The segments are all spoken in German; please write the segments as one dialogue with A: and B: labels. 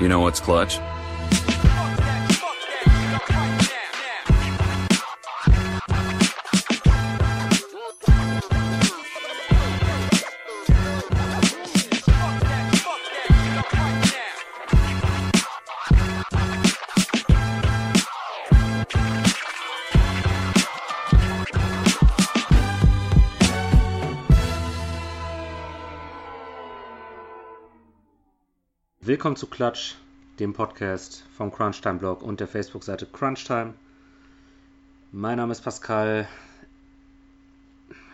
A: You know what's clutch?
B: Willkommen zu Klatsch, dem Podcast vom Crunchtime Blog und der Facebook-Seite Crunchtime. Mein Name ist Pascal.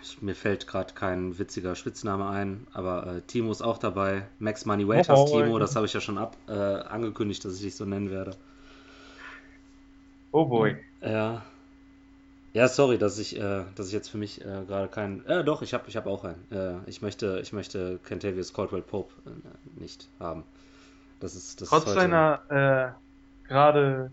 B: Ich, mir fällt gerade kein witziger Spitzname ein, aber äh, Timo ist auch dabei. Max Money Waiters
C: Oh, oh,
B: Timo, das habe ich ja schon ab, äh, angekündigt, dass ich dich so nennen werde.
C: Oh boy.
B: Ja. Ja, sorry, dass ich, äh, dass ich jetzt für mich äh, gerade keinen. Äh, doch, ich habe ich hab auch einen. Äh, ich möchte, ich möchte Kentavious Caldwell Pope äh, nicht haben. Das ist, das
C: Trotz
B: ist heute,
C: seiner äh, gerade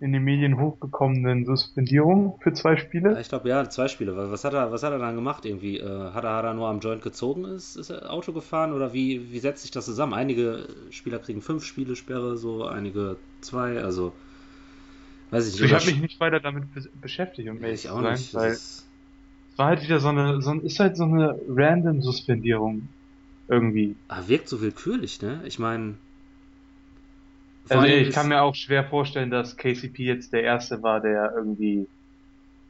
C: in den Medien hochgekommenen Suspendierung für zwei Spiele.
B: Ich glaube, ja, zwei Spiele. Was hat er, was hat er dann gemacht irgendwie? Äh, hat, er, hat er nur am Joint gezogen, ist, ist er Auto gefahren oder wie, wie setzt sich das zusammen? Einige Spieler kriegen fünf Spiele Sperre, so einige zwei, also weiß ich nicht.
C: Ich habe mich nicht weiter damit be beschäftigt, um ehrlich
B: ich
C: zu
B: auch
C: sein,
B: nicht.
C: weil es
B: ist,
C: war halt wieder so eine, so ein, ist halt so eine random Suspendierung irgendwie.
B: ah, wirkt so willkürlich, ne? Ich meine.
C: Also ich kann mir auch schwer vorstellen, dass KCP jetzt der Erste war, der irgendwie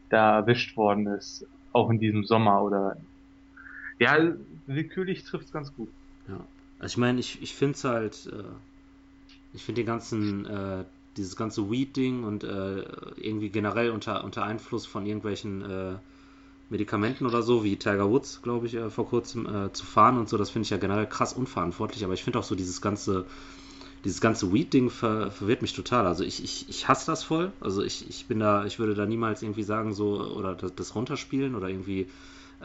C: da erwischt worden ist, auch in diesem Sommer oder ja, willkürlich trifft's ganz gut.
B: Ja. Also ich meine, ich, ich finde es halt, äh, ich finde den ganzen, äh, dieses ganze Weed-Ding und äh, irgendwie generell unter, unter Einfluss von irgendwelchen äh, Medikamenten oder so, wie Tiger Woods, glaube ich, äh, vor kurzem äh, zu fahren und so, das finde ich ja generell krass unverantwortlich, aber ich finde auch so dieses ganze, dieses ganze Weed-Ding ver, verwirrt mich total. Also ich, ich, ich hasse das voll. Also ich, ich bin da, ich würde da niemals irgendwie sagen, so, oder das, das runterspielen oder irgendwie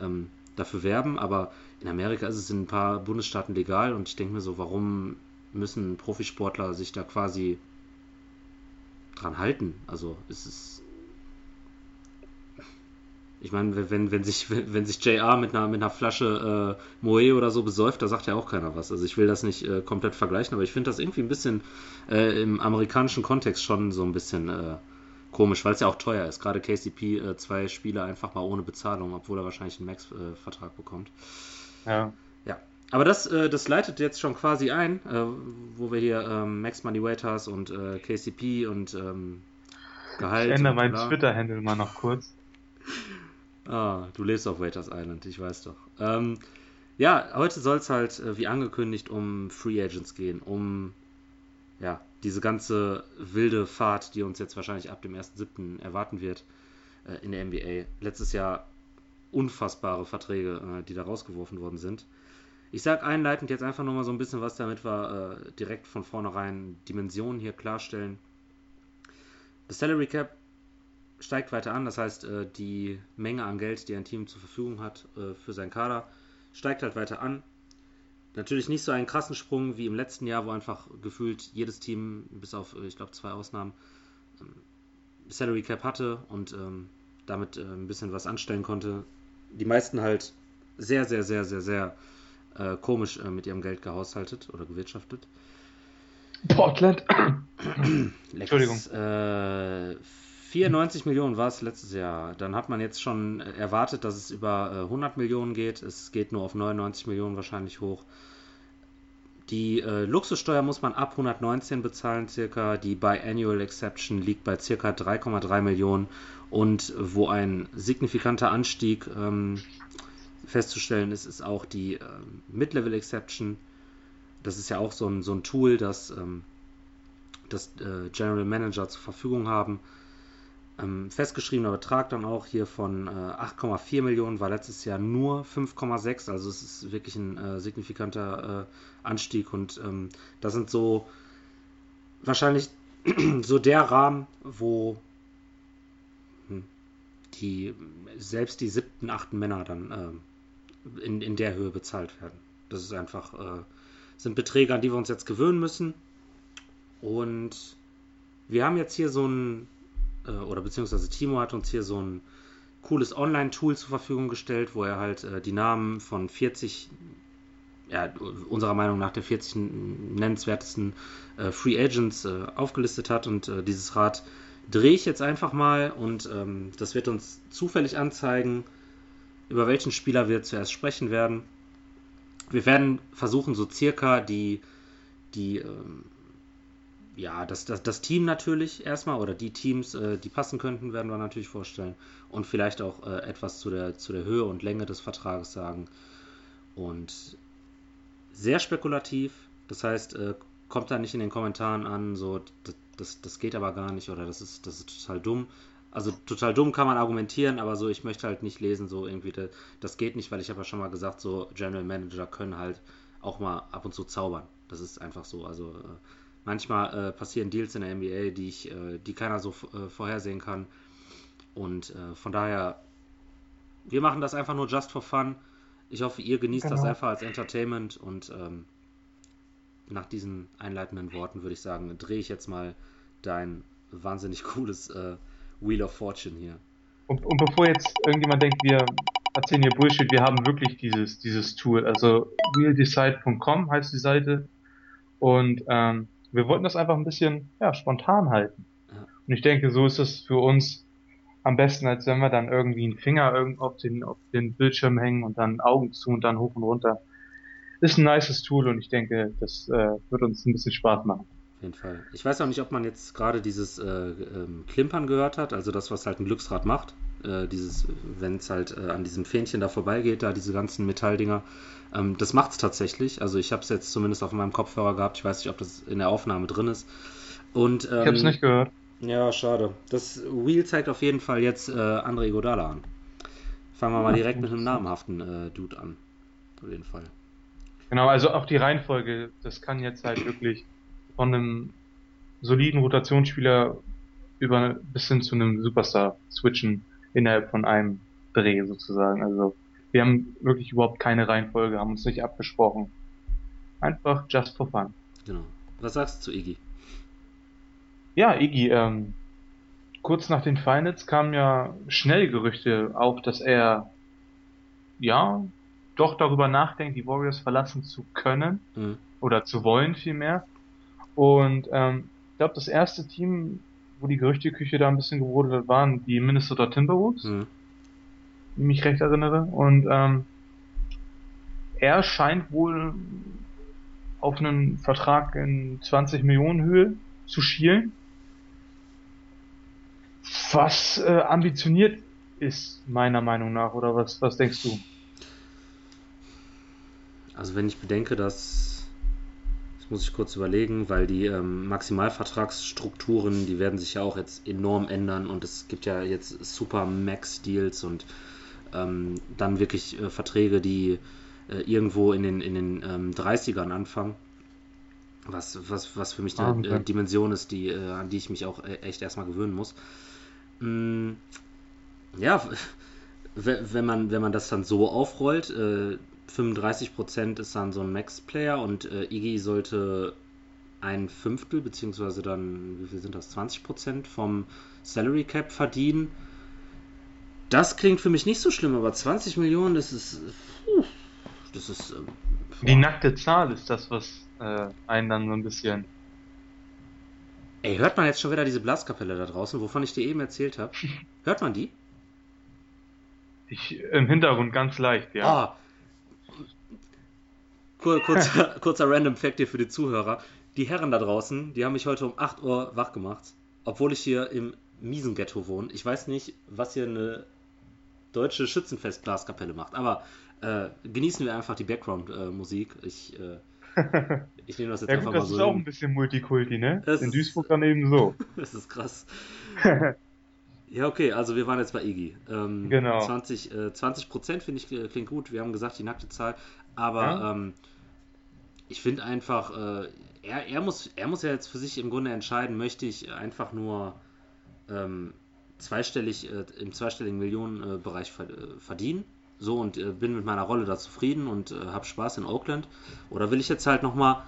B: ähm, dafür werben, aber in Amerika ist es in ein paar Bundesstaaten legal und ich denke mir so, warum müssen Profisportler sich da quasi dran halten? Also es ist. Ich meine, wenn, wenn sich, wenn sich JR mit einer, mit einer Flasche äh, Moe oder so besäuft, da sagt ja auch keiner was. Also ich will das nicht äh, komplett vergleichen, aber ich finde das irgendwie ein bisschen äh, im amerikanischen Kontext schon so ein bisschen äh, komisch, weil es ja auch teuer ist. Gerade KCP äh, zwei Spiele einfach mal ohne Bezahlung, obwohl er wahrscheinlich einen Max-Vertrag bekommt.
C: Ja.
B: Ja, aber das, äh, das leitet jetzt schon quasi ein, äh, wo wir hier ähm, Max Money Waiters und äh, KCP und ähm, Gehalt.
C: Ich ändere meinen. Twitter-Handle mal noch kurz.
B: Ah, du lebst auf Waiters Island, ich weiß doch. Ähm, ja, heute soll es halt, äh, wie angekündigt, um Free Agents gehen, um ja, diese ganze wilde Fahrt, die uns jetzt wahrscheinlich ab dem 1.7. erwarten wird äh, in der NBA. Letztes Jahr unfassbare Verträge, äh, die da rausgeworfen worden sind. Ich sage einleitend jetzt einfach nur mal so ein bisschen was, damit wir äh, direkt von vornherein Dimensionen hier klarstellen. Das Salary Cap steigt weiter an, das heißt, äh, die Menge an Geld, die ein Team zur Verfügung hat äh, für seinen Kader, steigt halt weiter an. Natürlich nicht so einen krassen Sprung wie im letzten Jahr, wo einfach gefühlt jedes Team, bis auf, äh, ich glaube, zwei Ausnahmen, ähm, Salary Cap hatte und ähm, damit ein bisschen was anstellen konnte. Die meisten halt sehr, sehr, sehr, sehr, sehr äh, komisch äh, mit ihrem Geld gehaushaltet oder gewirtschaftet.
C: Portland.
B: Lex,
C: Entschuldigung.
B: Äh, 94 Millionen war es letztes Jahr. Dann hat man jetzt schon erwartet, dass es über äh, 100 Millionen geht. Es geht nur auf 99 Millionen wahrscheinlich hoch. Die äh, Luxussteuer muss man ab 119 bezahlen, circa. Die Biannual Exception liegt bei circa 3,3 Millionen. Und wo ein signifikanter Anstieg ähm, festzustellen ist, ist auch die ähm, Mid-Level Exception. Das ist ja auch so ein, so ein Tool, das, ähm, das äh, General Manager zur Verfügung haben. Ähm, festgeschriebener Betrag dann auch hier von äh, 8,4 Millionen war letztes Jahr nur 5,6, also es ist wirklich ein äh, signifikanter äh, Anstieg und ähm, das sind so wahrscheinlich so der Rahmen, wo hm, die selbst die siebten, achten Männer dann ähm, in, in der Höhe bezahlt werden. Das ist einfach, äh, sind Beträge, an die wir uns jetzt gewöhnen müssen. Und wir haben jetzt hier so ein, äh, oder beziehungsweise Timo hat uns hier so ein cooles Online-Tool zur Verfügung gestellt, wo er halt äh, die Namen von 40 ja, unserer Meinung nach der 40 nennenswertesten äh, Free Agents äh, aufgelistet hat. Und äh, dieses Rad drehe ich jetzt einfach mal und ähm, das wird uns zufällig anzeigen, über welchen Spieler wir zuerst sprechen werden. Wir werden versuchen, so circa die, die ähm, ja, das, das, das Team natürlich erstmal oder die Teams, äh, die passen könnten, werden wir natürlich vorstellen. Und vielleicht auch äh, etwas zu der, zu der Höhe und Länge des Vertrages sagen. Und sehr spekulativ, das heißt, äh, kommt da nicht in den Kommentaren an, so, das, das, das geht aber gar nicht oder das ist, das ist total dumm. Also total dumm kann man argumentieren, aber so, ich möchte halt nicht lesen, so irgendwie, das, das geht nicht, weil ich habe ja schon mal gesagt, so General Manager können halt auch mal ab und zu zaubern. Das ist einfach so. Also äh, Manchmal äh, passieren Deals in der NBA, die, ich, äh, die keiner so äh, vorhersehen kann. Und äh, von daher, wir machen das einfach nur just for fun. Ich hoffe, ihr genießt genau. das einfach als Entertainment. Und ähm, nach diesen einleitenden Worten würde ich sagen, drehe ich jetzt mal dein wahnsinnig cooles äh, Wheel of Fortune hier.
C: Und, und bevor jetzt irgendjemand denkt, wir erzählen hier Bullshit, wir haben wirklich dieses, dieses Tool. Also wheeldecide.com heißt die Seite. Und ähm, wir wollten das einfach ein bisschen ja, spontan halten. Und ich denke, so ist es für uns am besten, als wenn wir dann irgendwie einen Finger auf den, auf den Bildschirm hängen und dann Augen zu und dann hoch und runter. Ist ein nices Tool und ich denke, das äh, wird uns ein bisschen Spaß machen.
B: Auf jeden Fall. Ich weiß auch nicht, ob man jetzt gerade dieses äh, ähm, Klimpern gehört hat, also das, was halt ein Glücksrad macht. Äh, dieses, wenn es halt äh, an diesem Fähnchen da vorbeigeht, da diese ganzen Metalldinger. Ähm, das macht es tatsächlich. Also ich habe es jetzt zumindest auf meinem Kopfhörer gehabt. Ich weiß nicht, ob das in der Aufnahme drin ist. Und, ähm,
C: ich habe es nicht gehört.
B: Ja, schade. Das Wheel zeigt auf jeden Fall jetzt äh, André Godala an. Fangen wir mal direkt mit einem namhaften äh, Dude an. Auf jeden Fall.
C: Genau, also auch die Reihenfolge, das kann jetzt halt wirklich von einem soliden Rotationsspieler über bis hin zu einem Superstar switchen innerhalb von einem Dreh sozusagen. Also wir haben wirklich überhaupt keine Reihenfolge, haben uns nicht abgesprochen. Einfach just for fun.
B: Genau. Was sagst du zu Iggy?
C: Ja, Iggy, ähm, kurz nach den Finals kamen ja schnell Gerüchte auf, dass er ja doch darüber nachdenkt, die Warriors verlassen zu können mhm. oder zu wollen vielmehr. Und ähm, ich glaube, das erste Team, wo die Gerüchteküche da ein bisschen gebrodelt hat, waren die Minnesota Timberwolves. Mhm mich recht erinnere. Und ähm, er scheint wohl auf einen Vertrag in 20 Millionen Höhe zu schielen. Was äh, ambitioniert ist, meiner Meinung nach, oder was, was denkst du?
B: Also wenn ich bedenke, dass, muss ich kurz überlegen, weil die ähm, Maximalvertragsstrukturen, die werden sich ja auch jetzt enorm ändern und es gibt ja jetzt Super Max-Deals und ähm, dann wirklich äh, Verträge, die äh, irgendwo in den, in den ähm, 30ern anfangen. Was, was, was für mich eine ah, okay. Dimension ist, die, äh, an die ich mich auch äh, echt erstmal gewöhnen muss. Mm, ja, wenn man, wenn man das dann so aufrollt, äh, 35% ist dann so ein Max-Player und äh, Iggy sollte ein Fünftel, beziehungsweise dann, wie viel sind das, 20% vom Salary Cap verdienen. Das klingt für mich nicht so schlimm, aber 20 Millionen, das ist. das ist. Ähm,
C: die nackte Zahl ist das, was äh, einen dann so ein bisschen.
B: Ey, hört man jetzt schon wieder diese Blaskapelle da draußen, wovon ich dir eben erzählt habe? Hört man die?
C: Ich, Im Hintergrund ganz leicht, ja. Ah.
B: Kur kurzer, kurzer Random Fact hier für die Zuhörer. Die Herren da draußen, die haben mich heute um 8 Uhr wach gemacht, obwohl ich hier im miesen Ghetto wohne. Ich weiß nicht, was hier eine deutsche Schützenfest-Blaskapelle macht. Aber äh, genießen wir einfach die Background-Musik. ich, äh,
C: ich nehme das jetzt ja, einfach gut, mal so. Das ist auch ein bisschen Multikulti, ne? Das In Duisburg dann eben so.
B: das ist krass. ja, okay, also wir waren jetzt bei Iggy. Ähm, genau. 20, äh, 20 Prozent finde ich äh, klingt gut. Wir haben gesagt, die nackte Zahl. Aber ja. ähm, ich finde einfach, äh, er, er, muss, er muss ja jetzt für sich im Grunde entscheiden, möchte ich einfach nur ähm, zweistellig, äh, im zweistelligen Millionenbereich äh, verdienen. So und äh, bin mit meiner Rolle da zufrieden und äh, habe Spaß in Oakland. Oder will ich jetzt halt nochmal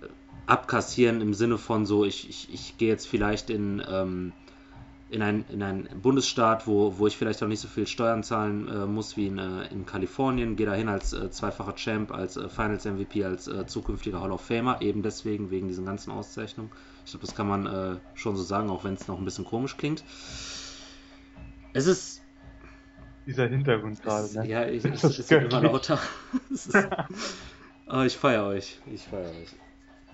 B: äh, abkassieren im Sinne von so, ich, ich, ich gehe jetzt vielleicht in, ähm, in einen, in einen Bundesstaat, wo, wo ich vielleicht auch nicht so viel Steuern zahlen äh, muss wie in, äh, in Kalifornien, gehe dahin als äh, zweifacher Champ, als äh, Finals MVP, als äh, zukünftiger Hall of Famer, eben deswegen, wegen diesen ganzen Auszeichnungen. Ich glaube, das kann man äh, schon so sagen, auch wenn es noch ein bisschen komisch klingt. Es ist.
C: Dieser Hintergrund gerade, ne?
B: Ja, ich, es, es ist immer lauter. ist, oh, ich feiere euch. Ich feiere euch.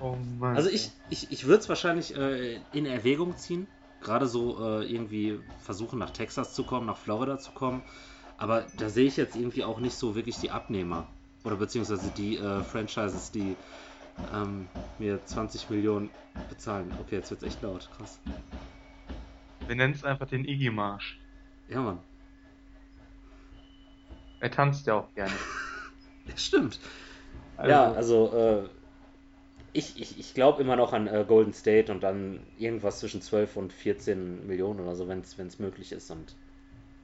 B: Oh Mann. Also ich, ich, ich würde es wahrscheinlich in Erwägung ziehen gerade so äh, irgendwie versuchen nach Texas zu kommen, nach Florida zu kommen. Aber da sehe ich jetzt irgendwie auch nicht so wirklich die Abnehmer. Oder beziehungsweise die äh, Franchises, die ähm, mir 20 Millionen bezahlen. Okay, jetzt wird es echt laut. Krass.
C: Wir nennen es einfach den Iggy-Marsch.
B: Ja, Mann.
C: Er tanzt ja auch gerne.
B: stimmt. Also, ja, also äh, ich, ich, ich glaube immer noch an äh, Golden State und dann irgendwas zwischen 12 und 14 Millionen oder so, wenn es möglich ist. Und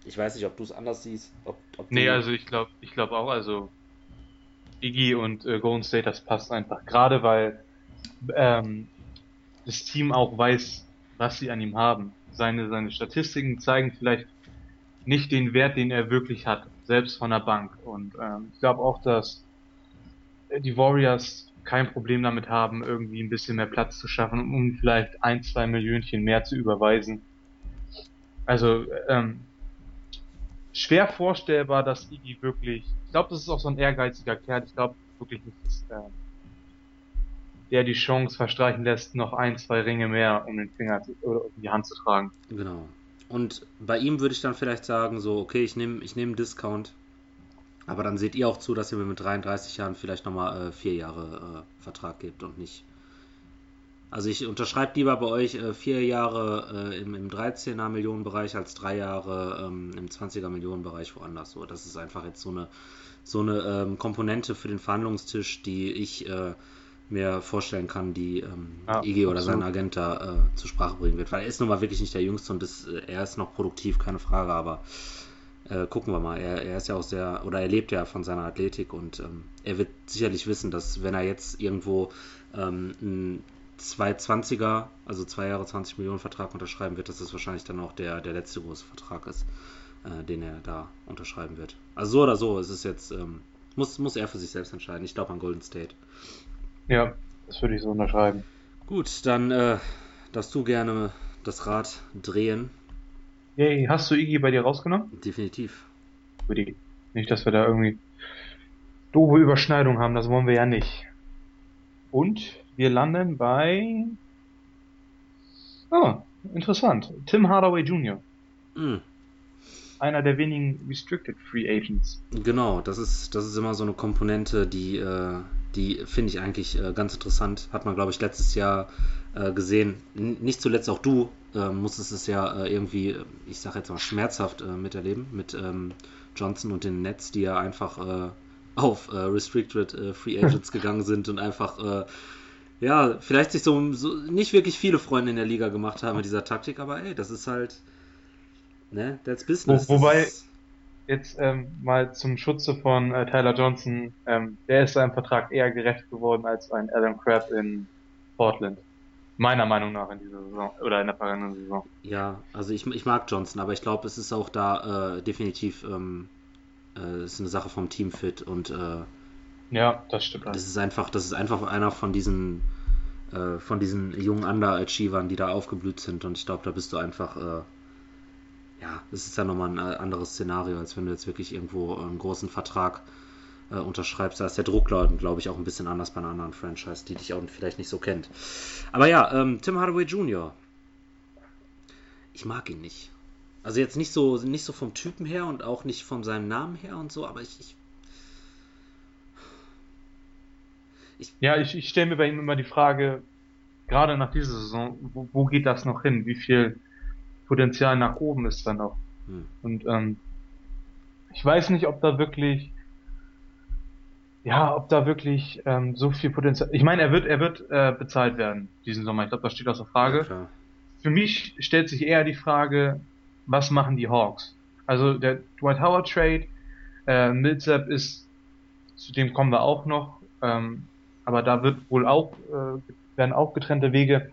B: ich weiß nicht, ob du es anders siehst. Ob,
C: ob nee, also ich glaube ich glaub auch, also Iggy und äh, Golden State, das passt einfach. Gerade weil ähm, das Team auch weiß, was sie an ihm haben. Seine, seine Statistiken zeigen vielleicht nicht den Wert, den er wirklich hat, selbst von der Bank. Und ähm, ich glaube auch, dass die Warriors kein Problem damit haben, irgendwie ein bisschen mehr Platz zu schaffen, um vielleicht ein, zwei Millionchen mehr zu überweisen. Also ähm, schwer vorstellbar, dass Iggy wirklich, ich glaube, das ist auch so ein ehrgeiziger Kerl, ich glaube wirklich nicht, dass äh, der die Chance verstreichen lässt, noch ein, zwei Ringe mehr um den Finger zu, oder um die Hand zu tragen.
B: Genau. Und bei ihm würde ich dann vielleicht sagen, so, okay, ich nehme ich nehm Discount, aber dann seht ihr auch zu, dass ihr mir mit 33 Jahren vielleicht nochmal äh, vier Jahre äh, Vertrag gebt und nicht. Also ich unterschreibe lieber bei euch äh, vier Jahre äh, im, im 13er Millionenbereich als drei Jahre ähm, im 20er Millionenbereich woanders. So, das ist einfach jetzt so eine, so eine ähm, Komponente für den Verhandlungstisch, die ich äh, mir vorstellen kann, die ähm, ja, IG oder sein Agent da äh, zur Sprache bringen wird. Weil er ist nun mal wirklich nicht der Jüngste und ist, er ist noch produktiv, keine Frage, aber äh, gucken wir mal. Er, er, ist ja auch sehr, oder er lebt ja von seiner Athletik und ähm, er wird sicherlich wissen, dass wenn er jetzt irgendwo ähm, einen 220er, also zwei Jahre 20 Millionen Vertrag unterschreiben wird, dass das wahrscheinlich dann auch der, der letzte große Vertrag ist, äh, den er da unterschreiben wird. Also so oder so, es ist jetzt, ähm, muss, muss er für sich selbst entscheiden. Ich glaube an Golden State.
C: Ja, das würde ich so unterschreiben.
B: Gut, dann äh, darfst du gerne das Rad drehen
C: Yay, hast du Iggy bei dir rausgenommen?
B: Definitiv.
C: Goodie. Nicht, dass wir da irgendwie doofe Überschneidungen haben, das wollen wir ja nicht. Und wir landen bei. Ah, interessant. Tim Hardaway Jr. Mm. Einer der wenigen Restricted Free Agents.
B: Genau, das ist, das ist immer so eine Komponente, die, äh, die finde ich eigentlich äh, ganz interessant. Hat man, glaube ich, letztes Jahr äh, gesehen. N nicht zuletzt auch du äh, musstest es ja äh, irgendwie, ich sage jetzt mal, schmerzhaft äh, miterleben mit ähm, Johnson und den Nets, die ja einfach äh, auf Restricted Free Agents gegangen sind und einfach ja, vielleicht sich so, so, nicht wirklich viele Freunde in der Liga gemacht haben mit dieser Taktik, aber ey, das ist halt, ne, that's business.
C: Wo, wobei, jetzt ähm, mal zum Schutze von äh, Tyler Johnson, ähm, der ist seinem Vertrag eher gerecht geworden als ein Adam Crabb in Portland. Meiner Meinung nach in dieser Saison oder in der vergangenen Saison.
B: Ja, also ich, ich mag Johnson, aber ich glaube, es ist auch da äh, definitiv ähm, äh, ist eine Sache vom Teamfit und äh,
C: ja, das stimmt.
B: Das ist einfach, das ist einfach einer von diesen äh, von diesen jungen Underachievern, die da aufgeblüht sind und ich glaube, da bist du einfach äh, ja, es ist ja nochmal ein äh, anderes Szenario, als wenn du jetzt wirklich irgendwo einen großen Vertrag äh, unterschreibst. Da ist der Druck, glaube ich, auch ein bisschen anders bei einer anderen Franchise, die dich auch vielleicht nicht so kennt. Aber ja, ähm, Tim Hardaway Jr. Ich mag ihn nicht. Also jetzt nicht so, nicht so vom Typen her und auch nicht von seinem Namen her und so, aber ich. ich,
C: ich ja, ich, ich stelle mir bei ihm immer die Frage, gerade nach dieser Saison, wo, wo geht das noch hin? Wie viel Potenzial nach oben ist da noch? Hm. Und ähm, ich weiß nicht, ob da wirklich ja, ob da wirklich ähm, so viel Potenzial. Ich meine, er wird, er wird äh, bezahlt werden diesen Sommer. Ich glaube, das steht außer Frage. Ja, Für mich stellt sich eher die Frage, was machen die Hawks? Also der Dwight Howard Trade, äh, Millsap ist, zu dem kommen wir auch noch, ähm, aber da wird wohl auch äh, werden auch getrennte Wege.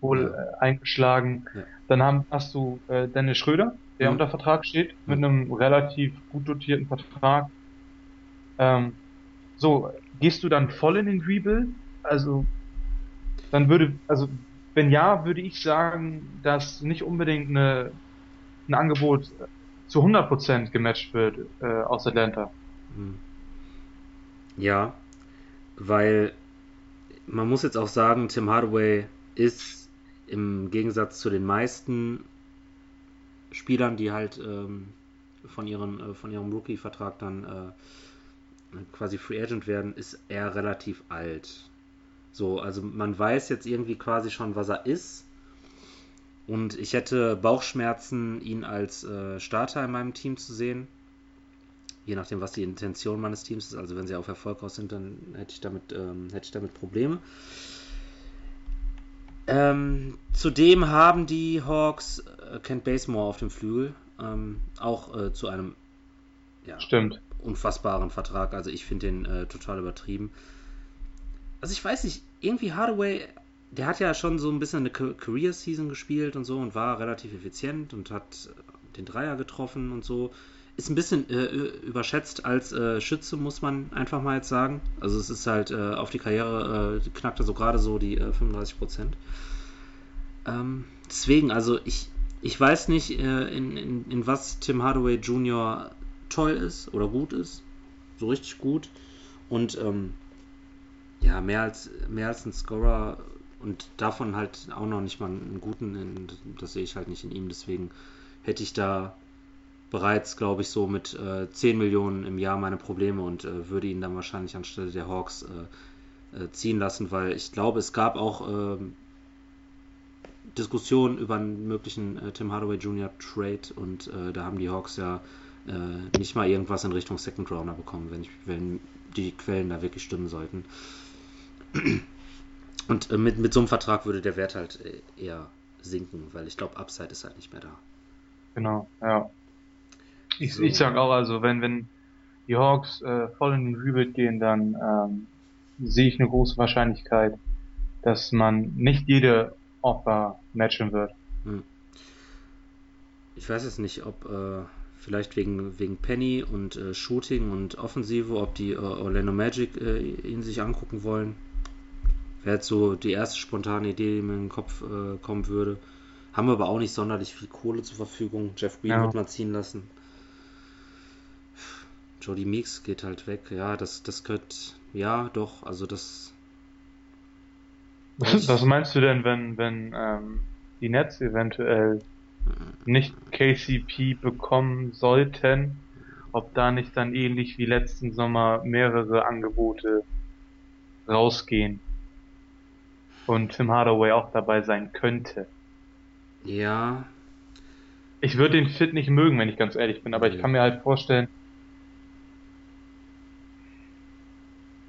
C: wohl ja. äh, eingeschlagen. Ja. Dann haben, hast du äh, Dennis Schröder, der mhm. unter Vertrag steht, mit einem relativ gut dotierten Vertrag. Ähm, so, gehst du dann voll in den Rebuild? Also, dann würde, also, wenn ja, würde ich sagen, dass nicht unbedingt eine, ein Angebot zu 100% gematcht wird äh, aus Atlanta. Mhm.
B: Ja, weil man muss jetzt auch sagen, Tim Hardaway ist im Gegensatz zu den meisten Spielern, die halt ähm, von, ihren, äh, von ihrem Rookie-Vertrag dann äh, quasi Free Agent werden, ist er relativ alt. So, also man weiß jetzt irgendwie quasi schon, was er ist. Und ich hätte Bauchschmerzen, ihn als äh, Starter in meinem Team zu sehen. Je nachdem, was die Intention meines Teams ist. Also wenn sie auf Erfolg aus sind, dann hätte ich damit, ähm, hätte ich damit Probleme. Ähm, zudem haben die Hawks äh, Kent Basemore auf dem Flügel. Ähm, auch äh, zu einem
C: ja, Stimmt.
B: Unfassbaren Vertrag. Also ich finde den äh, total übertrieben. Also ich weiß nicht, irgendwie Hardaway, der hat ja schon so ein bisschen eine Career-Season gespielt und so und war relativ effizient und hat den Dreier getroffen und so. Ist ein bisschen äh, überschätzt als äh, Schütze, muss man einfach mal jetzt sagen. Also es ist halt äh, auf die Karriere äh, knackt er so gerade so die 35 äh, Prozent. Ähm, deswegen, also ich, ich weiß nicht, in, in, in was Tim Hardaway Jr. toll ist oder gut ist. So richtig gut. Und ähm, ja, mehr als, mehr als ein Scorer und davon halt auch noch nicht mal einen guten, das sehe ich halt nicht in ihm. Deswegen hätte ich da bereits, glaube ich, so mit äh, 10 Millionen im Jahr meine Probleme und äh, würde ihn dann wahrscheinlich anstelle der Hawks äh, äh ziehen lassen, weil ich glaube, es gab auch ähm, Diskussionen über einen möglichen äh, Tim Hardaway Jr. Trade und äh, da haben die Hawks ja nicht mal irgendwas in Richtung Second Rounder bekommen, wenn, ich, wenn die Quellen da wirklich stimmen sollten. Und mit, mit so einem Vertrag würde der Wert halt eher sinken, weil ich glaube, Upside ist halt nicht mehr da.
C: Genau, ja. Ich, so. ich sag auch, also wenn, wenn die Hawks äh, voll in den Rebuild gehen, dann ähm, sehe ich eine große Wahrscheinlichkeit, dass man nicht jede Offer matchen wird. Hm.
B: Ich weiß jetzt nicht, ob äh, vielleicht wegen, wegen Penny und äh, Shooting und Offensive, ob die äh, Orlando Magic äh, ihn sich angucken wollen. Wäre jetzt so die erste spontane Idee, die mir in den Kopf äh, kommen würde. Haben wir aber auch nicht sonderlich viel Kohle zur Verfügung. Jeff Green ja. wird man ziehen lassen. Jody Meeks geht halt weg. Ja, das, das könnte, ja, doch, also das.
C: Was, was meinst du denn, wenn, wenn ähm, die Nets eventuell nicht KCP bekommen sollten, ob da nicht dann ähnlich wie letzten Sommer mehrere Angebote rausgehen und Tim Hardaway auch dabei sein könnte?
B: Ja.
C: Ich würde den Fit nicht mögen, wenn ich ganz ehrlich bin, aber ich kann mir halt vorstellen,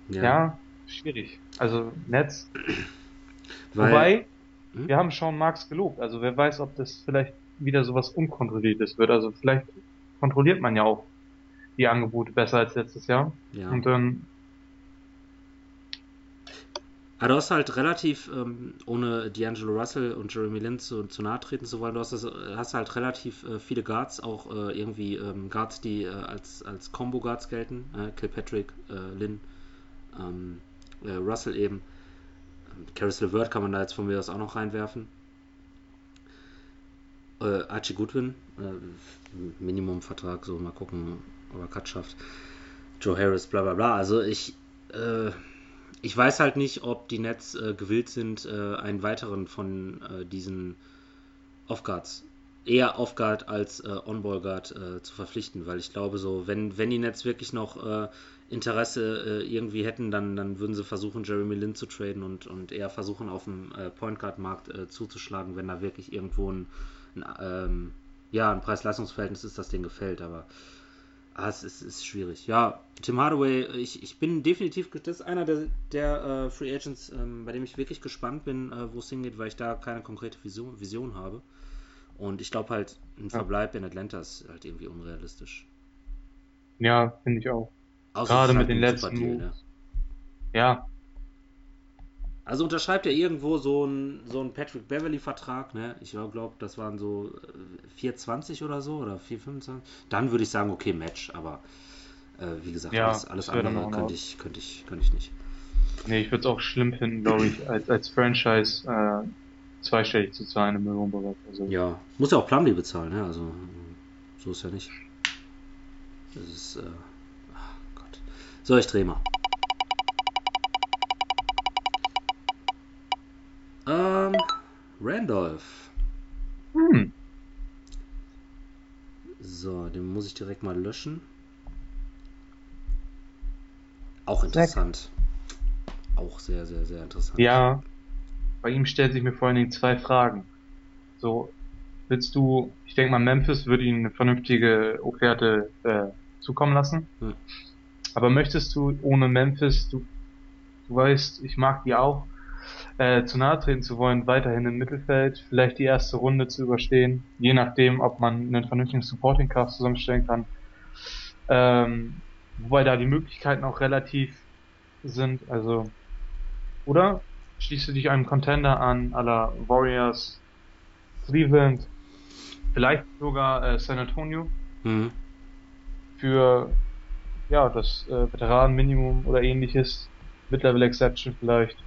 C: Ja. ja, schwierig. Also Netz. Weil, Wobei, hm? wir haben Sean Marks gelobt. Also wer weiß, ob das vielleicht wieder sowas Unkontrolliertes wird. Also vielleicht kontrolliert man ja auch die Angebote besser als letztes Jahr. Ja. Und dann.
B: Aber du hast halt relativ, ähm, ohne D'Angelo Russell und Jeremy Lin zu, zu nahe treten zu wollen, du hast, das, hast halt relativ äh, viele Guards, auch äh, irgendwie ähm, Guards, die äh, als, als Combo-Guards gelten. Äh, Kilpatrick, äh, Lin, ähm, äh, Russell eben. Caris LeVert kann man da jetzt von mir aus auch noch reinwerfen. Äh, Archie Goodwin, äh, Minimumvertrag, so mal gucken, ob er Cut schafft. Joe Harris, bla bla bla. Also ich, äh, ich weiß halt nicht, ob die Nets äh, gewillt sind, äh, einen weiteren von äh, diesen Off-Guards, eher Off-Guard als On-Ball-Guard zu verpflichten, weil ich glaube so, wenn, wenn die Nets wirklich noch Interesse irgendwie hätten, dann, dann würden sie versuchen, Jeremy Lin zu traden und, und eher versuchen, auf dem Point Guard Markt äh, zuzuschlagen, wenn da wirklich irgendwo ein ähm, ja, ein Preis-Leistungs-Verhältnis ist, das denen gefällt. Aber ah, es ist, ist schwierig. Ja, Tim Hardaway, ich, ich bin definitiv, das ist einer der, der äh, Free Agents, ähm, bei dem ich wirklich gespannt bin, äh, wo es hingeht, weil ich da keine konkrete Vision, Vision habe. Und ich glaube halt, ein Verbleib in Atlanta ist halt irgendwie unrealistisch.
C: Ja, finde ich auch. Außer Gerade mit den letzten Deal, ne? Ja.
B: Also unterschreibt er irgendwo so einen so Patrick Beverly-Vertrag, ne? Ich glaube, das waren so 4,20 oder so oder 4,25. Dann würde ich sagen, okay, Match, aber äh, wie gesagt, ja, alles, alles andere könnte ich, könnte, ich, könnte ich nicht.
C: Nee, ich würde es auch schlimm finden, glaube ich, als, als Franchise äh, zweistellig zu zahlen im Millionenbereich.
B: Also. Ja, muss ja auch Plumlee bezahlen, ne? Also so ist ja nicht. Das ist, äh, ach Gott. So, ich drehe mal. Ähm, Randolph. Hm. So, den muss ich direkt mal löschen. Auch interessant. Auch sehr, sehr, sehr interessant.
C: Ja, bei ihm stellt sich mir vor allen Dingen zwei Fragen. So, willst du, ich denke mal, Memphis würde ihm eine vernünftige Offerte äh, zukommen lassen. Hm. Aber möchtest du ohne Memphis, du, du weißt, ich mag die auch, äh, zu nahe treten zu wollen, weiterhin im Mittelfeld, vielleicht die erste Runde zu überstehen, je nachdem, ob man einen vernünftigen Supporting Cast zusammenstellen kann. Ähm, wobei da die Möglichkeiten auch relativ sind, also oder schließt du dich einem Contender an, aller Warriors, Cleveland, vielleicht sogar äh, San Antonio mhm. für ja das äh, Veteranenminimum oder ähnliches, Mid-Level Exception vielleicht.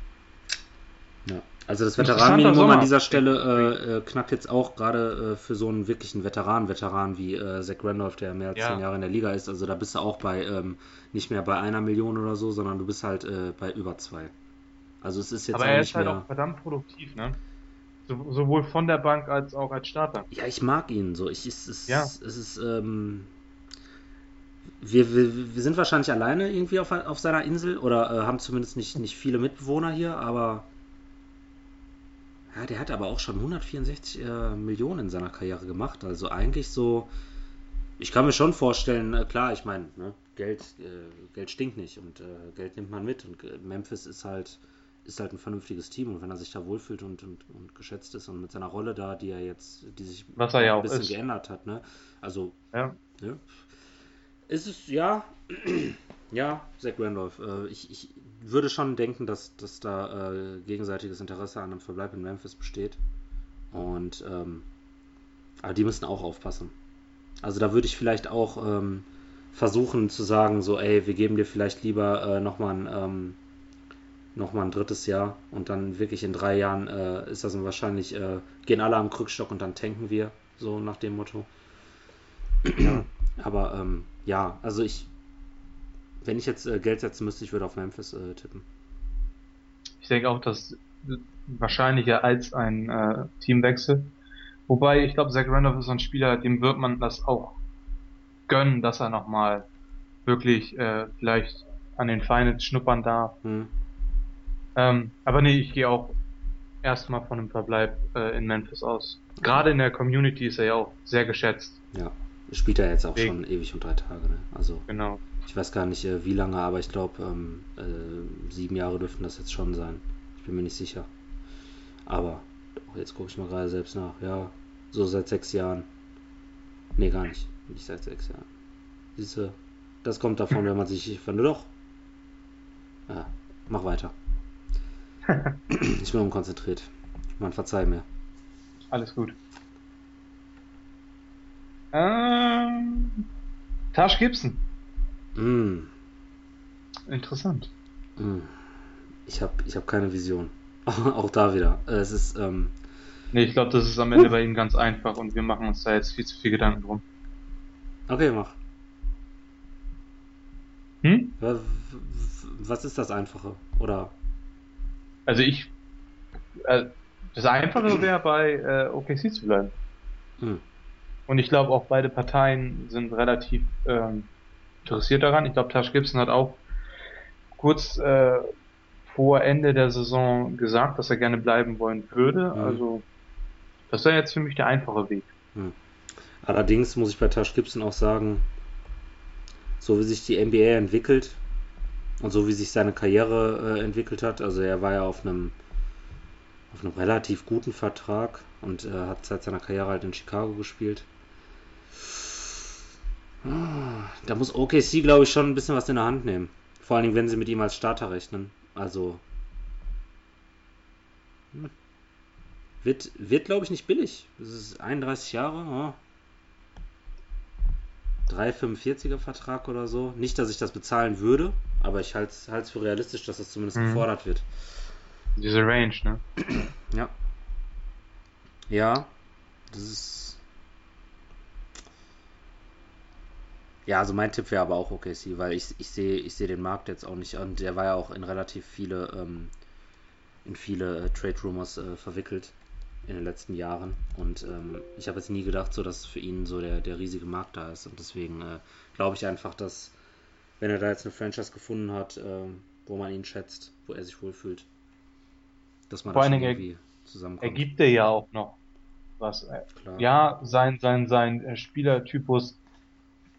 B: Also das Veteranenminimum an dieser Stelle äh, äh, knackt jetzt auch gerade äh, für so einen wirklichen Veteran-Veteran wie äh, Zach Randolph, der mehr als ja. zehn Jahre in der Liga ist. Also da bist du auch bei ähm, nicht mehr bei einer Million oder so, sondern du bist halt äh, bei über zwei. Also es ist jetzt
C: Aber er ist halt mehr... auch verdammt produktiv, ne? So, sowohl von der Bank als auch als Starter.
B: Ja, ich mag ihn so. Ich, es, es, ja. es ist, ähm, wir, wir, wir sind wahrscheinlich alleine irgendwie auf, auf seiner Insel oder äh, haben zumindest nicht, nicht viele Mitbewohner hier, aber ja, der hat aber auch schon 164 äh, Millionen in seiner Karriere gemacht. Also eigentlich so, ich kann mir schon vorstellen, äh, klar, ich meine, ne, Geld, äh, Geld stinkt nicht und äh, Geld nimmt man mit und äh, Memphis ist halt ist halt ein vernünftiges Team und wenn er sich da wohlfühlt und, und, und geschätzt ist und mit seiner Rolle da, die er jetzt, die sich
C: ja ein
B: bisschen
C: ist.
B: geändert hat, ne? Also,
C: ja.
B: Ne? Ist es, ja, ja, Zach Randolph. Äh, ich, ich würde schon denken, dass, dass da äh, gegenseitiges Interesse an einem Verbleib in Memphis besteht. Und, ähm, aber die müssen auch aufpassen. Also da würde ich vielleicht auch ähm, versuchen zu sagen, so, ey, wir geben dir vielleicht lieber äh, nochmal ein, ähm, noch ein drittes Jahr und dann wirklich in drei Jahren äh, ist das wahrscheinlich, äh, gehen alle am Krückstock und dann tanken wir, so nach dem Motto. Ja. Aber ähm, ja, also ich, wenn ich jetzt äh, Geld setzen müsste, ich würde auf Memphis äh, tippen.
C: Ich denke auch, dass wahrscheinlicher als ein äh, Teamwechsel. Wobei, ich glaube, Zach Randolph ist so ein Spieler, dem wird man das auch gönnen, dass er nochmal wirklich äh, vielleicht an den Finals schnuppern darf. Hm. Ähm, aber nee, ich gehe auch erstmal von einem Verbleib äh, in Memphis aus. Gerade in der Community ist er ja auch sehr geschätzt.
B: Ja, spielt er jetzt auch Wegen. schon ewig und drei Tage. Ne? Also
C: genau.
B: Ich weiß gar nicht äh, wie lange, aber ich glaube ähm, äh, sieben Jahre dürften das jetzt schon sein. Ich bin mir nicht sicher. Aber jetzt gucke ich mal gerade selbst nach. Ja, so seit sechs Jahren. Nee, gar nicht. Nicht seit sechs Jahren. Siehst du, das kommt davon, wenn man sich. Ich fand doch. Ja, mach weiter. ich bin unkonzentriert. Man verzeih mir.
C: Alles gut. Ähm, Tash Gibson.
B: Mm.
C: Interessant.
B: Mm. Ich habe ich hab keine Vision. Auch da wieder. Es ist. Ähm,
C: nee, ich glaube, das ist am Ende bei ihm ganz einfach und wir machen uns da jetzt viel zu viel Gedanken drum.
B: Okay, mach.
C: Hm?
B: Was ist das Einfache? Oder
C: also ich, äh, das Einfache wäre bei äh, OKC zu bleiben. Hm. Und ich glaube auch beide Parteien sind relativ ähm, interessiert daran. Ich glaube, Tash Gibson hat auch kurz äh, vor Ende der Saison gesagt, dass er gerne bleiben wollen würde. Hm. Also das wäre jetzt für mich der einfache Weg.
B: Hm. Allerdings muss ich bei Tash Gibson auch sagen, so wie sich die NBA entwickelt, und so wie sich seine Karriere äh, entwickelt hat, also er war ja auf einem auf einem relativ guten Vertrag und äh, hat seit seiner Karriere halt in Chicago gespielt. Da muss OKC, glaube ich, schon ein bisschen was in der Hand nehmen. Vor allem, wenn sie mit ihm als Starter rechnen. Also, Hm. Wird, wird glaube ich, nicht billig. Das ist 31 Jahre. Oh. 3,45er Vertrag oder so. Nicht, dass ich das bezahlen würde, aber ich halte es für realistisch, dass das zumindest mhm. gefordert wird.
C: Diese Range, ne?
B: Ja. Ja, das ist. Ja, also mein Tipp wäre aber auch OKC, weil ich, ich sehe ich seh den Markt jetzt auch nicht und der war ja auch in relativ viele ähm, in viele äh, Trade Rumors äh, verwickelt in den letzten Jahren und ähm, ich habe jetzt nie gedacht, so dass für ihn so der, der riesige Markt da ist und deswegen äh, glaube ich einfach, dass wenn er da jetzt eine Franchise gefunden hat, ähm, wo man ihn schätzt, wo er sich wohlfühlt, dass man
C: Vor da irgendwie zusammenkommt. Er ja auch noch was. Klar. Ja, sein, sein, sein äh, Spielertypus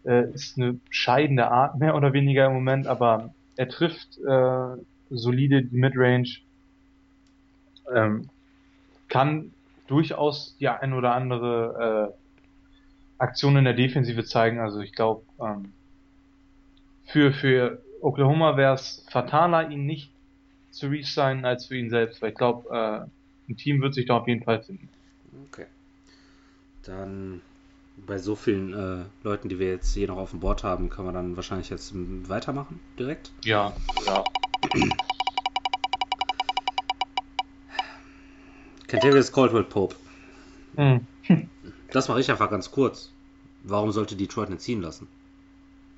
C: äh, ist eine scheidende Art, mehr oder weniger im Moment, aber er trifft äh, solide die Midrange, ähm, kann durchaus die ein oder andere äh, Aktion in der Defensive zeigen. Also ich glaube, ähm, für, für Oklahoma wäre es fataler, ihn nicht zu resignen als für ihn selbst, weil ich glaube, äh, ein Team wird sich da auf jeden Fall finden.
B: Okay. Dann bei so vielen äh, Leuten, die wir jetzt hier noch auf dem Board haben, können wir dann wahrscheinlich jetzt weitermachen direkt.
C: Ja, ja.
B: Kentavious Caldwell Pope. Hm. Das mache ich einfach ganz kurz. Warum sollte Detroit nicht ziehen lassen?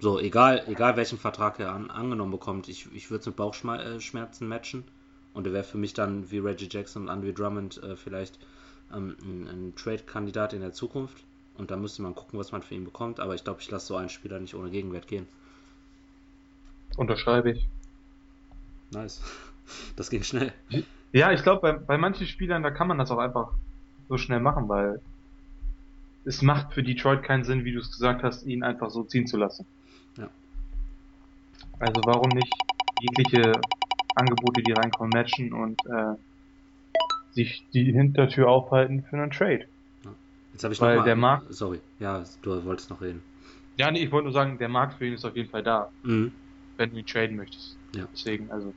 B: So, egal, egal welchen Vertrag er an, angenommen bekommt, ich, ich würde es mit Bauchschmerzen matchen. Und er wäre für mich dann wie Reggie Jackson und Andre Drummond äh, vielleicht ähm, ein, ein Trade-Kandidat in der Zukunft. Und da müsste man gucken, was man für ihn bekommt. Aber ich glaube, ich lasse so einen Spieler nicht ohne Gegenwert gehen.
C: Unterschreibe ich.
B: Nice. Das ging schnell.
C: Ja, ich glaube, bei, bei manchen Spielern, da kann man das auch einfach so schnell machen, weil es macht für Detroit keinen Sinn, wie du es gesagt hast, ihn einfach so ziehen zu lassen.
B: Ja.
C: Also warum nicht jegliche Angebote, die reinkommen, matchen und äh, sich die Hintertür aufhalten für einen Trade.
B: Jetzt habe ich
C: Weil
B: noch mal,
C: der Markt.
B: Sorry, ja, du wolltest noch reden.
C: Ja, nee, ich wollte nur sagen, der Markt für ihn ist auf jeden Fall da. Mhm. Wenn du ihn traden möchtest.
B: Ja.
C: Deswegen, also.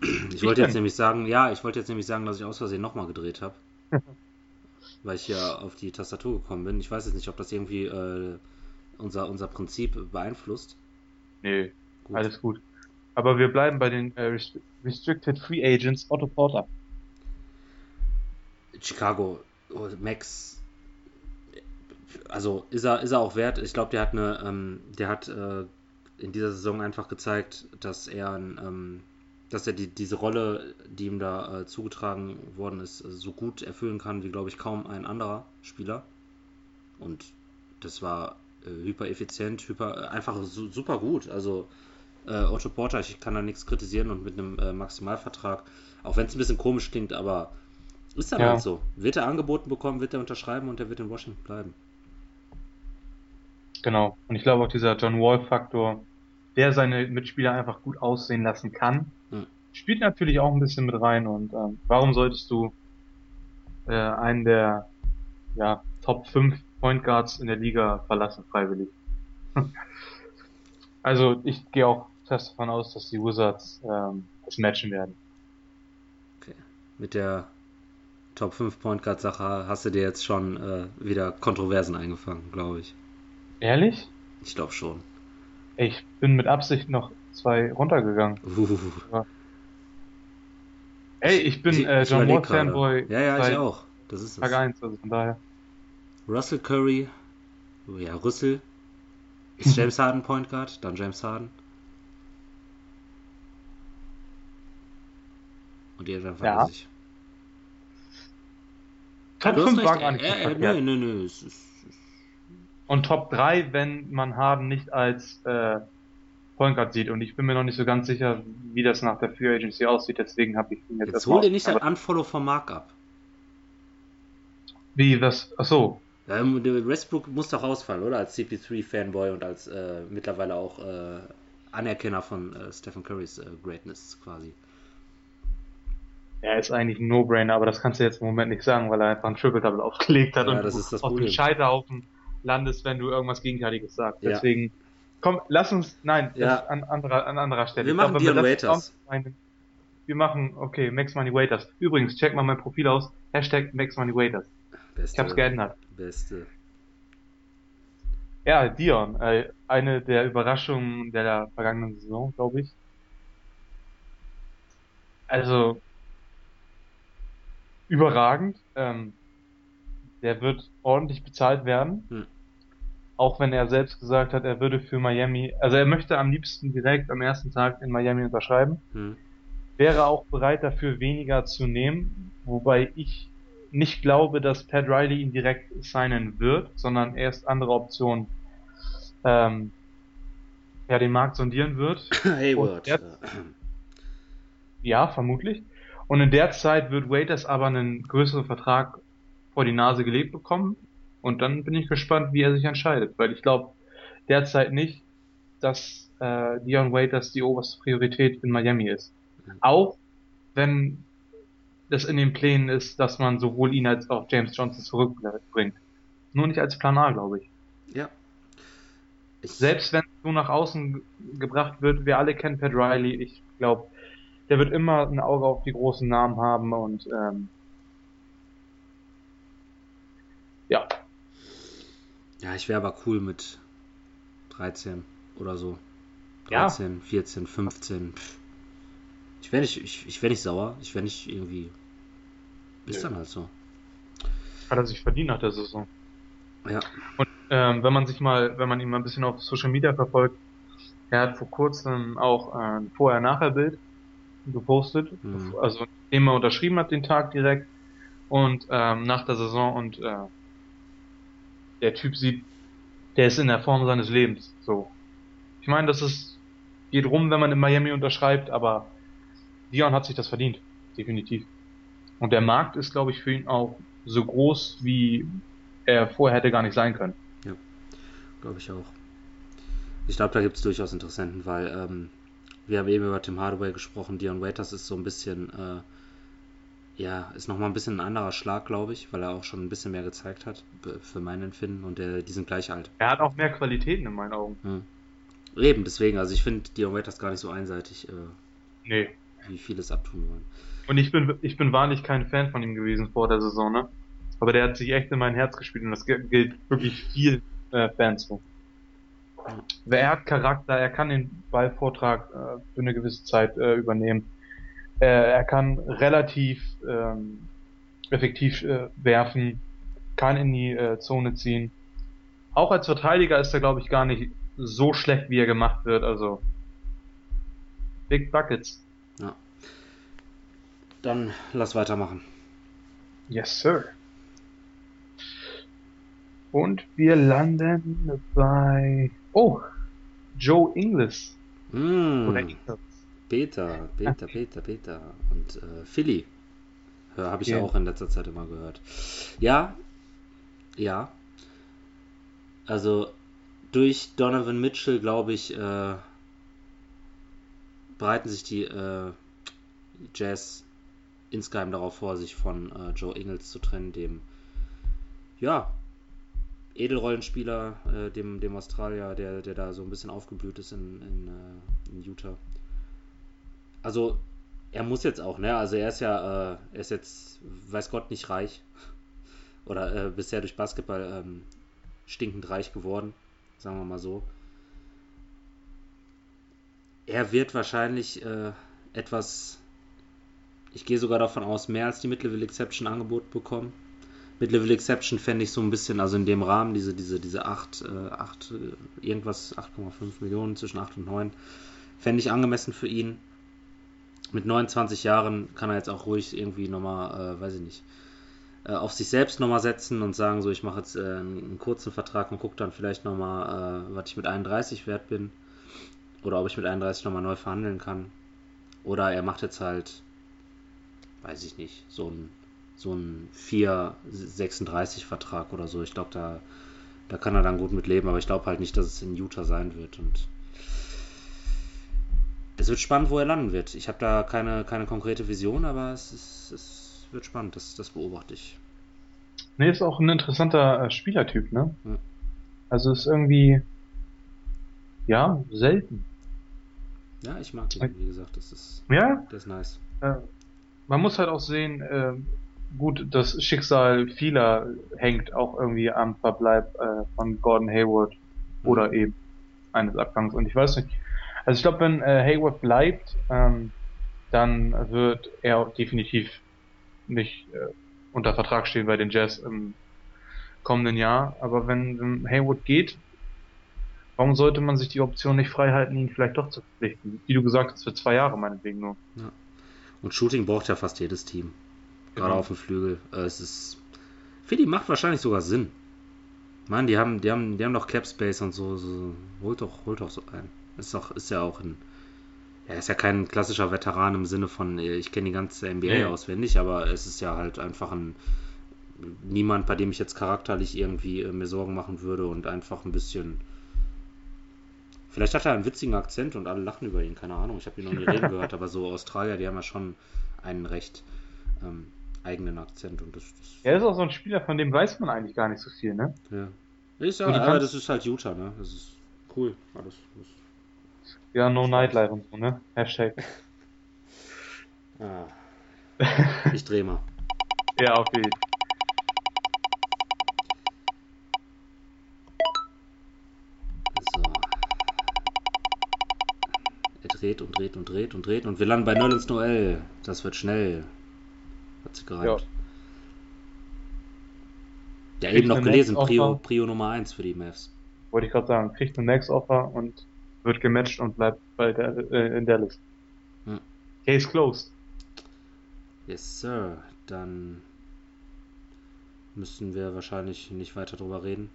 B: Ich, ich wollte jetzt nämlich sagen, ja, ich wollte jetzt nämlich sagen, dass ich aus Versehen nochmal gedreht habe. weil ich ja auf die Tastatur gekommen bin. Ich weiß jetzt nicht, ob das irgendwie äh, unser, unser Prinzip beeinflusst.
C: Nee, gut. alles gut. Aber wir bleiben bei den äh, Restricted Free Agents Otto Porter.
B: Chicago, oh, Max, also ist er, ist er auch wert. Ich glaube, der hat eine, ähm, der hat äh, in dieser Saison einfach gezeigt, dass er ein, ähm, dass er die, diese Rolle, die ihm da äh, zugetragen worden ist, äh, so gut erfüllen kann, wie glaube ich kaum ein anderer Spieler. Und das war äh, hyper effizient, hyper, einfach su super gut. Also äh, Otto Porter, ich kann da nichts kritisieren und mit einem äh, Maximalvertrag, auch wenn es ein bisschen komisch klingt, aber ist dann ja. halt so. Wird er angeboten bekommen, wird er unterschreiben und er wird in Washington bleiben.
C: Genau. Und ich glaube auch dieser John Wall-Faktor, der seine Mitspieler einfach gut aussehen lassen kann, hm. spielt natürlich auch ein bisschen mit rein. Und ähm, warum solltest du äh, einen der ja, Top 5 Point Guards in der Liga verlassen, freiwillig? also ich gehe auch fest davon aus, dass die Wizards ähm, das matchen werden.
B: Okay. Mit der Top 5 Point Guard Sache hast du dir jetzt schon äh, wieder Kontroversen eingefangen, glaube ich.
C: Ehrlich?
B: Ich glaube schon.
C: Ich bin mit Absicht noch zwei runtergegangen. Uh. Ey, ich bin äh, John Wall Fanboy.
B: Ja, ja, ich auch. Das ist
C: Tag 1, also von daher.
B: Russell Curry, oh ja, Russell. Ist James Harden Point Guard? Dann James Harden. Und ihr dann
C: ja. ich. Top 5 war gar nicht äh, äh,
B: nö, nö, nö. Es ist,
C: Und Top 3, wenn man Harden nicht als äh, Point Guard sieht. Und ich bin mir noch nicht so ganz sicher, wie das nach der Free Agency aussieht. Deswegen habe ich
B: ihn jetzt Jetzt hol dir nicht ein Unfollow vom Markup.
C: Wie, was? Achso.
B: Ja, Westbrook muss doch ausfallen, oder? Als CP3-Fanboy und als äh, mittlerweile auch äh, Anerkenner von äh, Stephen Currys äh, Greatness quasi.
C: Er ist eigentlich ein No-Brainer, aber das kannst du jetzt im Moment nicht sagen, weil er einfach ein Triple-Double aufgelegt hat
B: ja,
C: und
B: das ist das
C: auf
B: Problem.
C: dem Scheiterhaufen landest, wenn du irgendwas Gegenteiliges sagst. Ja. Deswegen, komm, lass uns, nein,
B: ja.
C: an anderer, an anderer Stelle.
B: Wir machen Dion Waiters.
C: wir machen, okay, Max Money Waiters. Übrigens, check mal mein Profil aus. Hashtag Max Money Waiters. Beste, ich hab's geändert. Beste. Ja, Dion, äh, eine der Überraschungen der vergangenen Saison, glaube ich. Also, überragend. Ähm, der wird ordentlich bezahlt werden. Hm. Auch wenn er selbst gesagt hat, er würde für Miami, also er möchte am liebsten direkt am ersten Tag in Miami unterschreiben. Hm. Wäre auch bereit dafür weniger zu nehmen, wobei ich nicht glaube, dass Pat Riley ihn direkt signen wird, sondern erst andere Optionen ähm, ja, den Markt sondieren wird. Hayward. Der, ja, vermutlich. Und in der Zeit wird Waiters aber einen größeren Vertrag vor die Nase gelegt bekommen. Und dann bin ich gespannt, wie er sich entscheidet, weil ich glaube derzeit nicht, dass äh, Dion Waiters die oberste Priorität in Miami ist. Auch wenn das in den Plänen ist, dass man sowohl ihn als auch James Johnson zurückbringt. Nur nicht als Plan A, glaube ich.
B: Ja.
C: Ich Selbst wenn es so nach außen gebracht wird, wir alle kennen Pat Riley, ich glaube, der wird immer ein Auge auf die großen Namen haben und ähm, ja.
B: Ja, ich wäre aber cool mit 13 oder so. 13, ja. 14, 15. Ich wäre nicht, ich, ich wär nicht sauer. Ich wäre nicht irgendwie. Ist nee. dann halt so.
C: Hat er sich verdient nach der Saison.
B: Ja.
C: Und ähm, wenn man sich mal, wenn man ihn mal ein bisschen auf Social Media verfolgt, er hat vor kurzem auch ein Vorher-Nachher-Bild gepostet, mhm. also den er unterschrieben hat den Tag direkt und ähm, nach der Saison und äh, der Typ sieht, der ist in der Form seines Lebens. So, ich meine, das ist geht rum, wenn man in Miami unterschreibt, aber Dion hat sich das verdient, definitiv. Und der Markt ist, glaube ich, für ihn auch so groß, wie er vorher hätte gar nicht sein können.
B: Ja, glaube ich auch. Ich glaube, da gibt es durchaus Interessenten, weil ähm, wir haben eben über Tim Hardaway gesprochen. Dion Waiters ist so ein bisschen, äh, ja, ist nochmal ein bisschen ein anderer Schlag, glaube ich, weil er auch schon ein bisschen mehr gezeigt hat, für mein Empfinden. Und der, die sind gleich alt.
C: Er hat auch mehr Qualitäten in meinen Augen.
B: Hm. Eben, deswegen, also ich finde Dion Waiters gar nicht so einseitig. Äh,
C: nee.
B: Wie vieles abtun wollen.
C: Und ich bin, ich bin wahrlich kein Fan von ihm gewesen vor der Saison, ne? Aber der hat sich echt in mein Herz gespielt und das gilt wirklich viel äh, Fans so. Er hat Charakter, er kann den Ballvortrag äh, für eine gewisse Zeit äh, übernehmen. Äh, er kann relativ ähm, effektiv äh, werfen, kann in die äh, Zone ziehen. Auch als Verteidiger ist er, glaube ich, gar nicht so schlecht, wie er gemacht wird. Also Big Buckets.
B: Ja. Dann lass weitermachen.
C: Yes, sir. Und wir landen bei Oh, Joe Ingles.
B: Mm. Oder Ingles. Peter, Peter, Peter, Peter. Und äh, Philly. Habe ich ja auch in letzter Zeit immer gehört. Ja, ja. Also durch Donovan Mitchell, glaube ich, äh, bereiten sich die äh, Jazz insgeheim darauf vor, sich von äh, Joe Ingles zu trennen, dem ja Edelrollenspieler, äh, dem, dem Australier, der, der da so ein bisschen aufgeblüht ist in, in, äh, in Utah. Also, er muss jetzt auch, ne? Also, er ist ja, äh, er ist jetzt, weiß Gott, nicht reich. Oder äh, bisher durch Basketball ähm, stinkend reich geworden, sagen wir mal so. Er wird wahrscheinlich äh, etwas, ich gehe sogar davon aus, mehr als die Mid-Level Exception Angebot bekommen Mid-Level Exception fände ich so ein bisschen, also in dem Rahmen, diese, diese, diese 8, äh, 8 äh, irgendwas, 8,5 Millionen, zwischen 8 und 9, fände ich angemessen für ihn. Mit 29 Jahren kann er jetzt auch ruhig irgendwie nochmal, äh, weiß ich nicht, äh, auf sich selbst nochmal setzen und sagen, so, ich mache jetzt äh, einen, kurzen Vertrag und gucke dann vielleicht nochmal, äh, was ich mit 31 wert bin. Oder ob ich mit 31 nochmal neu verhandeln kann. Oder er macht jetzt halt, weiß ich nicht, so ein so ein 4,36 Vertrag oder so. Ich glaube, da, da kann er dann gut mit leben, aber ich glaube halt nicht, dass es in Utah sein wird. Und es wird spannend, wo er landen wird. Ich habe da keine, keine konkrete Vision, aber es, ist, es wird spannend, das, das beobachte ich.
C: Nee, ist auch ein interessanter äh, Spielertyp, ne? Ja. Also ist irgendwie, ja, selten.
B: Ja, ich mag den, wie gesagt, das ist,
C: ja?
B: das ist nice.
C: äh, man muss halt auch sehen, äh, gut, das Schicksal vieler hängt auch irgendwie am Verbleib äh, von Gordon Hayward oder mhm. eben eines Abgangs. Und ich weiß nicht, also ich glaube, wenn äh, Hayward bleibt, ähm, dann wird er definitiv nicht äh, unter Vertrag stehen bei den Jazz im kommenden Jahr. Aber wenn, wenn Hayward geht, warum sollte man sich die Option nicht frei halten, ihn vielleicht doch zu verpflichten? Wie du gesagt hast, für zwei Jahre meinetwegen nur.
B: Ja. Und Shooting braucht ja fast jedes Team. Gerade genau. auf dem Flügel. Äh, es ist. Für die macht wahrscheinlich sogar Sinn. Mann, die haben, die haben, die haben doch Cap Space und so. so. Holt doch, holt doch so ein. Ist doch, ist ja auch ein. Er ist ja kein klassischer Veteran im Sinne von, äh, ich kenne die ganze NBA ja. auswendig, aber es ist ja halt einfach ein niemand, bei dem ich jetzt charakterlich irgendwie äh, mir Sorgen machen würde und einfach ein bisschen. Vielleicht hat er einen witzigen Akzent und alle lachen über ihn, keine Ahnung. Ich habe ihn noch nie reden gehört, aber so Australier, die haben ja schon einen recht ähm, eigenen Akzent und das, das.
C: Er ist auch so ein Spieler, von dem weiß man eigentlich gar nicht so viel, ne?
B: Ja. Ist ja, aber das ist halt Utah, ne? Das ist cool. Alles. Das
C: ja, no Nightlife und so, ne? Hashtag.
B: Ah. Ich dreh mal.
C: ja, auf jeden Fall.
B: dreht und dreht und dreht und dreht und wir landen bei Null ins Noel. Das wird schnell. Hat sie gereicht. Ja, ja eben noch gelesen, Prio, Prio Nummer 1 für die Mavs.
C: Wollte ich gerade sagen, kriegt ein Next Offer und wird gematcht und bleibt bei der, äh, in der Liste. Hm. Case closed.
B: Yes, Sir. Dann müssen wir wahrscheinlich nicht weiter drüber reden.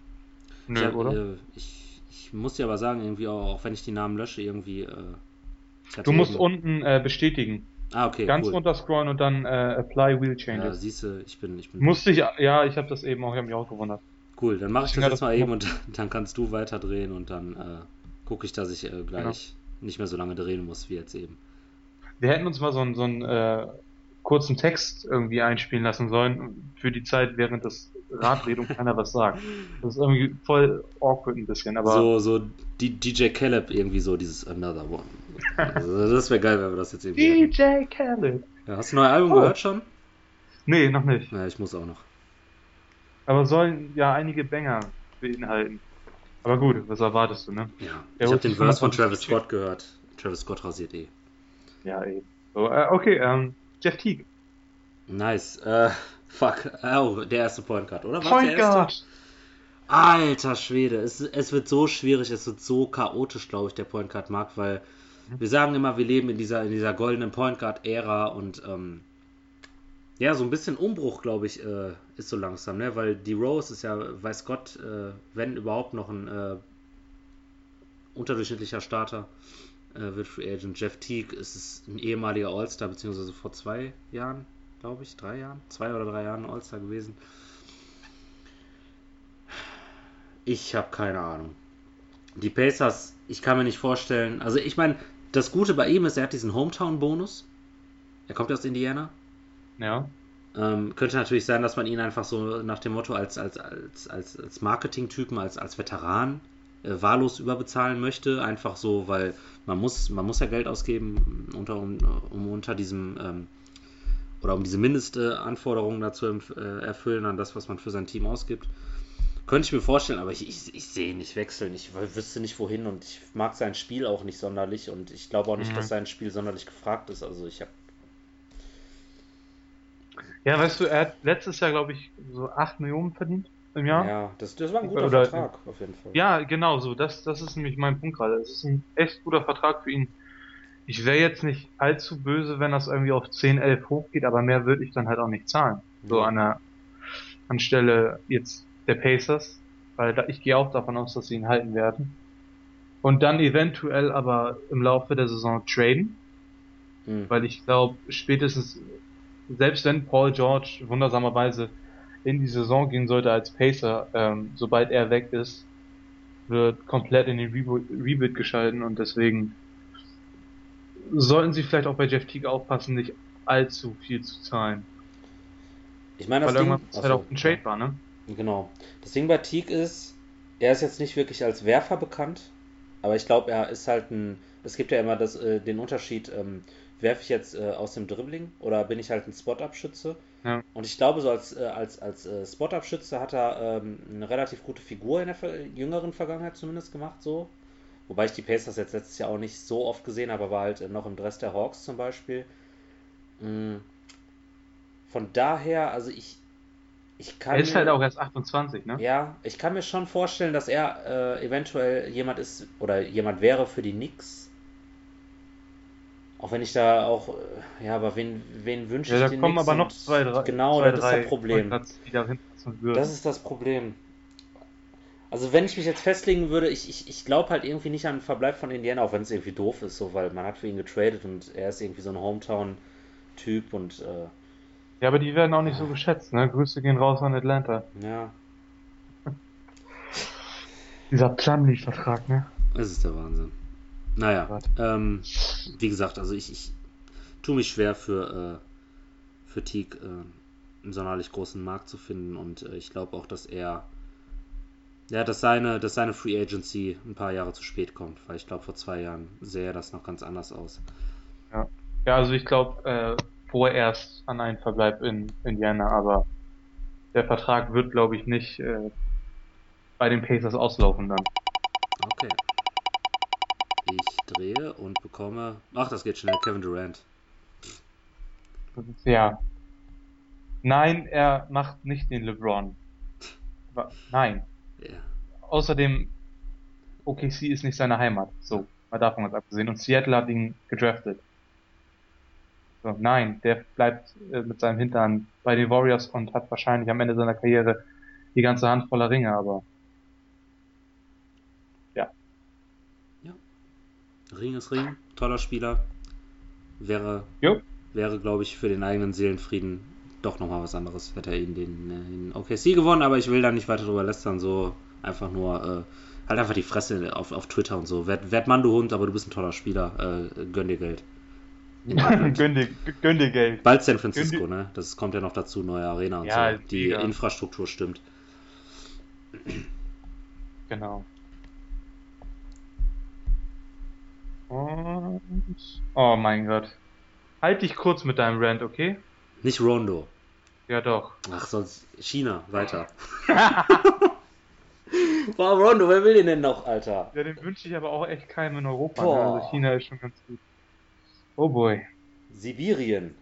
C: Nö, ich, hab, oder? Äh,
B: ich, ich muss dir aber sagen, irgendwie auch, auch wenn ich die Namen lösche, irgendwie äh,
C: Du musst unten äh, bestätigen.
B: Ah, okay.
C: Ganz cool. runter scrollen und dann äh, Apply Wheel Changes.
B: Ja, siehst du, ich bin, ich bin.
C: Musste ich, ja, ich habe das eben auch, ich habe mich auch gewundert.
B: Cool, dann mache ich, das jetzt mal eben und dann kannst du weiter drehen und dann äh, gucke ich, dass ich äh, gleich genau. nicht mehr so lange drehen muss wie jetzt eben.
C: Wir hätten uns mal so einen, so einen äh, kurzen Text irgendwie einspielen lassen sollen für die Zeit, während das Rad und keiner was sagt. Das ist irgendwie voll awkward ein bisschen, aber.
B: So, so DJ Caleb irgendwie so, dieses Another One. Also, das wäre geil, wenn wir das jetzt
C: irgendwie. DJ Caleb!
B: Ja, hast du ein neues Album oh. gehört schon?
C: Nee, noch nicht.
B: Ja, ich muss auch noch.
C: Aber sollen ja einige Banger beinhalten. Aber gut, was erwartest du, ne?
B: Ja, ich habe den Verse von Travis Scott gehört. Travis Scott rasiert eh.
C: Ja, eh. So, äh, okay, ähm, Jeff Teague.
B: Nice. Äh, fuck. Oh, der erste Point Guard, oder?
C: Was Point Guard!
B: Alter Schwede, es, es wird so schwierig, es wird so chaotisch, glaube ich, der Point Guard Markt, weil mhm. wir sagen immer, wir leben in dieser, in dieser goldenen Point Guard Ära und ähm, ja, so ein bisschen Umbruch, glaube ich, äh, ist so langsam, ne? Weil die Rose ist ja, weiß Gott, äh, wenn überhaupt noch ein äh, unterdurchschnittlicher Starter äh, wird Free Agent. Jeff Teague ist es ein ehemaliger All-Star, beziehungsweise vor zwei Jahren, glaube ich, drei Jahren, zwei oder drei Jahren All-Star gewesen. Ich habe keine Ahnung. Die Pacers, ich kann mir nicht vorstellen, also ich meine, das Gute bei ihm ist, er hat diesen Hometown-Bonus. Er kommt aus Indiana.
C: Ja.
B: Ähm, könnte natürlich sein, dass man ihn einfach so nach dem Motto als, als, als, als, als Marketing-Typen, als, als Veteran äh, wahllos überbezahlen möchte. Einfach so, weil man muss, man muss ja Geld ausgeben, unter, um, um unter diesem ähm, oder um diese Mindestanforderungen dazu äh, erfüllen an das, was man für sein Team ausgibt. Könnte ich mir vorstellen, aber ich, ich, ich sehe ihn nicht wechseln. Ich wüsste nicht wohin und ich mag sein Spiel auch nicht sonderlich und ich glaube auch nicht, mhm. dass sein Spiel sonderlich gefragt ist. Also ich habe.
C: Ja, weißt du, er hat letztes Jahr, glaube ich, so 8 Millionen verdient im Jahr.
B: Ja, das, das war ein guter Oder, Vertrag auf jeden Fall.
C: Ja, genau so. Das, das ist nämlich mein Punkt gerade. Es ist ein echt guter Vertrag für ihn. Ich wäre jetzt nicht allzu böse, wenn das irgendwie auf 10, 11 hochgeht, aber mehr würde ich dann halt auch nicht zahlen. So an der anstelle jetzt der Pacers, weil da, ich gehe auch davon aus, dass sie ihn halten werden. Und dann eventuell aber im Laufe der Saison traden. Mhm. Weil ich glaube, spätestens, selbst wenn Paul George wundersamerweise in die Saison gehen sollte als Pacer, ähm, sobald er weg ist, wird komplett in den Rebuild, geschalten und deswegen sollten sie vielleicht auch bei Jeff Teague aufpassen, nicht allzu viel zu zahlen.
B: Ich meine, das Weil
C: Ding, irgendwann halt auch ein Trade war, ne?
B: Genau. Das Ding bei Teague ist, er ist jetzt nicht wirklich als Werfer bekannt, aber ich glaube, er ist halt ein. Es gibt ja immer das, äh, den Unterschied, ähm, werfe ich jetzt äh, aus dem Dribbling oder bin ich halt ein Spot-Up-Schütze? Ja. Und ich glaube, so als, äh, als, als äh, Spot-Up-Schütze hat er ähm, eine relativ gute Figur in der jüngeren Vergangenheit zumindest gemacht, so. Wobei ich die Pacers jetzt letztes Jahr auch nicht so oft gesehen habe, aber halt noch im Dress der Hawks zum Beispiel. Mm. Von daher, also ich, ich kann.
C: Er ist mir, halt auch erst 28, ne?
B: Ja, ich kann mir schon vorstellen, dass er äh, eventuell jemand ist oder jemand wäre für die Knicks. Auch wenn ich da auch, äh, ja, aber wen, wen wünsche
C: ja,
B: ich
C: da kommen aber noch zwei, drei.
B: Genau,
C: zwei,
B: das ist das Problem. Das ist das Problem. Also wenn ich mich jetzt festlegen würde, ich, ich, ich glaube halt irgendwie nicht an den Verbleib von Indiana, auch wenn es irgendwie doof ist, so, weil man hat für ihn getradet und er ist irgendwie so ein Hometown-Typ und äh,
C: Ja, aber die werden auch nicht so geschätzt, ne? Grüße gehen raus an Atlanta.
B: Ja.
C: Dieser Plumlee-Vertrag, ne?
B: Das ist der Wahnsinn. Naja, ähm, wie gesagt, also ich, ich tue mich schwer für, äh, für Teague äh, einen sonderlich großen Markt zu finden und äh, ich glaube auch, dass er ja, dass seine, dass seine Free Agency ein paar Jahre zu spät kommt, weil ich glaube, vor zwei Jahren sähe das noch ganz anders aus.
C: Ja, ja also ich glaube äh, vorerst an einen Verbleib in Indiana, aber der Vertrag wird, glaube ich, nicht äh, bei den Pacers auslaufen dann.
B: Okay. Ich drehe und bekomme. Ach, das geht schnell, Kevin Durant.
C: Ja. Nein, er macht nicht den LeBron. Nein. Yeah. Außerdem, OKC ist nicht seine Heimat. So, mal davon ganz abgesehen. Und Seattle hat ihn gedraftet. So, nein, der bleibt äh, mit seinem Hintern bei den Warriors und hat wahrscheinlich am Ende seiner Karriere die ganze Hand voller Ringe, aber ja.
B: Ja. Ring ist Ring, toller Spieler. Wäre,
C: jo.
B: wäre glaube ich, für den eigenen Seelenfrieden doch nochmal was anderes. Hätte er ihn den, den OKC gewonnen, aber ich will da nicht weiter drüber lästern, so einfach nur äh, halt einfach die Fresse auf, auf Twitter und so. Werd, werd Mann, du Hund, aber du bist ein toller Spieler, äh, gönn dir Geld.
C: gönn, dir, gönn dir Geld.
B: Bald San Francisco, ne? Das kommt ja noch dazu, neue Arena und ja, so. Die mega. Infrastruktur stimmt.
C: Genau. Und. Oh mein Gott. Halt dich kurz mit deinem Rant, okay?
B: Nicht Rondo.
C: Ja, doch.
B: Ach, sonst China, weiter. Warum Rondo? Wer will den denn noch, Alter?
C: Ja, den wünsche ich aber auch echt keinem in Europa. Ne? Also China ist schon ganz gut. Oh boy.
B: Sibirien.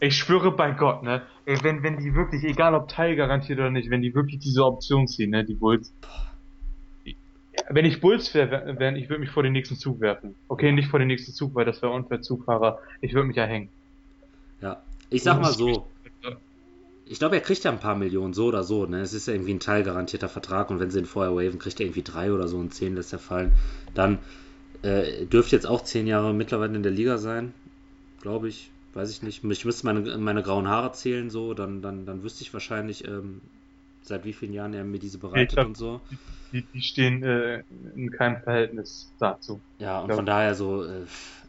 C: Ich schwöre bei Gott, ne? Ey, wenn, wenn die wirklich, egal ob teilgarantiert oder nicht, wenn die wirklich diese Option ziehen, ne, die Bulls. Wenn ich Bulls wäre, wär, ich würde mich vor den nächsten Zug werfen. Okay, nicht vor den nächsten Zug, weil das wäre unfair Zugfahrer. Ich würde mich ja hängen.
B: Ja, ich sag mal so. Ich glaube, er kriegt ja ein paar Millionen, so oder so. Ne? Es ist ja irgendwie ein teilgarantierter Vertrag und wenn sie ihn vorher waven, kriegt er irgendwie drei oder so und zehn lässt er fallen. Dann äh, dürfte jetzt auch zehn Jahre mittlerweile in der Liga sein, glaube ich. Weiß ich nicht. Ich müsste meine, meine grauen Haare zählen, so, dann, dann, dann wüsste ich wahrscheinlich, ähm, seit wie vielen Jahren er mir diese bereitet glaub, und so.
C: Die, die stehen äh, in keinem Verhältnis dazu.
B: Ja, und von daher so, äh,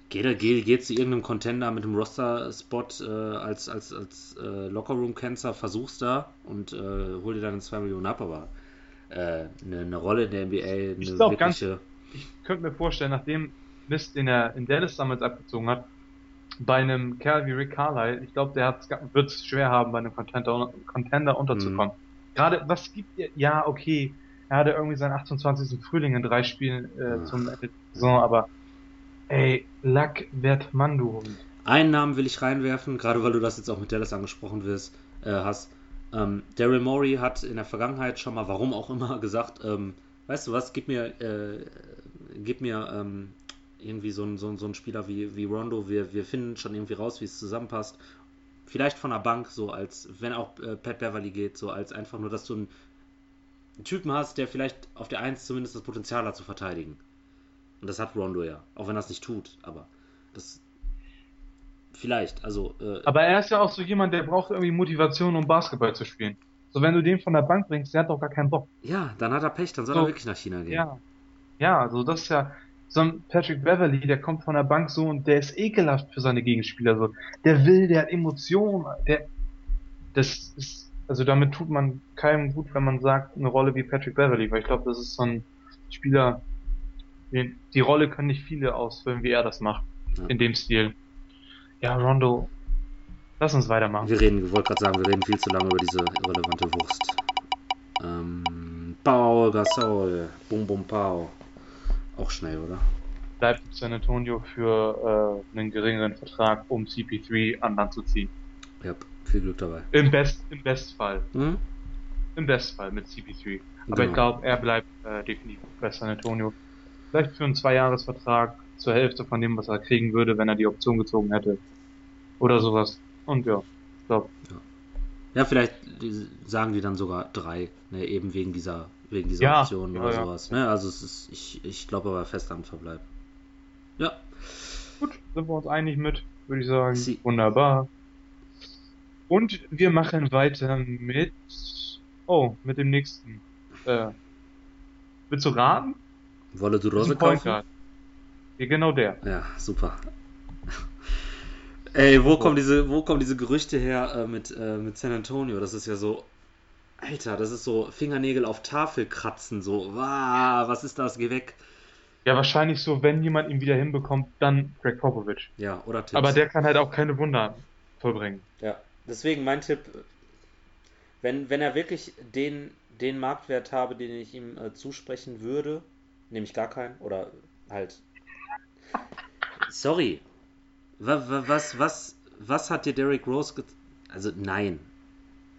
B: Geht, geht, geht zu irgendeinem Contender mit dem Roster-Spot äh, als, als, als äh, Lockerroom-Cancer, versuch's da und äh, hol dir dann 2 Millionen ab, aber eine äh, ne Rolle in der NBA, eine
C: ich wirkliche... Ganz, ich könnte mir vorstellen, nachdem Mist, den er in Dallas damals abgezogen hat, bei einem Kerl wie Rick Carlisle, ich glaube, der wird es schwer haben, bei einem Contender, Contender unterzukommen. Mhm. Gerade, was gibt ihr, ja, okay, er hatte irgendwie seinen 28. Frühling in drei Spielen äh, zum Ende der Saison, aber Ey, Lack wird Mann, du Hund.
B: Einen Namen will ich reinwerfen, gerade weil du das jetzt auch mit Dallas angesprochen wirst, äh, hast. Ähm, Daryl Morey hat in der Vergangenheit schon mal, warum auch immer, gesagt, ähm, weißt du was, gib mir, äh, gib mir ähm, irgendwie so einen so so ein Spieler wie, wie Rondo, wir, wir finden schon irgendwie raus, wie es zusammenpasst. Vielleicht von der Bank, so als, wenn auch äh, Pat Beverly geht, so als einfach nur, dass du einen Typen hast, der vielleicht auf der 1 zumindest das Potenzial hat zu verteidigen. Und das hat Rondo ja. Auch wenn er es nicht tut. Aber das. Vielleicht. Also.
C: Äh, aber er ist ja auch so jemand, der braucht irgendwie Motivation, um Basketball zu spielen. So, wenn du den von der Bank bringst, der hat doch gar keinen Bock.
B: Ja, dann hat er Pech, dann soll so, er wirklich nach China gehen.
C: Ja. Ja, also das ist ja. So ein Patrick Beverly, der kommt von der Bank so und der ist ekelhaft für seine Gegenspieler. So. Der will, der hat Emotionen, der. Das ist. Also damit tut man keinem gut, wenn man sagt, eine Rolle wie Patrick Beverly, weil ich glaube, das ist so ein Spieler, die, die Rolle können nicht viele ausfüllen, wie er das macht. Ja. In dem Stil. Ja, Rondo. Lass uns weitermachen.
B: Wir reden, ich wollte gerade sagen, wir reden viel zu lange über diese irrelevante Wurst. Ähm, Paul Gasol. Bum Bum Pau. Auch schnell, oder?
C: Bleibt San Antonio für äh, einen geringeren Vertrag, um CP3 an Land zu ziehen.
B: Ja, viel Glück dabei.
C: Im, Best, im Bestfall.
B: Hm?
C: Im Bestfall mit CP3. Aber
B: Genau.
C: ich glaube, er bleibt äh, definitiv bei San Antonio. Vielleicht für einen Zweijahresvertrag zur Hälfte von dem, was er kriegen würde, wenn er die Option gezogen hätte. Oder sowas. Und ja, ich glaube,
B: Ja, vielleicht die- sagen die dann sogar drei, ne, eben wegen dieser, wegen dieser
C: Ja,
B: Option
C: ja,
B: oder
C: ja.
B: sowas. Ne? Also es ist, ich, ich glaube aber fest am Verbleib. Ja,
C: gut, sind wir uns einig mit, würde ich sagen.
B: Sie-
C: Wunderbar. Und wir machen weiter mit, oh, mit dem nächsten. Äh, willst du raten?
B: Wolle du Rose kaufen?
C: Ja, genau der.
B: Ja, super. Ey, wo kommen diese, wo kommen diese Gerüchte her äh, mit, äh, mit San Antonio? Das ist ja so, Alter, das ist so Fingernägel auf Tafel kratzen, so, wow, was ist das, geh weg.
C: Ja, wahrscheinlich so, wenn jemand ihn wieder hinbekommt, dann Greg Popovich.
B: Ja, oder Tipps.
C: Aber der kann halt auch keine Wunder vollbringen.
B: Ja, deswegen mein Tipp, wenn, wenn er wirklich den, den Marktwert habe, den ich ihm äh, zusprechen würde, nehme ich gar keinen oder halt. Sorry. Wa- wa- Was, was, was hat dir Derrick Rose ge Also nein.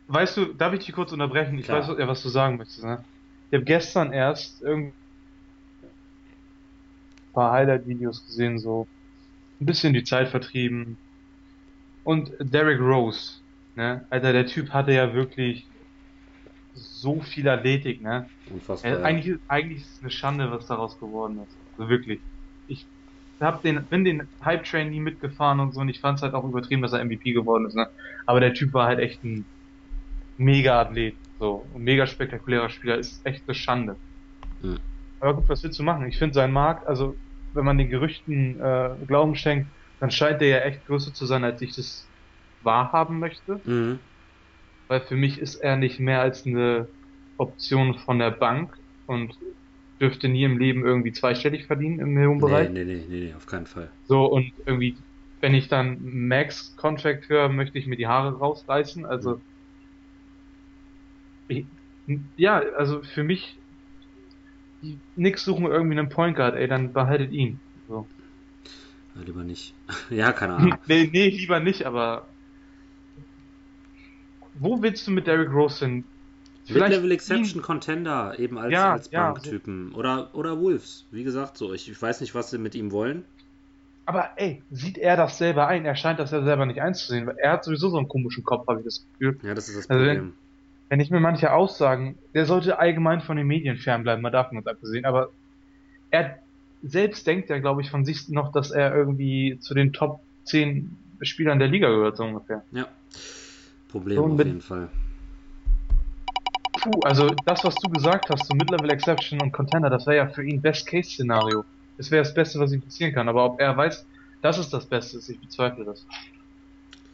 C: Weißt du, darf ich dich kurz unterbrechen? Ich
B: Klar.
C: weiß ja, was du sagen möchtest. Ne? Ich habe gestern erst irgendwie ein paar Highlight-Videos gesehen, so ein bisschen die Zeit vertrieben. Und Derrick Rose, ne? Alter, der Typ hatte ja wirklich so viel Athletik, ne?
B: Unfassbar.
C: Äh,
B: ja.
C: eigentlich, eigentlich ist es eine Schande, was daraus geworden ist. Also wirklich. Ich hab den, bin den Hype-Train nie mitgefahren und so und ich fand es halt auch übertrieben, dass er MVP geworden ist, ne? Aber der Typ war halt echt ein Mega-Athlet, so. Ein mega spektakulärer Spieler. Ist echt eine Schande.
B: Mhm.
C: Aber gut, was willst du machen? Ich finde sein Markt, also, wenn man den Gerüchten, äh, Glauben schenkt, dann scheint der ja echt größer zu sein, als ich das wahrhaben möchte.
B: Mhm.
C: Weil für mich ist er nicht mehr als eine Option von der Bank und dürfte nie im Leben irgendwie zweistellig verdienen im
B: Nee,
C: Millionenbereich.
B: nee, nee, nee, nee, auf keinen Fall.
C: So, und irgendwie, wenn ich dann Max-Contract höre, möchte ich mir die Haare rausreißen. Also, ich, ja, also für mich, die Knicks suchen irgendwie einen Point Guard, ey, dann behaltet ihn. So.
B: Ja, lieber nicht. ja, keine Ahnung.
C: nee, nee, lieber nicht, aber wo willst du mit Derrick Rose hin?
B: Mid-Level
C: ihn-
B: Exception Contender, eben als,
C: Ja,
B: als
C: ja,
B: Banktypen. Oder, oder Wolves. Wie gesagt, so. Ich, ich weiß nicht, was sie mit ihm wollen.
C: Aber ey, sieht er das selber ein? Er scheint das ja selber nicht einzusehen, weil er hat sowieso so einen komischen Kopf, habe ich das Gefühl.
B: Ja, das ist das
C: Also wenn- ich mir manche Aussagen, der sollte allgemein von den Medien fernbleiben, mal davon uns abgesehen, aber er selbst denkt ja, glaube ich, von sich noch, dass er irgendwie zu den Top 10 Spielern der Liga gehört, so ungefähr.
B: Ja. Problem
C: So,
B: auf
C: mit-
B: jeden Fall.
C: Puh, also das, was du gesagt hast, so Mid-Level Exception und Contender, das wäre ja für ihn Best-Case-Szenario. Das wäre das Beste, was ihm passieren kann. Aber ob er weiß, dass es das Beste ist, ich bezweifle das.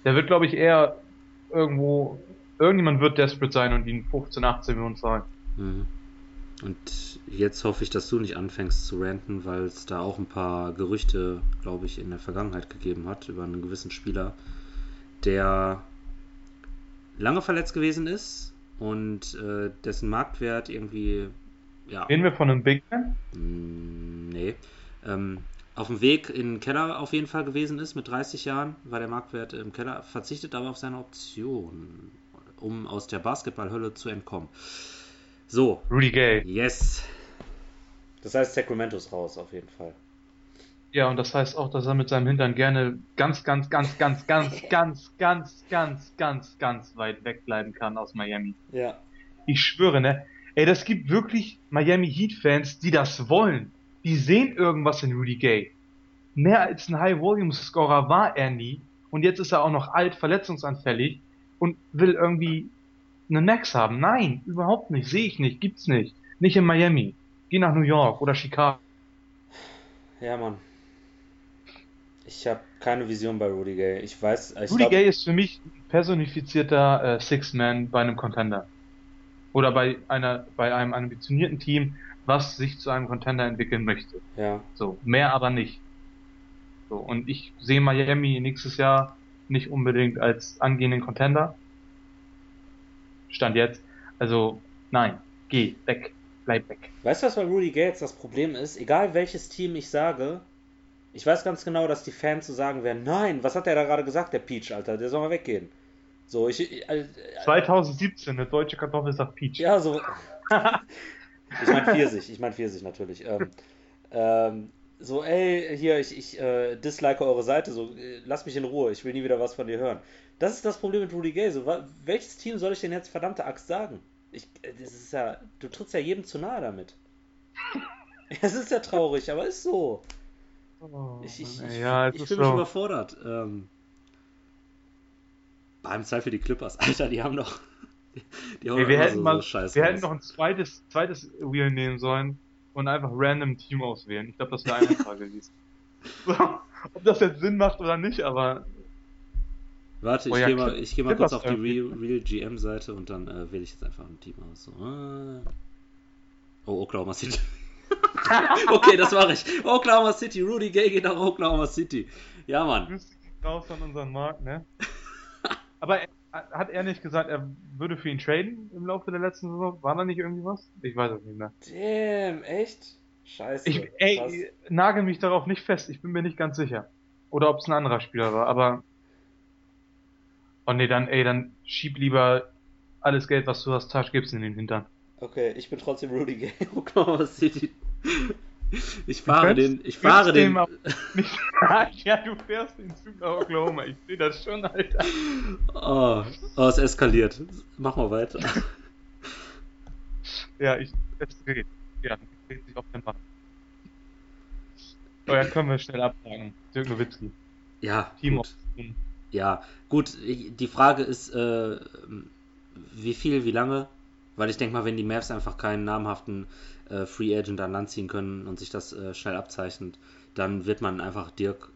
C: Der wird, glaube ich, eher irgendwo, irgendjemand wird desperate sein und ihn 15, 18 Millionen zahlen.
B: Mhm. Und jetzt hoffe ich, dass du nicht anfängst zu ranten, weil es da auch ein paar Gerüchte, glaube ich, in der Vergangenheit gegeben hat über einen gewissen Spieler, der lange verletzt gewesen ist und äh, dessen Marktwert irgendwie, ja,
C: Reden wir von einem Big Man?
B: Mm, Nee. Ähm, auf dem Weg in den Keller auf jeden Fall gewesen ist. Mit 30 Jahren war der Marktwert im Keller, verzichtet aber auf seine Option, um aus der Basketballhölle zu entkommen. So,
C: Rudy Gay.
B: yes. Das heißt, Sacramento ist raus, auf jeden Fall.
C: Ja, und das heißt auch, dass er mit seinem Hintern gerne ganz, ganz, ganz, ganz, ganz, ganz, ganz, ganz, ganz, ganz weit wegbleiben kann aus Miami.
B: Ja.
C: Ich schwöre, ne? Ey, das gibt wirklich Miami Heat-Fans, die das wollen. Die sehen irgendwas in Rudy Gay. Mehr als ein High-Volume-Scorer war er nie. Und jetzt ist er auch noch alt, verletzungsanfällig und will irgendwie einen Max haben. Nein, überhaupt nicht. Sehe ich nicht. Gibt's nicht. Nicht in Miami. Geh nach New York oder Chicago.
B: Ja, Mann. Ich habe keine Vision bei Rudy Gay. Ich weiß, ich
C: Rudy
B: glaub,
C: Gay ist für mich personifizierter äh, Six-Man bei einem Contender. Oder bei einer, bei einem ambitionierten Team, was sich zu einem Contender entwickeln möchte.
B: ja.
C: So, mehr aber nicht. So, und ich sehe Miami nächstes Jahr nicht unbedingt als angehenden Contender. Stand jetzt. Also, nein, geh, weg, bleib weg.
B: Weißt du, was bei Rudy Gates das Problem ist? Egal welches Team ich sage, ich weiß ganz genau, dass die Fans so sagen werden, nein, was hat der da gerade gesagt, der Peach, Alter, der soll mal weggehen. So, ich.
C: Äh, 2017, eine deutsche Kartoffel sagt Peach.
B: Ja, so. ich meine Pfirsich, ich meine Pfirsich natürlich. Ähm, ähm, so, ey, hier, ich, ich äh, dislike eure Seite, so, äh, lass mich in Ruhe, ich will nie wieder was von dir hören. Das ist das Problem mit Rudy Gay. So, welches Team soll ich denn jetzt verdammte Axt sagen? Ich, äh, das ist ja, du trittst ja jedem zu nahe damit. Es ist ja traurig, aber ist so. Oh, ich ich, ich, ja, ich fühle mich so. überfordert. Ähm, beim Zeit für die Clippers, Alter, die haben doch.
C: Die haben hey, wir hätten so, mal, wir hätten noch ein zweites, zweites Wheel nehmen sollen und einfach random Team auswählen. Ich glaube, das wäre einfacher gewesen. So, ob das jetzt Sinn macht oder nicht, aber.
B: Warte, ich oh, ja, gehe mal, geh mal kurz auf die Real, Real GM-Seite und dann äh, wähle ich jetzt einfach ein Team aus. So. Oh, Oklahoma City. okay, das mache ich. Oklahoma City, Rudy Gay geht nach Oklahoma City. Ja, Mann.
C: Raus von unserem Markt, ne? Aber hat er nicht gesagt, er würde für ihn traden im Laufe der letzten Saison? War da nicht irgendwie was? Ich weiß es nicht mehr.
B: Damn, echt? Scheiße.
C: Ich, ey, krass. nagel mich darauf nicht fest, ich bin mir nicht ganz sicher. Oder ob es ein anderer Spieler war, aber. Oh nee, dann, ey, dann schieb lieber alles Geld, was du hast, Tasch gibst in den Hintern.
B: Okay, ich bin trotzdem Rudy Gay, Oklahoma City. Ich fahre den, ich fahre den.
C: Nicht, ja, du fährst den Zug nach Oklahoma. Ich sehe das schon, Alter.
B: Oh, oh, es eskaliert. Mach mal weiter.
C: Ja, ich, es dreht. Ja, dreht sich auf den Mann. Oh ja, können wir schnell abfragen. Dirk Nowitzki.
B: Ja, Team gut. Ja, gut. Die Frage ist, äh, wie viel, wie lange? Weil ich denke mal, wenn die Mavs einfach keinen namhaften äh, Free Agent an Land ziehen können und sich das äh, schnell abzeichnet, dann wird man einfach Dirk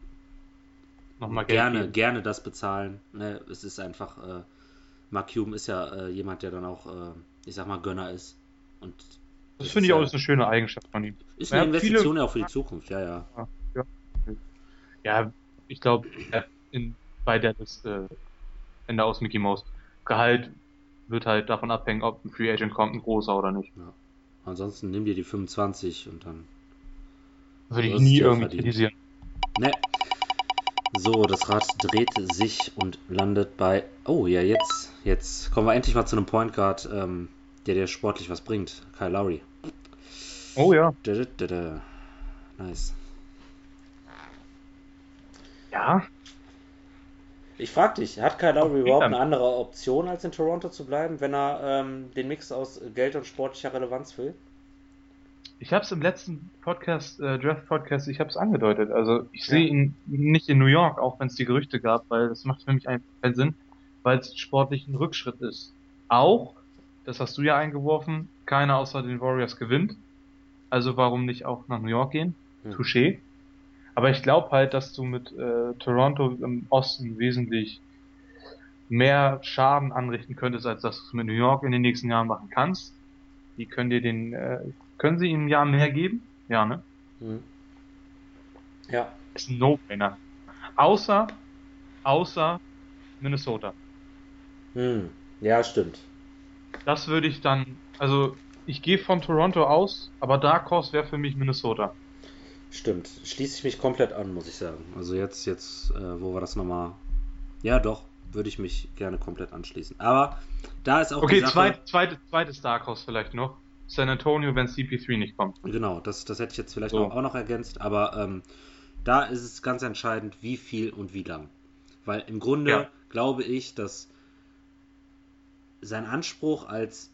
B: Nochmal gerne, geben. gerne das bezahlen. Ne? Es ist einfach, äh, Mark Cuban ist ja äh, jemand, der dann auch, äh, ich sag mal, Gönner ist. Und
C: das, das finde ich auch ist eine schöne Eigenschaft von ihm.
B: Ist eine Investition viele... ja auch für die Zukunft, ja, ja.
C: Ja, ja ich glaube, bei der Liste Ende aus Mickey Mouse. Gehalt wird halt davon abhängen, ob ein Free Agent kommt, ein großer oder nicht. Ja.
B: Ansonsten nimm dir die 25 und dann.
C: Würde ich nie irgendwie kritisieren.
B: Ne. So, das Rad dreht sich und landet bei. Oh ja, jetzt, jetzt kommen wir endlich mal zu einem Point Guard, ähm, der dir sportlich was bringt. Kyle Lowry.
C: Oh ja.
B: Da, da, da, nice.
C: Ja.
B: Ich frag dich, hat Kyle Lowry überhaupt eine andere Option, als in Toronto zu bleiben, wenn er ähm, den Mix aus Geld und sportlicher Relevanz will?
C: Ich habe es im letzten Podcast, äh, Draft Podcast, ich habe es angedeutet. Also ich ja. sehe ihn nicht in New York, auch wenn es die Gerüchte gab, weil das macht für mich einfach keinen Sinn, weil es sportlich ein Rückschritt ist. Auch, das hast du ja eingeworfen, keiner außer den Warriors gewinnt. Also warum nicht auch nach New York gehen? Hm. Touché. Aber ich glaube halt, dass du mit äh, Toronto im Osten wesentlich mehr Schaden anrichten könntest, als dass du es mit New York in den nächsten Jahren machen kannst. Die können dir den, äh, können sie ihm ein Jahr mehr geben? Ja, ne? Mhm.
B: Ja.
C: Ist ein No-Brainer. Außer, außer Minnesota.
B: Hm. Ja, stimmt.
C: Das würde ich dann, also ich gehe von Toronto aus, aber Dark Horse wäre für mich Minnesota.
B: Stimmt, schließe ich mich komplett an, muss ich sagen. Also jetzt, jetzt, äh, wo war das nochmal? Ja, doch, würde ich mich gerne komplett anschließen. Aber da ist auch
C: Okay, Sache, zweit, zweite, zweites Dark Horse vielleicht noch. San Antonio, wenn CP3 nicht kommt.
B: Genau, das, das hätte ich jetzt vielleicht so. auch noch ergänzt, aber ähm, da ist es ganz entscheidend, wie viel und wie lang. Weil im Grunde ja. glaube ich, dass sein Anspruch als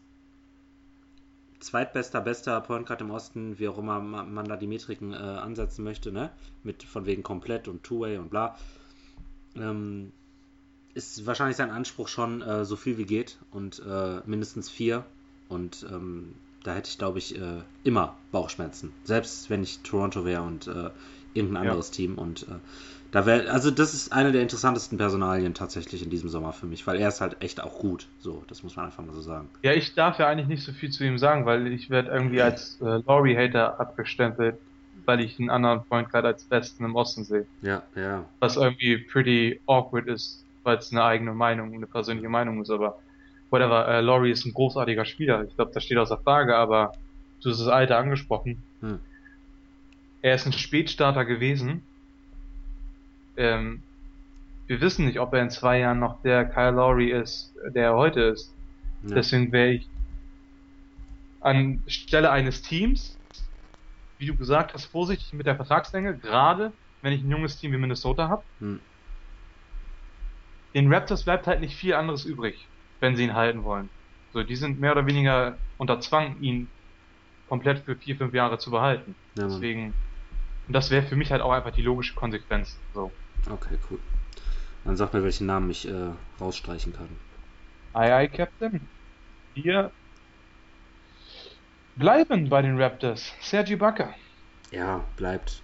B: zweitbester, bester Point Guard im Osten, wie auch immer man da die Metriken äh, ansetzen möchte, ne? Mit von wegen komplett und Two-Way und bla. Ähm, ist wahrscheinlich sein Anspruch schon äh, so viel wie geht und äh, mindestens vier. Und ähm, da hätte ich, glaube ich, äh, immer Bauchschmerzen. Selbst wenn ich Toronto wäre und äh, irgendein anderes ja. Team. Und äh, da wäre, also das ist eine der interessantesten Personalien tatsächlich in diesem Sommer für mich, weil er ist halt echt auch gut. So, das muss man einfach mal so sagen.
C: Ja, ich darf ja eigentlich nicht so viel zu ihm sagen, weil ich werde irgendwie als äh, Laurie-Hater abgestempelt. weil ich einen anderen Point Guard als besten im Osten sehe.
B: Ja, ja.
C: Was irgendwie pretty awkward ist, weil es eine eigene Meinung, eine persönliche Meinung ist, aber whatever, äh, Laurie ist ein großartiger Spieler. Ich glaube, das steht außer Frage, aber du hast das Alter angesprochen. Hm. Er ist ein Spätstarter gewesen. Ähm, wir wissen nicht, ob er in zwei Jahren noch der Kyle Lowry ist, der er heute ist. Ja. Deswegen wäre ich an Stelle eines Teams, wie du gesagt hast, vorsichtig mit der Vertragslänge, gerade wenn ich ein junges Team wie Minnesota habe. Hm. Den Raptors bleibt halt nicht viel anderes übrig, wenn sie ihn halten wollen. So, die sind mehr oder weniger unter Zwang, ihn komplett für vier, fünf Jahre zu behalten. Ja, Deswegen, und das wäre für mich halt auch einfach die logische Konsequenz. So.
B: Okay, cool. Dann sag mir, welchen Namen ich äh, rausstreichen kann.
C: Aye, aye, Captain. Wir bleiben bei den Raptors. Sergi Bakker.
B: Ja, bleibt.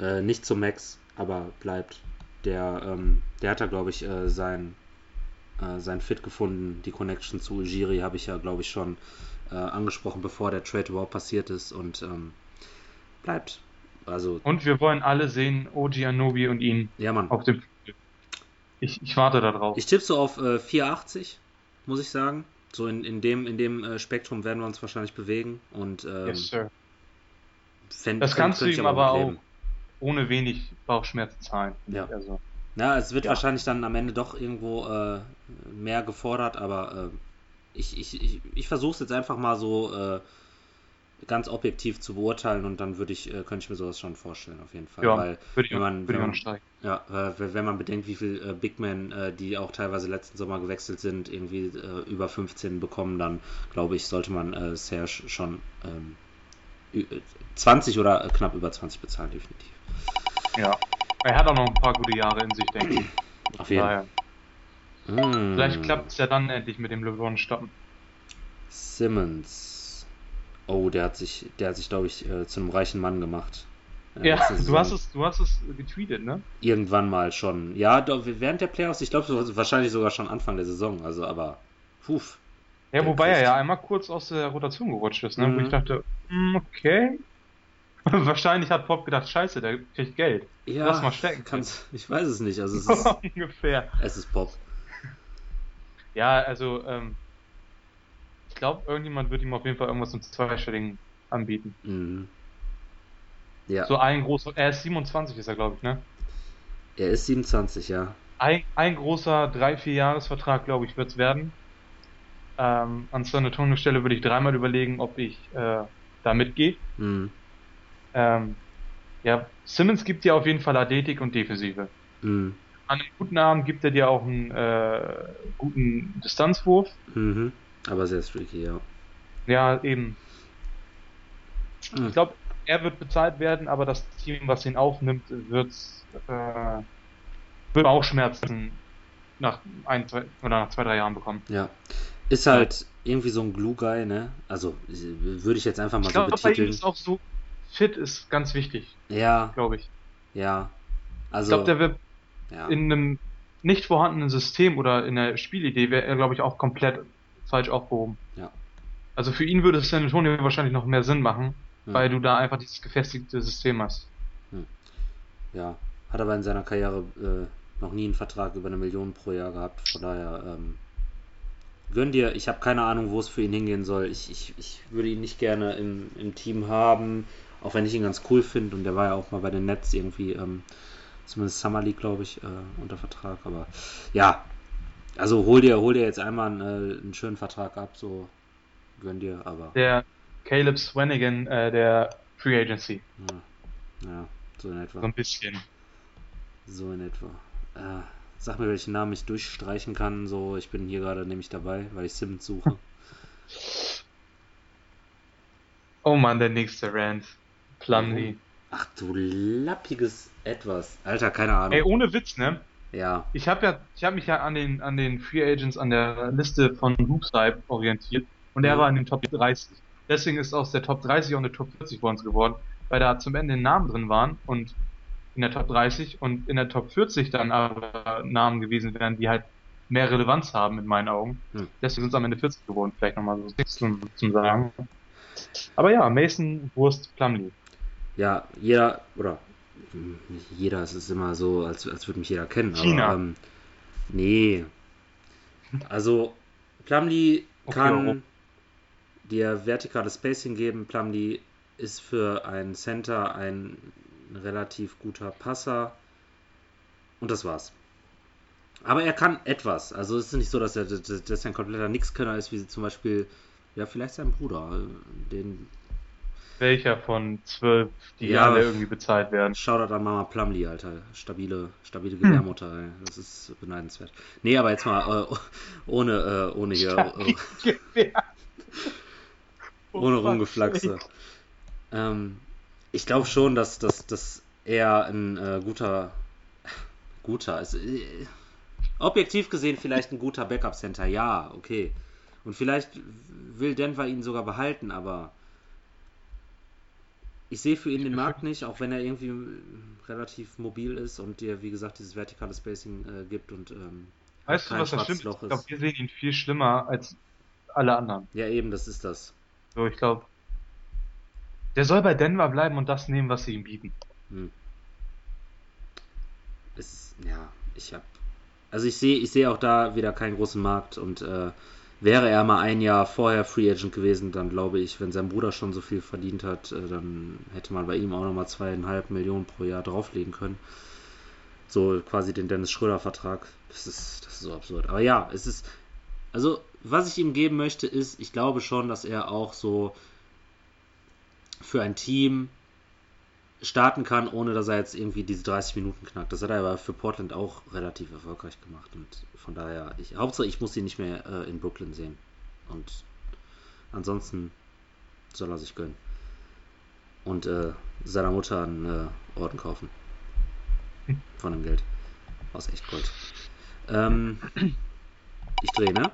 B: Äh, nicht zum Max, aber bleibt. Der, ähm, der hat da, glaube ich, äh, sein, äh, sein Fit gefunden. Die Connection zu Ujiri habe ich ja, glaube ich, schon äh, angesprochen, bevor der Trade überhaupt passiert ist. Und ähm, bleibt. Also,
C: und wir wollen alle sehen, Oji Anobi und ihn
B: ja, Mann.
C: auf dem ich, ich warte da drauf.
B: Ich tippe so auf äh, 480, muss ich sagen. So in, in dem, in dem äh, Spektrum werden wir uns wahrscheinlich bewegen. Und, ähm,
C: yes, sir. Fänd, das kannst du ihm aber auch ohne wenig Bauchschmerzen zahlen.
B: Ja. Also, ja, es wird ja. wahrscheinlich dann am Ende doch irgendwo äh, mehr gefordert, aber äh, ich, ich, ich, ich versuche es jetzt einfach mal so äh, ganz objektiv zu beurteilen und dann würde ich, äh, könnte ich mir sowas schon vorstellen, auf jeden Fall.
C: Ja,
B: Weil,
C: würde wenn man, würde wenn
B: man, ja, wenn man bedenkt, wie viel äh, Big Men, äh, die auch teilweise letzten Sommer gewechselt sind, irgendwie äh, über 15 bekommen, dann glaube ich, sollte man äh, Serge schon ähm, 20 oder knapp über 20 bezahlen, definitiv.
C: Ja, er hat auch noch ein paar gute Jahre in sich, denke ich.
B: Auf jeden Fall.
C: Mm. Vielleicht klappt es ja dann endlich mit dem LeBron-Stoppen.
B: Simmons. Oh, der hat sich, der hat sich, glaube ich, äh, zu einem reichen Mann gemacht.
C: Äh, ja, du hast es, du hast es getweetet, ne?
B: Irgendwann mal schon. Ja, doch, während der Playoffs, ich glaube wahrscheinlich sogar schon Anfang der Saison, also aber puh.
C: Ja, wobei er ja einmal kurz aus der Rotation gerutscht ist, ne? Mhm. Wo ich dachte, hm, okay. wahrscheinlich hat Pop gedacht, scheiße, der kriegt Geld.
B: Ja, Lass mal stecken. Kannst, ich weiß es nicht, also es ist
C: ungefähr.
B: Es ist Pop.
C: Ja, also ähm, glaube, irgendjemand wird ihm auf jeden Fall irgendwas im zweistelligen anbieten.
B: Mhm. Ja.
C: So ein großer, er ist 27 ist er, glaube ich, ne?
B: Er ist 27, ja.
C: Ein, ein großer 3-4 Jahresvertrag, glaube ich, wird es werden. Ähm, an San Antonio Stelle würde ich dreimal überlegen, ob ich äh, da mitgehe.
B: Mhm.
C: Ähm, ja, Simmons gibt dir auf jeden Fall Athletik und Defensive.
B: Mhm.
C: An einem guten Abend gibt er dir auch einen äh, guten Distanzwurf.
B: Mhm. Aber sehr streaky, ja.
C: Ja, eben. Hm. Ich glaube, er wird bezahlt werden, aber das Team, was ihn aufnimmt, wird, äh, wird Bauchschmerzen nach ein, zwei oder nach zwei, drei Jahren bekommen.
B: Ja. Ist halt irgendwie so ein Glue-Guy, ne? Also würde ich jetzt einfach mal ich glaub, so betiteln. Bei ihm
C: ist auch so, fit ist ganz wichtig.
B: Ja.
C: Glaube ich.
B: Ja.
C: Also. Ich glaube, der wird ja. in einem nicht vorhandenen System oder in der Spielidee wäre er, glaube ich, auch komplett falsch aufgehoben.
B: Ja.
C: Also für ihn würde San Antonio wahrscheinlich noch mehr Sinn machen, hm. weil du da einfach dieses gefestigte System hast.
B: Hm. Ja, hat aber in seiner Karriere äh, noch nie einen Vertrag über eine Million pro Jahr gehabt, von daher ähm, gönn dir, ich habe keine Ahnung, wo es für ihn hingehen soll. Ich, ich, ich würde ihn nicht gerne im, im Team haben, auch wenn ich ihn ganz cool finde und der war ja auch mal bei den Nets irgendwie, ähm, zumindest Summer League, glaube ich, äh, unter Vertrag, aber ja, also hol dir, hol dir jetzt einmal einen, äh, einen schönen Vertrag ab, so gönn dir, aber.
C: Der Caleb Swanigan äh, der Free Agency.
B: Ja, ja, so in etwa.
C: So ein bisschen.
B: So in etwa. Äh, sag mir, welchen Namen ich durchstreichen kann. So, ich bin hier gerade nämlich dabei, weil ich Sims suche.
C: oh Mann, der nächste Rand. Plumley.
B: Ach du lappiges Etwas. Alter, keine Ahnung.
C: Ey, ohne Witz, ne?
B: Ja.
C: Ich habe ja, ich habe mich ja an den an den Free Agents an der Liste von Hoopstype orientiert und er mhm. war in den Top 30. Deswegen ist aus der Top 30 auch eine Top 40 bei uns geworden, weil da zum Ende Namen drin waren und in der Top 30 und in der Top 40 dann aber Namen gewesen wären, die halt mehr Relevanz haben in meinen Augen. Mhm. Deswegen sind es am Ende 40 geworden, vielleicht nochmal so zum, zum Sagen. Aber ja, Mason, Wurst, Plumlee.
B: ja, jeder, oder nicht jeder, es ist immer so, als, als würde mich jeder kennen. China. Aber, ähm, nee. Also, Plumlee kann okay, dir vertikales Spacing geben. Plumlee ist für einen Center ein relativ guter Passer. Und das war's. Aber er kann etwas. Also es ist nicht so, dass er, dass er ein kompletter Nixkönner ist, wie zum Beispiel, ja, vielleicht sein Bruder. Den
C: welcher von zwölf, die ja, alle irgendwie bezahlt werden.
B: Shoutout an Mama Plumley, Alter. Stabile, stabile Gebärmutter, hm. ey. Das ist beneidenswert. Nee, aber jetzt mal äh, ohne, äh, ohne hier. Äh, ohne Rumgeflaxe. Ähm, ich glaube schon, dass, dass, dass er ein äh, guter. Guter ist. Äh, objektiv gesehen vielleicht ein guter Backup-Center, ja, okay. Und vielleicht will Denver ihn sogar behalten, aber ich sehe für ihn den Markt nicht, auch wenn er irgendwie relativ mobil ist und dir, wie gesagt, dieses vertikale Spacing äh, gibt und ähm,
C: Weißt du, was das stimmt? Ich glaube, wir sehen ihn viel schlimmer als alle anderen.
B: Ja, eben, das ist das.
C: So, ich glaube, der soll bei Denver bleiben und das nehmen, was sie ihm bieten. Hm.
B: Es, ja, ich habe, also ich sehe, ich sehe auch da wieder keinen großen Markt und äh, Wäre er mal ein Jahr vorher Free Agent gewesen, dann glaube ich, wenn sein Bruder schon so viel verdient hat, äh, dann hätte man bei ihm auch nochmal zweieinhalb Millionen pro Jahr drauflegen können. So quasi den Dennis Schröder-Vertrag. Das ist, das ist so absurd. Aber ja, es ist. Also, was ich ihm geben möchte, ist, ich glaube schon, dass er auch so für ein Team starten kann, ohne dass er jetzt irgendwie diese 30 Minuten knackt. Das hat er aber für Portland auch relativ erfolgreich gemacht. Und von daher, ich, Hauptsache ich muss ihn nicht mehr äh, in Brooklyn sehen. Und ansonsten soll er sich gönnen. Und äh, seiner Mutter einen äh, Orden kaufen. Von dem Geld. Aus echt Gold. Ähm, ich drehe, ne?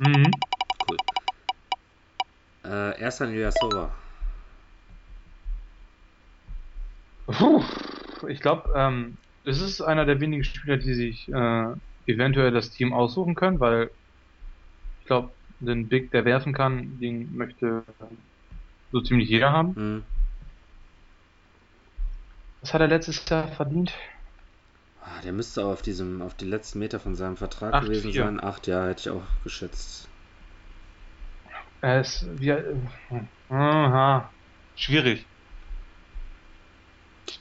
B: Mhm. Cool. Äh, erster Ilyasova.
C: Puh, ich glaube, ähm, es ist einer der wenigen Spieler, die sich äh, eventuell das Team aussuchen können, weil ich glaube, den Big, der werfen kann, den möchte so ziemlich jeder haben. Mhm. Was hat er letztes Jahr verdient?
B: Ah, der müsste auf diesem, auf die letzten Meter von seinem Vertrag Acht, gewesen vier. sein. Acht Jahre hätte ich auch geschätzt.
C: Er ist wie, äh, aha, schwierig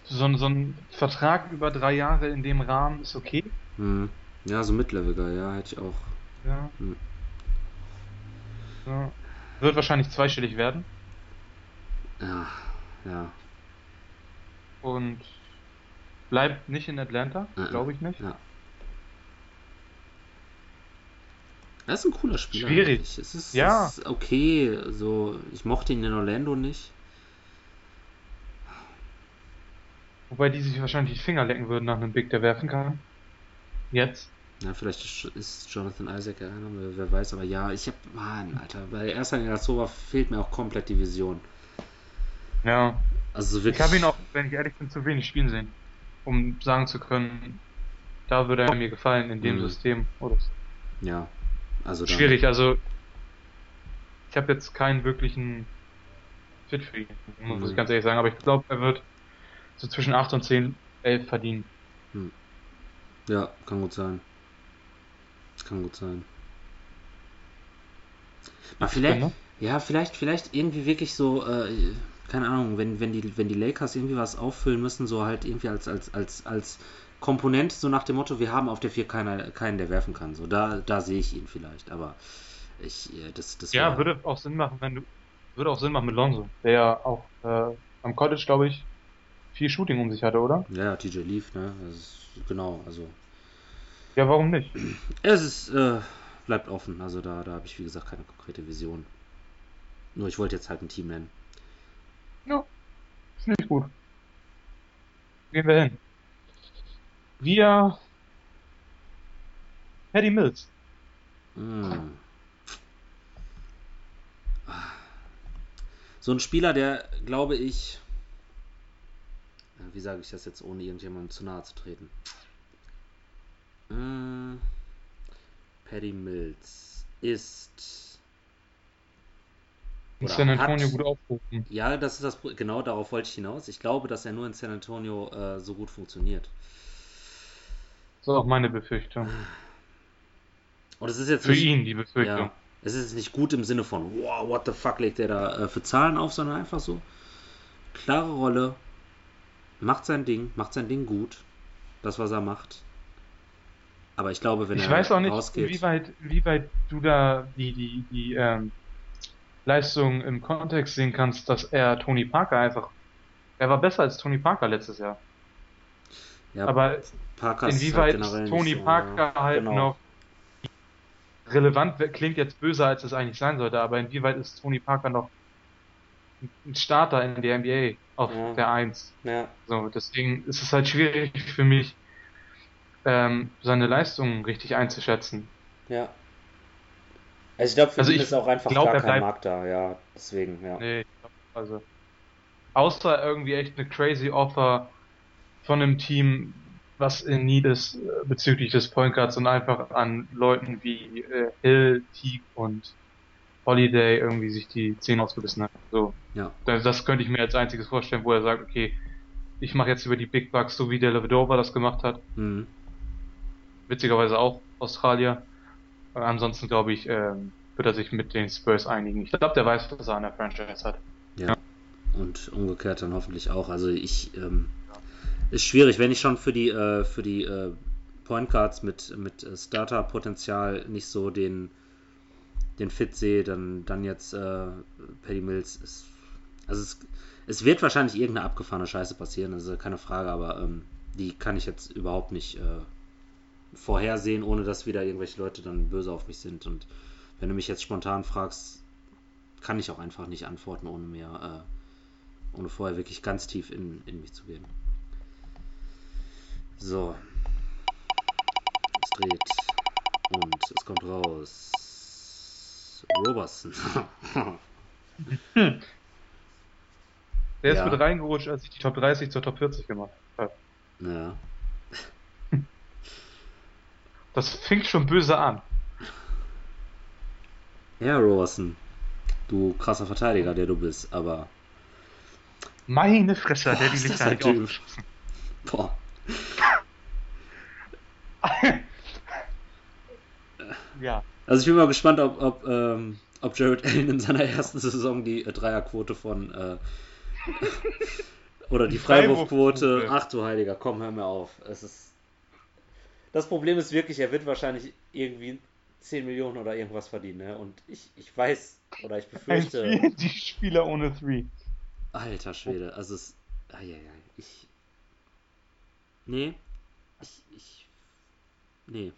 C: so, so ein Vertrag über drei Jahre in dem Rahmen ist okay.
B: Hm. Ja, so Mid-Leveliger, ja, hätte ich auch.
C: Ja. Hm. ja. Wird wahrscheinlich zweistellig werden.
B: Ja, ja.
C: Und bleibt nicht in Atlanta, äh, glaube ich nicht. Ja.
B: Er ist ein cooler Spieler.
C: Schwierig.
B: Es ist, ja. Es ist okay. So, ich mochte ihn in Orlando nicht.
C: Wobei die sich wahrscheinlich die Finger lecken würden nach einem Big, der werfen kann. Jetzt.
B: Ja, vielleicht ist Jonathan Isaac ja einer, wer weiß, aber ja, ich hab, Mann, Alter, bei erster Ilyasova fehlt mir auch komplett die Vision.
C: Ja.
B: Also
C: wirklich. Ich habe ihn auch, wenn ich ehrlich bin, zu wenig spielen sehen, um sagen zu können, da würde er mir gefallen in dem mhm. System oder so.
B: Ja, also
C: schwierig. Also ich habe jetzt keinen wirklichen Fit für ihn, muss mhm. ich ganz ehrlich sagen, aber ich glaube, er wird so zwischen 8 und 10, 11 verdienen. Hm.
B: Ja, kann gut sein. Kann gut sein. Aber vielleicht, ne? ja, vielleicht, vielleicht irgendwie wirklich so, äh, keine Ahnung, wenn, wenn, die, wenn die Lakers irgendwie was auffüllen müssen, so halt irgendwie als, als, als, als Komponent, so nach dem Motto, wir haben auf der 4 keiner, keinen, der werfen kann. So, da, da sehe ich ihn vielleicht, aber ich, das, das
C: Ja, würde auch Sinn machen, wenn du, würde auch Sinn machen mit Lonzo, der ja auch äh, am College, glaube ich, viel Shooting um sich hatte, oder?
B: Ja, TJ Leaf, ne? Ist, genau, also.
C: Ja, warum nicht?
B: Es ist, äh, bleibt offen. Also da, da habe ich, wie gesagt, keine konkrete Vision. Nur ich wollte jetzt halt ein Team nennen.
C: Ja, ist nicht gut. Gehen wir hin. Wir. Paddy Mills. Mm.
B: So ein Spieler, der, glaube ich, wie sage ich das jetzt, ohne irgendjemandem zu nahe zu treten? Äh, Paddy Mills ist
C: in San Antonio hat, gut aufrufen.
B: Ja, das ist das genau darauf wollte ich hinaus. Ich glaube, dass er nur in San Antonio äh, so gut funktioniert.
C: Das ist auch meine Befürchtung.
B: Und es ist jetzt
C: für nicht, ihn die Befürchtung. Ja,
B: es ist nicht gut im Sinne von, wow, what the fuck legt der da äh, für Zahlen auf, sondern einfach so klare Rolle, macht sein Ding, macht sein Ding gut, das was er macht. Aber ich glaube, wenn
C: ich
B: er
C: weiß auch nicht, rausgeht, wie weit, wie weit du da die die die ähm, Leistung im Kontext sehen kannst, dass er Tony Parker einfach, er war besser als Tony Parker letztes Jahr. Ja, aber Parker inwieweit ist halt Tony so, Parker halt genau. noch relevant klingt jetzt böser, als es eigentlich sein sollte, aber inwieweit ist Tony Parker noch ein Starter in der NBA auf ja. der 1? Ja. So, deswegen ist es halt schwierig für mich, ähm, seine Leistungen richtig einzuschätzen.
B: Ja. Also ich glaube, für also ihn ist auch einfach glaub, gar kein Markt da, ja, deswegen, ja. Nee,
C: also außer irgendwie echt eine crazy Offer von einem Team, was in Need ist äh, bezüglich des Point Guards und einfach an Leuten wie äh, Hill, Teague und Holiday irgendwie sich die Zähne ausgebissen hat. So. Ja. Das, könnte ich mir als einziges vorstellen, wo er sagt, okay, ich mache jetzt über die Big Bucks, so wie der Levedova das gemacht hat. Mhm. Witzigerweise auch Australier. Ansonsten glaube ich, ähm, wird er sich mit den Spurs einigen. Ich glaube, der weiß, was er an der Franchise hat.
B: Ja. ja. Und umgekehrt dann hoffentlich auch. Also ich ähm, ist schwierig, wenn ich schon für die, äh, für die äh, Point Guards mit, mit äh, Starter-Potenzial nicht so den, den Fit sehe, dann, dann jetzt äh, Paddy Mills ist. Also es, es wird wahrscheinlich irgendeine abgefahrene Scheiße passieren, also keine Frage, aber ähm, die kann ich jetzt überhaupt nicht äh, vorhersehen, ohne dass wieder irgendwelche Leute dann böse auf mich sind. Und wenn du mich jetzt spontan fragst, kann ich auch einfach nicht antworten, ohne mir, äh, ohne vorher wirklich ganz tief in, in mich zu gehen. So. Es dreht. Und es kommt raus. Roberson.
C: Der ist ja. mit reingerutscht, als ich die Top 30 zur Top 40 gemacht habe.
B: Ja.
C: Das fängt schon böse an.
B: Ja, Roberson. Du krasser Verteidiger, der du bist, aber.
C: Meine Fresse, Boah, der die Lichter nicht aufgeschossen. Boah.
B: ja. Also ich bin mal gespannt, ob, ob, ähm, ob Jared Allen in seiner ersten Saison die äh, Dreierquote von äh, oder die Freiwurfquote. Ach du Heiliger, komm, hör mir auf. Es ist. Das Problem ist wirklich, er wird wahrscheinlich irgendwie 10 Millionen oder irgendwas verdienen, ne? Und ich, ich weiß, oder ich befürchte.
C: Die Spieler ohne Three.
B: Alter Schwede, also es. Ah, ja, ja, ich. Nee, ich, ich. Nee.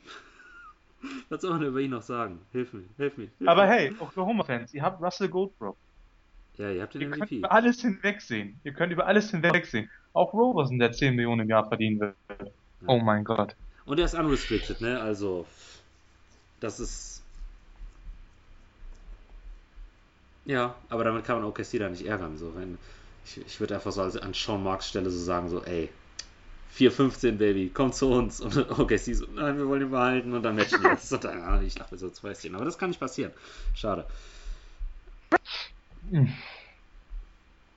B: Was soll man über ihn noch sagen? Hilf mir, hilf mir. Hilf
C: Aber
B: mir.
C: hey, Oklahoma-Fans, ihr habt Russell Goldbrook.
B: Ja, ihr habt den
C: ihr MVP. könnt über alles hinwegsehen. Ihr könnt über alles hinwegsehen. Auch Roberson, der 10 Millionen im Jahr verdienen will. Ja. Oh mein Gott.
B: Und er ist unrestricted, ne? Also, das ist. Ja, aber damit kann man OKC da nicht ärgern. So, wenn ich, ich würde einfach so an Sean Marks Stelle so sagen, so, ey, 4,15 Baby, komm zu uns. Und okay, sie so, nein, wir wollen ihn behalten und dann matchen wir. Und dann, ah, ich dachte so zwei Szenen. Aber das kann nicht passieren. Schade.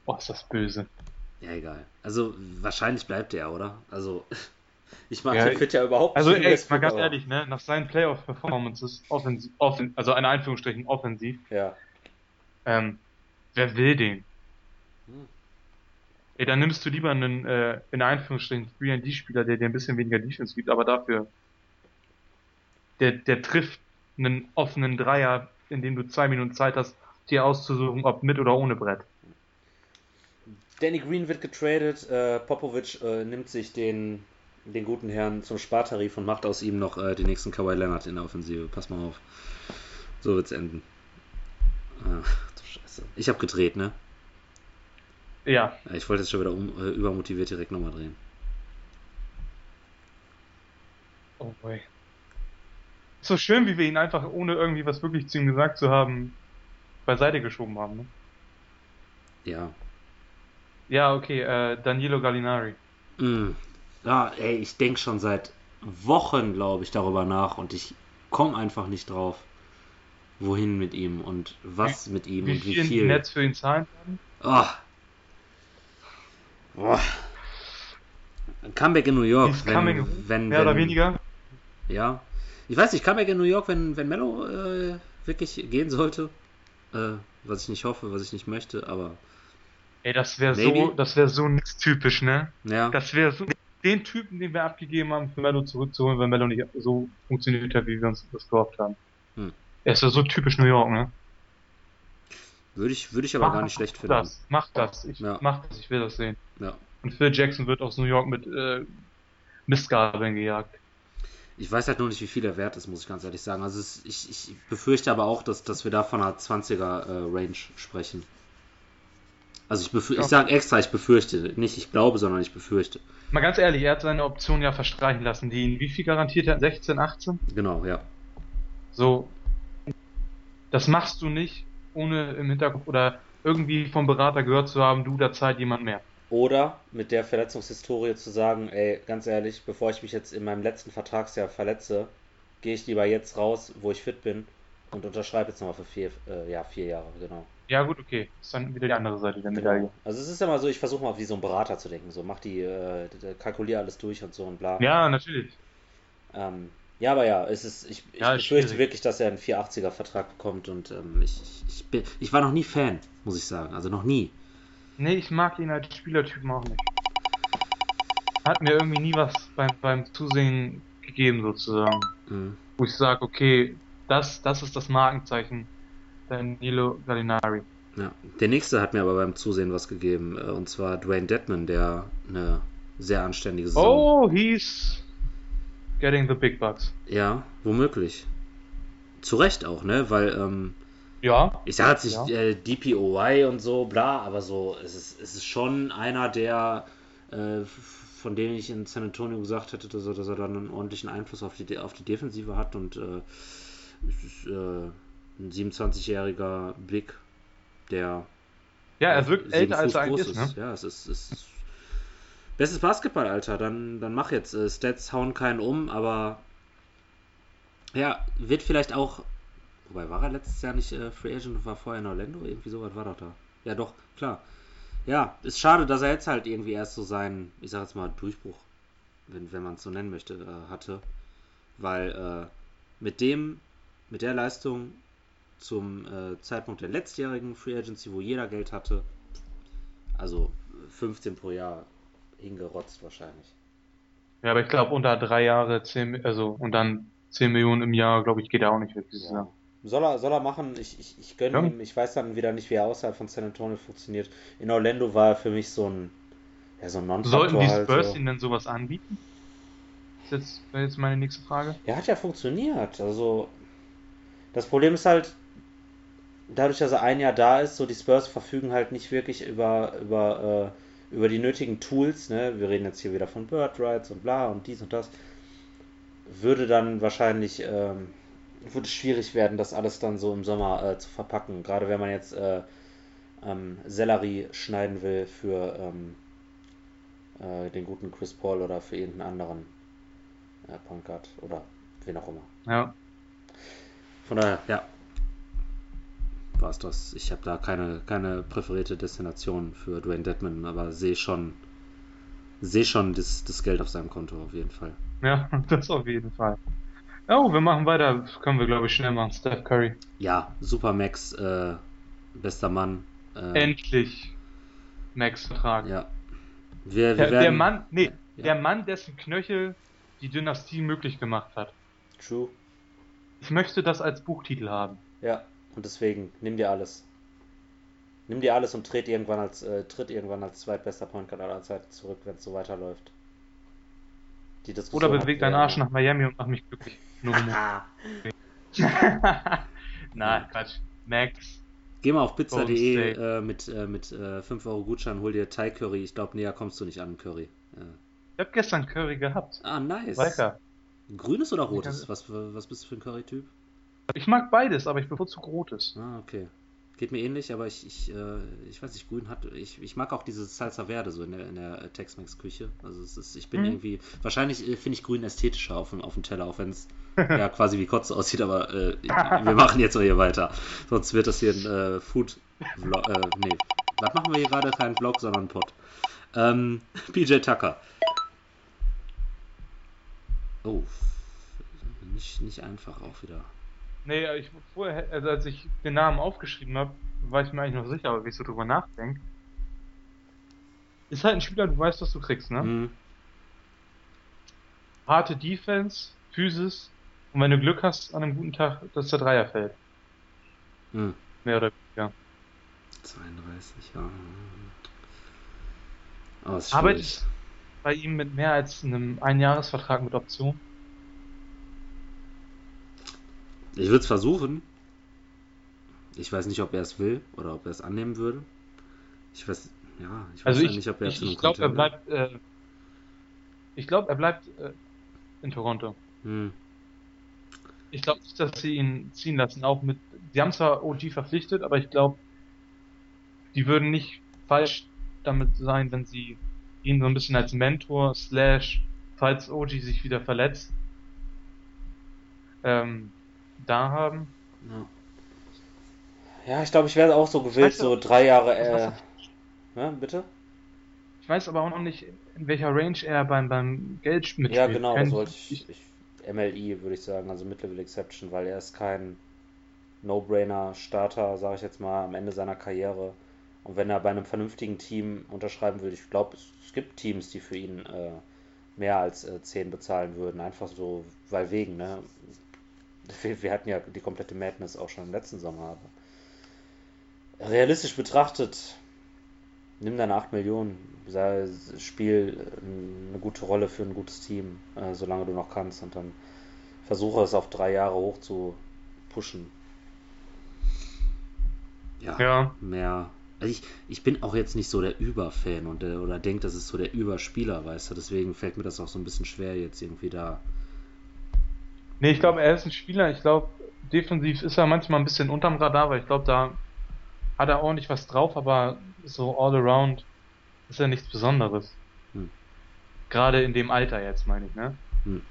C: Oh, ist das böse.
B: Ja, egal. Also, wahrscheinlich bleibt er, oder? Also, ich mag ja, den Fit ja überhaupt
C: also, nicht. Also, ey, mal ganz aber... ehrlich, ne? Nach seinen Playoff-Performances, offensiv, offen, also in Anführungsstrichen offensiv,
B: ja.
C: ähm, wer will den? Hm. Ey, dann nimmst du lieber einen, äh, in Einführungsstrichen, 3D-Spieler, der dir ein bisschen weniger Defense gibt, aber dafür, der, der trifft einen offenen Dreier, in dem du zwei Minuten Zeit hast, dir auszusuchen, ob mit oder ohne Brett.
B: Danny Green wird getradet, äh, Popovic äh, nimmt sich den, den guten Herrn zum Spartarif und macht aus ihm noch äh, den nächsten Kawhi Leonard in der Offensive. Pass mal auf. So wird's enden. Ach, du Scheiße. Ich hab gedreht, ne?
C: Ja.
B: Ich wollte jetzt schon wieder um, äh, übermotiviert direkt nochmal drehen.
C: Oh boy. So schön, wie wir ihn einfach, ohne irgendwie was wirklich zu ihm gesagt zu haben, beiseite geschoben haben, ne?
B: Ja.
C: Ja, okay, äh, Danilo Gallinari.
B: Mm. Ja, ey, ich denke schon seit Wochen, glaube ich, darüber nach und ich komme einfach nicht drauf. wohin mit ihm und was mit ihm
C: wie
B: und wie
C: viel, Nets für ihn zahlen werden?
B: Oh. Ein Comeback in New York, wenn,
C: coming,
B: wenn,
C: mehr
B: wenn,
C: oder weniger.
B: Ja. Ich weiß nicht, Comeback in New York, wenn, wenn Mello äh, wirklich gehen sollte. Äh, was ich nicht hoffe, was ich nicht möchte, aber
C: Ey, das wäre so, das wäre so nix typisch, ne?
B: ja.
C: Das wäre so den Typen, den wir abgegeben haben, für Mello zurückzuholen, wenn Mello nicht so funktioniert hat, wie wir uns das gehofft haben.
B: Hm.
C: Er ist ja so typisch New York, ne?
B: Würde ich, würde ich aber
C: Mach
B: gar nicht schlecht finden.
C: das, mach das, ich
B: Ja.
C: mach das, ich will das sehen.
B: Ja.
C: Und Phil Jackson wird aus New York mit äh, Mistgabeln gejagt.
B: Ich weiß halt nur nicht, wie viel er wert ist, muss ich ganz ehrlich sagen. Also es, ich, ich befürchte aber auch, dass, dass wir da von einer 20er äh, Range sprechen. Also ich, befür
C: Ja.
B: ich sage extra, ich befürchte. Nicht ich glaube, sondern ich befürchte.
C: Mal ganz ehrlich, er hat seine Option ja verstreichen lassen, die ihn wie viel garantiert hat? 16, 18?
B: Genau, ja.
C: So, das machst du nicht, ohne im Hinterkopf oder irgendwie vom Berater gehört zu haben, du, da zahlt jemand mehr.
B: Oder mit der Verletzungshistorie zu sagen, ey, ganz ehrlich, bevor ich mich jetzt in meinem letzten Vertragsjahr verletze, gehe ich lieber jetzt raus, wo ich fit bin und unterschreibe jetzt nochmal für vier, äh, ja, vier Jahre, genau.
C: Ja, gut, okay. Ist dann wieder die andere Seite der Medaille.
B: genau. Also es ist ja mal so, ich versuche mal wie so ein Berater zu denken, so mach die, äh, d- kalkulier alles durch und so und bla.
C: Ja, natürlich.
B: Ähm, ja, aber ja, es ist, ich, ich
C: Ja,
B: befürchte wirklich, dass er einen 480er Vertrag bekommt und ähm, ich, ich, bin, ich war noch nie Fan, muss ich sagen, also noch nie.
C: Nee, ich mag ihn als Spielertypen auch nicht. Hat mir irgendwie nie was beim, beim Zusehen gegeben, sozusagen.
B: Mhm.
C: Wo ich sage, okay, das, das ist das Markenzeichen Danilo Gallinari.
B: Ja. Der nächste hat mir aber beim Zusehen was gegeben, äh, und zwar Dwayne Dedman, der eine sehr anständige Saison.
C: Oh, he's getting the big bucks.
B: Ja, womöglich. Zu Recht auch, ne? Weil, ähm,
C: Ja,
B: ich sage jetzt nicht
C: Ja.
B: äh, DPOY und so, bla, aber so, es ist, es ist schon einer, der, äh, von dem ich in San Antonio gesagt hätte, dass er, dass er dann einen ordentlichen Einfluss auf die, auf die Defensive hat und äh, es ist äh, ein 27-jähriger Big, der
C: ja, er wirkt älter als er eigentlich ist, ne?
B: Ja, es ist, es ist bestes Basketball, Alter. Dann, dann mach jetzt. Äh, Stats hauen keinen um, aber ja, wird vielleicht auch. Wobei war er letztes Jahr nicht äh, Free Agent und war vorher in Orlando? Irgendwie so was war doch da. Ja, doch, klar. Ja, ist schade, dass er jetzt halt irgendwie erst so seinen, ich sag jetzt mal, Durchbruch, wenn, wenn man es so nennen möchte, äh, hatte. Weil äh, mit dem, mit der Leistung zum äh, Zeitpunkt der letztjährigen Free Agency, wo jeder Geld hatte, also 15 pro Jahr hingerotzt wahrscheinlich.
C: Ja, aber ich glaube, unter drei Jahre, 10, Mi- also, und dann 10 Millionen im Jahr, glaube ich, geht er auch nicht weg dieses
B: Ja.
C: Jahr.
B: Soll er, soll er machen, ich, ich, ich gönne
C: Ja.
B: ihm, ich weiß dann wieder nicht, wie er außerhalb von San Antonio funktioniert. In Orlando war er für mich so ein, ja, so ein Non-Faktor
C: Sollten die
B: halt
C: Spurs
B: so.
C: ihm denn sowas anbieten? Das ist jetzt, jetzt meine nächste Frage.
B: Ja, hat ja funktioniert. Also, das Problem ist halt, dadurch, dass er ein Jahr da ist, so die Spurs verfügen halt nicht wirklich über, über, äh, über die nötigen Tools. Ne? Wir reden jetzt hier wieder von Bird Rights und bla und dies und das. Würde dann wahrscheinlich, ähm, würde schwierig werden, das alles dann so im Sommer äh, zu verpacken. Gerade wenn man jetzt äh, ähm, Sellerie schneiden will für ähm, äh, den guten Chris Paul oder für irgendeinen anderen äh, Point Guard oder wen auch immer.
C: Ja.
B: Von daher, ja. War es das. Ich habe da keine, keine präferierte Destination für Dwayne Dedman, aber sehe schon, sehe schon das, das Geld auf seinem Konto auf jeden Fall.
C: Ja, das auf jeden Fall. Oh, wir machen weiter. Das können wir, glaube ich, schnell machen. Steph Curry.
B: Ja, Super Max, äh, bester Mann. Äh,
C: Endlich. Max Vertrag.
B: ja. Wir, wir
C: Der,
B: werden,
C: der Mann, nee,
B: Ja.
C: der Mann, dessen Knöchel die Dynastie möglich gemacht hat.
B: True.
C: Ich möchte das als Buchtitel haben.
B: Ja, und deswegen, nimm dir alles. Nimm dir alles und tritt irgendwann als, äh, tritt irgendwann als zweitbester Point Guard aller Zeiten zurück, wenn es so weiterläuft.
C: Oder beweg deinen Arsch nach Miami und mach mich glücklich. Nur. Nein, Quatsch. Max.
B: Geh mal auf pizza.de äh, mit, äh, mit äh, 5 Euro Gutschein, hol dir Thai Curry. Ich glaube, näher kommst du nicht an Curry. Ja.
C: Ich hab gestern Curry gehabt.
B: Ah, nice.
C: Lecker.
B: Grünes oder rotes? Was, was bist du für ein Curry-Typ?
C: Ich mag beides, aber ich bevorzuge rotes.
B: Ah, okay. Geht mir ähnlich, aber ich, ich, äh, ich weiß nicht, Grün hat. Ich, ich mag auch dieses Salsa Verde so in der, in der Tex-Mex-Küche. Also es ist, ich bin mhm. irgendwie. Wahrscheinlich äh, finde ich Grün ästhetischer auf dem, auf dem Teller, auch wenn es ja quasi wie Kotze aussieht, aber äh, wir machen jetzt mal hier weiter. Sonst wird das hier ein äh, Food-Vlog. Äh, nee. Was machen wir hier gerade? Kein Vlog, sondern ein Pod. Ähm, PJ Tucker. Oh. Nicht, nicht einfach auch wieder.
C: Nee, ich vorher, also als ich den Namen aufgeschrieben habe, war ich mir eigentlich noch sicher, aber wie ich so drüber nachdenke. Ist halt ein Spieler, du weißt, was du kriegst, ne? Mhm. Harte Defense, Physis und wenn du Glück hast an einem guten Tag, dass der Dreier fällt. Mhm. Mehr oder weniger.
B: 32, ja.
C: Aber es Arbeitet bei ihm mit mehr als einem Einjahresvertrag mit Option?
B: Ich würde es versuchen. Ich weiß nicht, ob er es will oder ob er es annehmen würde. Ich weiß, ja,
C: ich weiß also ich, nicht, ob er ich, ich glaube, er bleibt. Äh, ich glaube, er bleibt äh, in Toronto. Hm. Ich glaube nicht, dass sie ihn ziehen lassen. Auch mit, sie haben zwar OG verpflichtet, aber ich glaube, die würden nicht falsch damit sein, wenn sie ihn so ein bisschen als Mentor slash, falls OG sich wieder verletzt, ähm, da haben.
B: Ja, ja ich glaube, ich werde auch so gewillt, so drei Jahre. Äh, ja, bitte?
C: Ich weiß aber auch noch nicht, in welcher Range er beim, beim Geld mitspielt.
B: Ja, genau, das wollte ich, ich. MLI würde ich sagen, also Mid-Level Exception, weil er ist kein No-Brainer-Starter, sage ich jetzt mal, am Ende seiner Karriere. Und wenn er bei einem vernünftigen Team unterschreiben will, ich glaube, es gibt Teams, die für ihn äh, mehr als äh, 10 bezahlen würden. Einfach so, weil wegen, ne? Wir, wir, hatten ja die komplette Madness auch schon im letzten Sommer. Aber realistisch betrachtet, nimm deine 8 Millionen, sei, spiel eine gute Rolle für ein gutes Team, äh, solange du noch kannst. Und dann versuche es auf drei Jahre hoch zu pushen. Ja, ja. mehr. Also ich, ich bin auch jetzt nicht so der Überfan und der, oder denke, das ist so der Überspieler, weißt du. Deswegen fällt mir das auch so ein bisschen schwer, jetzt irgendwie da
C: Nee, ich glaube, er ist ein Spieler. Ich glaube, defensiv ist er manchmal ein bisschen unterm Radar, weil ich glaube, da hat er ordentlich was drauf, aber so all around ist er nichts Besonderes. Hm. Gerade in dem Alter jetzt, meine ich, ne? Hm.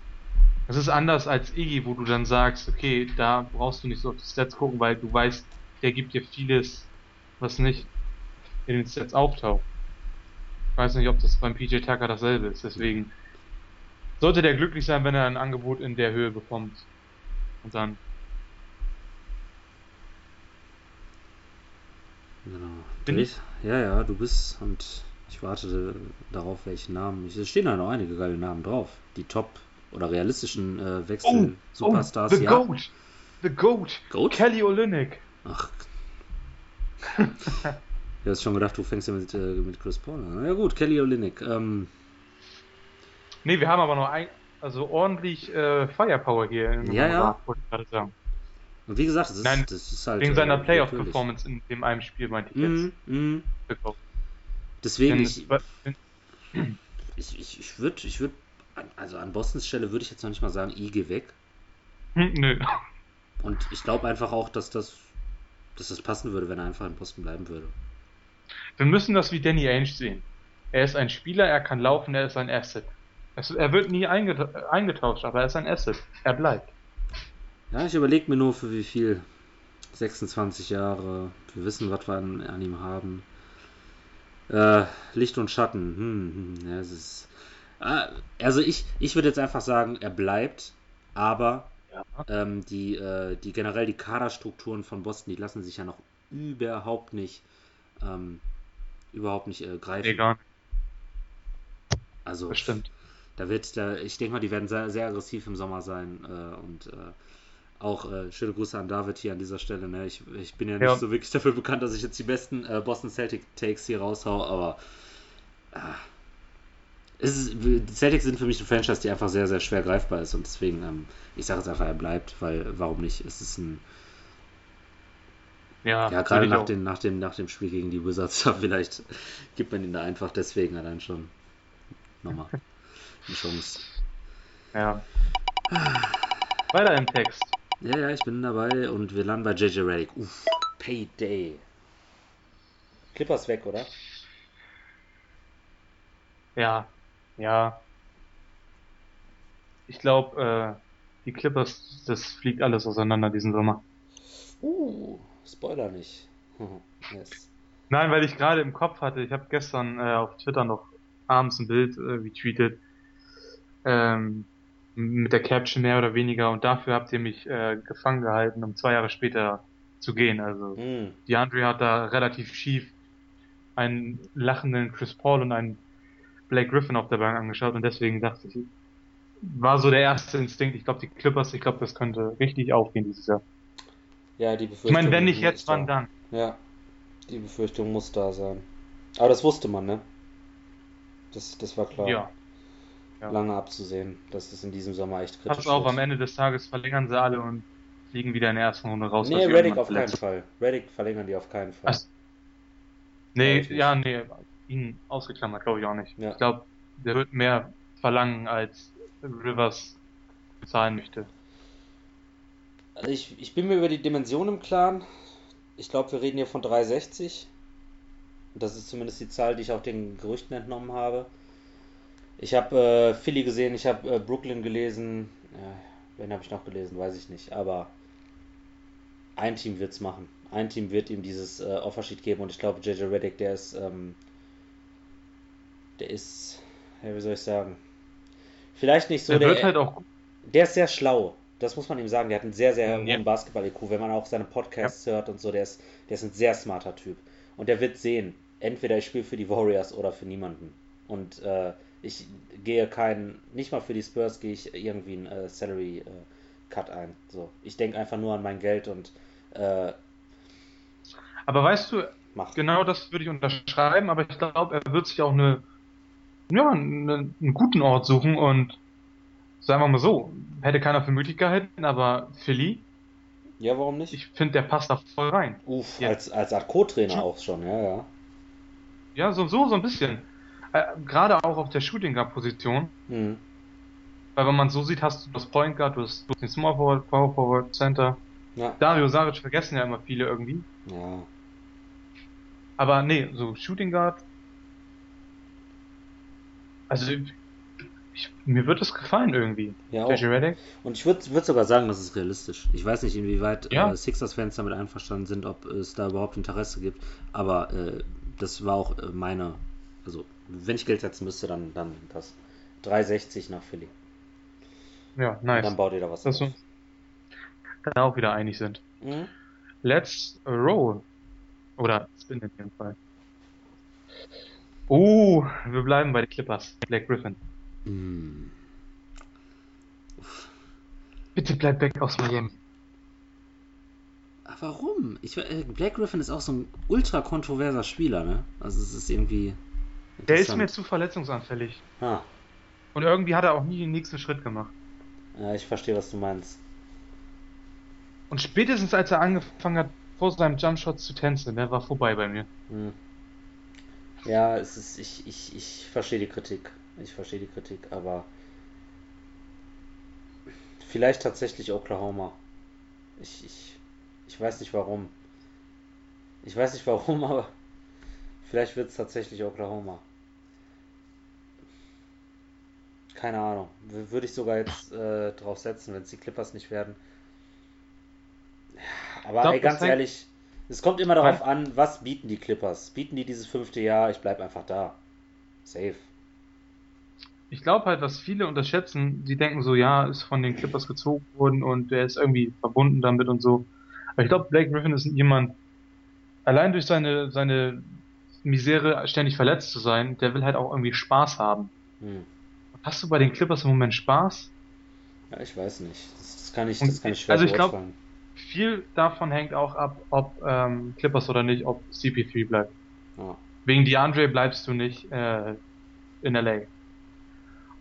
C: Das ist anders als Iggy, wo du dann sagst, okay, da brauchst du nicht so auf die Stats gucken, weil du weißt, der gibt dir vieles, was nicht in den Stats auftaucht. Ich weiß nicht, ob das beim PJ Tucker dasselbe ist, deswegen sollte der glücklich sein, wenn er ein Angebot in der Höhe bekommt. Und dann.
B: Genau. Bin ich? Ja, ja, du bist und ich warte darauf, welchen Namen. Es stehen da noch einige geile Namen drauf. Die Top oder realistischen äh, Wechsel oh, Superstars.
C: Oh, the ja. Goat. The Goat. Goat. Kelly Olynyk. Ach.
B: du hast schon gedacht, du fängst ja mit, äh, mit Chris Paul an. Ja gut, Kelly Olynyk. Ähm,
C: Nee, wir haben aber noch ein, also ordentlich äh, Firepower hier
B: in ja, ja. sagen. Und wie gesagt, das,
C: Nein, ist, das ist halt. Wegen seiner äh, Playoff-Performance in dem einen Spiel, meinte ich jetzt. Mm, mm.
B: Deswegen, ich, ich, ich, ich würde, ich würd, also an Bostons Stelle würde ich jetzt noch nicht mal sagen, I, geh weg.
C: Hm, nö.
B: Und ich glaube einfach auch, dass das, dass das passen würde, wenn er einfach in Boston bleiben würde.
C: Wir müssen das wie Danny Ainge sehen. Er ist ein Spieler, er kann laufen, er ist ein Asset. Es, er wird nie eingetauscht, aber er ist ein Asset. Er bleibt.
B: Ja, ich überlege mir nur, für wie viel. 26 Jahre. Wir wissen, was wir an, an ihm haben. Äh, Licht und Schatten. Hm, hm, ja, es ist, äh, also ich, ich würde jetzt einfach sagen, er bleibt, aber ja. ähm, die, äh, die generell die Kaderstrukturen von Boston, die lassen sich ja noch überhaupt nicht ähm, überhaupt nicht äh, greifen. Egal. Also,
C: das stimmt
B: da wird, da, ich denke mal, die werden sehr, sehr aggressiv im Sommer sein äh, und äh, auch äh, schöne Grüße an David hier an dieser Stelle. Ne? Ich, ich bin ja nicht ja. so wirklich dafür bekannt, dass ich jetzt die besten äh, Boston Celtic Takes hier raushau, aber äh, ist, die Celtics sind für mich eine Franchise, die einfach sehr, sehr schwer greifbar ist und deswegen, ähm, ich sage jetzt einfach, er bleibt, weil warum nicht? Es ist ein ja, ja gerade nach, den, nach, dem, nach dem Spiel gegen die Wizards, vielleicht gibt man ihn da einfach deswegen allein schon nochmal eine Chance.
C: Ja. Weiter im Text.
B: Ja, ja, ich bin dabei und wir landen bei JJ Redick. Uff. Payday. Clippers weg, oder?
C: Ja, ja. Ich glaube, äh, die Clippers, das fliegt alles auseinander diesen Sommer.
B: Uh, Spoiler nicht.
C: yes. Nein, weil ich gerade im Kopf hatte, ich habe gestern äh, auf Twitter noch abends ein Bild äh, retweetet ähm, mit der Caption mehr oder weniger und dafür habt ihr mich äh, gefangen gehalten, um zwei Jahre später zu gehen. Also mm. DeAndre hat da relativ schief einen lachenden Chris Paul und einen Blake Griffin auf der Bank angeschaut und deswegen dachte ich, war so der erste Instinkt. Ich glaube, die Clippers, ich glaube, das könnte richtig aufgehen dieses Jahr.
B: Ja, die
C: Befürchtung. Ich meine, wenn nicht jetzt, wann dann?
B: Ja, die Befürchtung muss da sein. Aber das wusste man, ne? Das, das war klar.
C: Ja.
B: Ja. Lange abzusehen, dass es in diesem Sommer echt kritisch
C: ist. Pass auf, am Ende des Tages verlängern sie alle und fliegen wieder in der ersten Runde raus.
B: Nee, Reddick auf keinen Fall. Reddick verlängern die auf keinen Fall. Ach,
C: nee, ja, nee, ihn ausgeklammert, glaube ich auch nicht. Ja. Ich glaube, der wird mehr verlangen, als Rivers bezahlen möchte.
B: Also ich, ich bin mir über die Dimension im Klaren. Ich glaube, wir reden hier von 360. Das ist zumindest die Zahl, die ich auch den Gerüchten entnommen habe. Ich habe äh, Philly gesehen, ich habe äh, Brooklyn gelesen. Ja, wen habe ich noch gelesen, weiß ich nicht. Aber ein Team wird es machen. Ein Team wird ihm dieses äh, Offersheet geben und ich glaube, JJ Reddick, der ist, ähm, der ist, ja, wie soll ich sagen, vielleicht nicht so.
C: Der, der wird halt auch.
B: Der ist sehr schlau. Das muss man ihm sagen. Der hat einen sehr, sehr ja. hohen Basketball-IQ. Wenn man auch seine Podcasts ja. hört und so, der ist, der ist ein sehr smarter Typ. Und der wird sehen, entweder ich spiele für die Warriors oder für niemanden. Und äh, ich gehe keinen, nicht mal für die Spurs gehe ich irgendwie einen äh, Salary äh, Cut ein. So, ich denke einfach nur an mein Geld und äh,
C: aber weißt du, mach. genau das würde ich unterschreiben, aber ich glaube, er wird sich auch eine, ja, eine, einen guten Ort suchen und sagen wir mal so, hätte keiner für möglich gehalten, aber Philly.
B: Ja, warum nicht?
C: Ich finde, der passt da voll rein.
B: Uff, ja. als, als Art Co-Trainer auch schon, ja, ja.
C: Ja, so, so, so ein bisschen. Äh, Gerade auch auf der Shooting Guard Position. Mhm. Weil wenn man so sieht, hast du das Point Guard, du hast den Small Forward, Power Forward, Center. Ja. Dario Saric vergessen ja immer viele irgendwie.
B: Ja.
C: Aber nee, so Shooting Guard. Also ich, mir wird es gefallen irgendwie.
B: Ja. Und ich würde würd sogar sagen, das ist realistisch. Ich weiß nicht, inwieweit ja. äh, Sixers-Fans damit einverstanden sind, ob es da überhaupt Interesse gibt. Aber äh, das war auch äh, meine. Also, wenn ich Geld setzen müsste, dann, dann das. 360 nach Philly.
C: Ja, nice. Und
B: dann baut ihr da was.
C: Das dann auch wieder einig sind. Mhm. Let's roll. Oder spin in dem Fall. Oh, wir bleiben bei den Clippers. Black Griffin. Mhm. Bitte bleib weg aus Miami.
B: Warum? Ich, äh, Black Griffin ist auch so ein ultra kontroverser Spieler, ne? Also es ist irgendwie.
C: Der ist mir zu verletzungsanfällig.
B: Ah.
C: Und irgendwie hat er auch nie den nächsten Schritt gemacht.
B: Ja, ich verstehe, was du meinst.
C: Und spätestens als er angefangen hat, vor seinem Jumpshot zu tänzen, der war vorbei bei mir. Hm.
B: Ja, es ist, ich, ich, ich verstehe die Kritik. Ich verstehe die Kritik, aber vielleicht tatsächlich Oklahoma. Ich, ich, ich weiß nicht warum. Ich weiß nicht warum, aber vielleicht wird es tatsächlich Oklahoma. Keine Ahnung. Würde ich sogar jetzt äh, drauf setzen, wenn es die Clippers nicht werden. Aber glaub, ey, ganz ehrlich, es kommt immer darauf an, was bieten die Clippers? Bieten die dieses fünfte Jahr? Ich bleib einfach da. Safe.
C: Ich glaube halt, was viele unterschätzen, die denken so, ja, ist von den Clippers gezogen worden und der ist irgendwie verbunden damit und so. Aber ich glaube, Blake Griffin ist jemand, allein durch seine, seine Misere ständig verletzt zu sein, der will halt auch irgendwie Spaß haben. Hm. Hast du bei den Clippers im Moment Spaß?
B: Ja, ich weiß nicht. Das, das kann ich, das kann ich schwer
C: Also ich glaube, viel davon hängt auch ab, ob ähm, Clippers oder nicht, ob CP3 bleibt. Ja. Wegen DeAndre bleibst du nicht äh, in LA.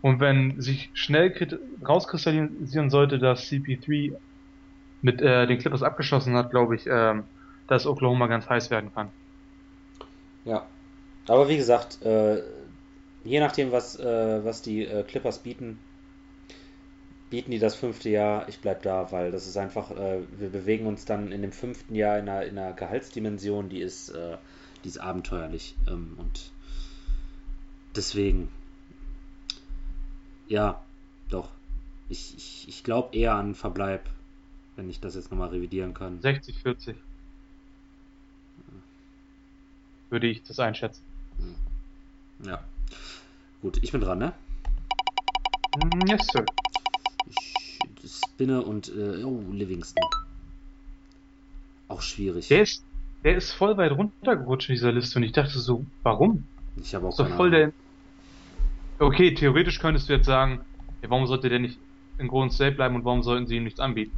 C: Und wenn sich schnell rauskristallisieren sollte, dass CP3 mit äh, den Clippers abgeschlossen hat, glaube ich, ähm, dass Oklahoma ganz heiß werden kann.
B: Ja. Aber wie gesagt, äh, je nachdem, was, äh, was die äh, Clippers bieten, bieten die das fünfte Jahr, ich bleib da, weil das ist einfach, äh, wir bewegen uns dann in dem fünften Jahr in einer, in einer Gehaltsdimension, die ist, äh, die ist abenteuerlich. Ähm, und deswegen, ja, doch. Ich, ich, ich glaube eher an Verbleib, wenn ich das jetzt nochmal revidieren kann.
C: 60, 40. Würde ich das einschätzen.
B: Ja. Gut, ich bin dran, ne?
C: Yes, sir.
B: Ich spinne und. Äh, oh, Livingston. Auch schwierig.
C: Der ist, der ist voll weit runtergerutscht in dieser Liste und ich dachte so, warum?
B: Ich habe auch
C: so voll der. Okay, theoretisch könntest du jetzt sagen, ja, warum sollte der nicht in Golden State bleiben und warum sollten sie ihm nichts anbieten?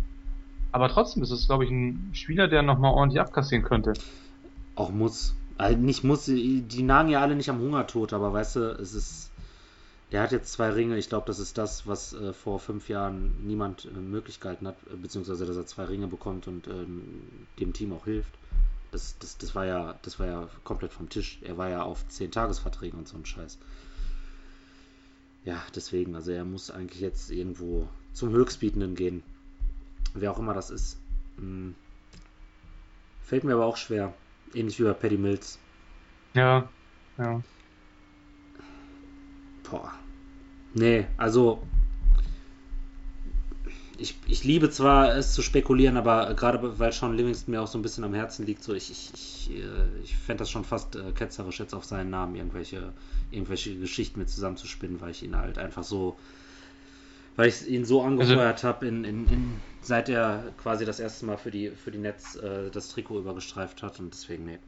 C: Aber trotzdem ist es, glaube ich, ein Spieler, der nochmal ordentlich abkassieren könnte.
B: Auch muss. Also nicht muss, die nagen ja alle nicht am Hungertod, aber weißt du, es ist. Der hat jetzt zwei Ringe. Ich glaube, das ist das, was äh, vor fünf Jahren niemand äh, möglich gehalten hat, beziehungsweise dass er zwei Ringe bekommt und ähm, dem Team auch hilft. Das, das, das, war ja, das war ja komplett vom Tisch. Er war ja auf zehn Tagesverträgen und so ein Scheiß. Ja, deswegen, also er muss eigentlich jetzt irgendwo zum Höchstbietenden gehen. Wer auch immer das ist. Hm. Fällt mir aber auch schwer. Ähnlich wie bei Paddy Mills.
C: Ja, ja.
B: Boah. Nee, also ich, ich liebe zwar es zu spekulieren, aber gerade weil Sean Livingston mir auch so ein bisschen am Herzen liegt, so ich, ich, ich, äh, ich fände das schon fast äh, ketzerisch, jetzt auf seinen Namen irgendwelche, irgendwelche Geschichten mit zusammenzuspinnen, weil ich ihn halt einfach so, weil ich ihn so angefeuert also, habe, in, in, in, seit er quasi das erste Mal für die, für die Netz äh, das Trikot übergestreift hat und deswegen, nee.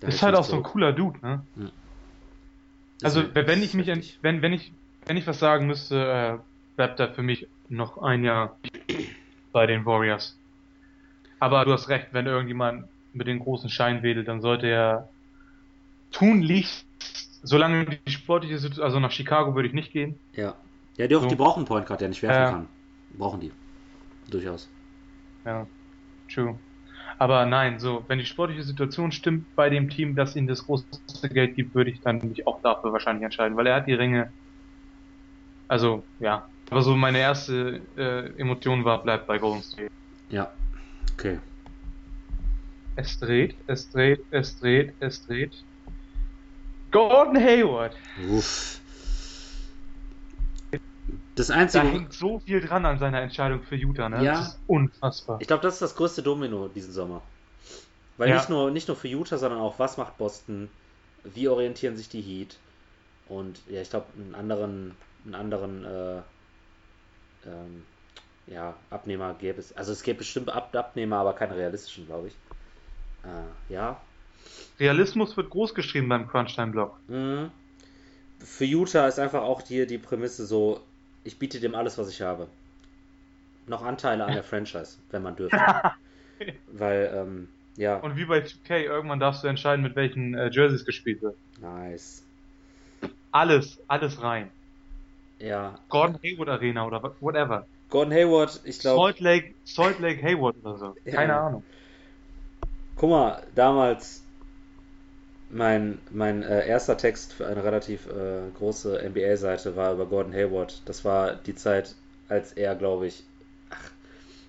C: Ist halt auch so ein cooler Dude, ne? Ja. Also, wenn ich mich, wenn, wenn ich, wenn ich was sagen müsste, äh, bleibt er für mich noch ein Jahr bei den Warriors. Aber du hast recht, wenn irgendjemand mit den großen Schein wedelt, dann sollte er tunlichst, solange die sportliche Situation, also nach Chicago würde ich nicht gehen.
B: Ja. Ja, die, auch, so. die brauchen Point Guard, der nicht werfen äh, kann. Brauchen die. Durchaus.
C: Ja, true. Aber nein, so, wenn die sportliche Situation stimmt bei dem Team, das ihnen das große Geld gibt, würde ich dann mich auch dafür wahrscheinlich entscheiden, weil er hat die Ringe. Also, ja, aber so meine erste äh, Emotion war, bleibt bei Golden State.
B: Ja, okay.
C: Es dreht, es dreht, es dreht, es dreht. Gordon Hayward. Uff.
B: Das einzige.
C: Da hängt so viel dran an seiner Entscheidung für Utah, ne?
B: Ja.
C: Das ist unfassbar.
B: Ich glaube, das ist das größte Domino diesen Sommer. Weil ja. nicht, nur, nicht nur für Utah, sondern auch, was macht Boston? Wie orientieren sich die Heat? Und ja, ich glaube, einen anderen, einen anderen äh, ähm, ja, Abnehmer gäbe es. Also es gäbe bestimmt Ab Abnehmer, aber keine realistischen, glaube ich. Äh, ja.
C: Realismus wird groß geschrieben beim Crunchtime-Blog.
B: Mhm. Für Utah ist einfach auch hier die Prämisse so, ich biete dem alles, was ich habe. Noch Anteile an der Franchise, wenn man dürfte. Weil, ähm, ja.
C: Und wie bei 2K, irgendwann darfst du entscheiden, mit welchen äh, Jerseys gespielt wird.
B: Nice.
C: Alles, alles rein.
B: Ja.
C: Gordon Hayward Arena oder whatever.
B: Gordon Hayward, ich glaube.
C: Salt Lake, Salt Lake Hayward oder so. Keine ja. Ahnung.
B: Guck mal, damals mein, mein äh, erster Text für eine relativ äh, große NBA-Seite war über Gordon Hayward. Das war die Zeit, als er, glaube ich, ach,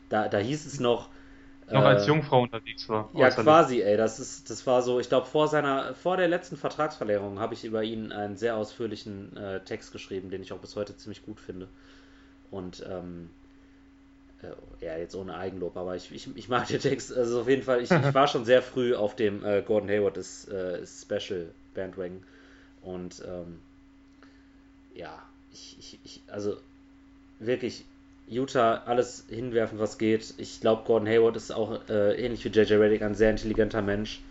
B: da, da hieß es noch,
C: noch äh, als Jungfrau unterwegs war.
B: Ja, quasi, ey. Das ist, das war so, ich glaube, vor seiner, vor der letzten Vertragsverlängerung habe ich über ihn einen sehr ausführlichen äh, Text geschrieben, den ich auch bis heute ziemlich gut finde. Und ähm, äh, ja, jetzt ohne Eigenlob, aber ich, ich, ich mag den Text. Also auf jeden Fall, ich, ich war schon sehr früh auf dem äh, Gordon Hayward ist, äh, ist Special Bandwagon. Und ähm, ja, ich, ich, ich, also wirklich, Utah alles hinwerfen, was geht. Ich glaube, Gordon Hayward ist auch äh, ähnlich wie JJ Reddick ein sehr intelligenter Mensch.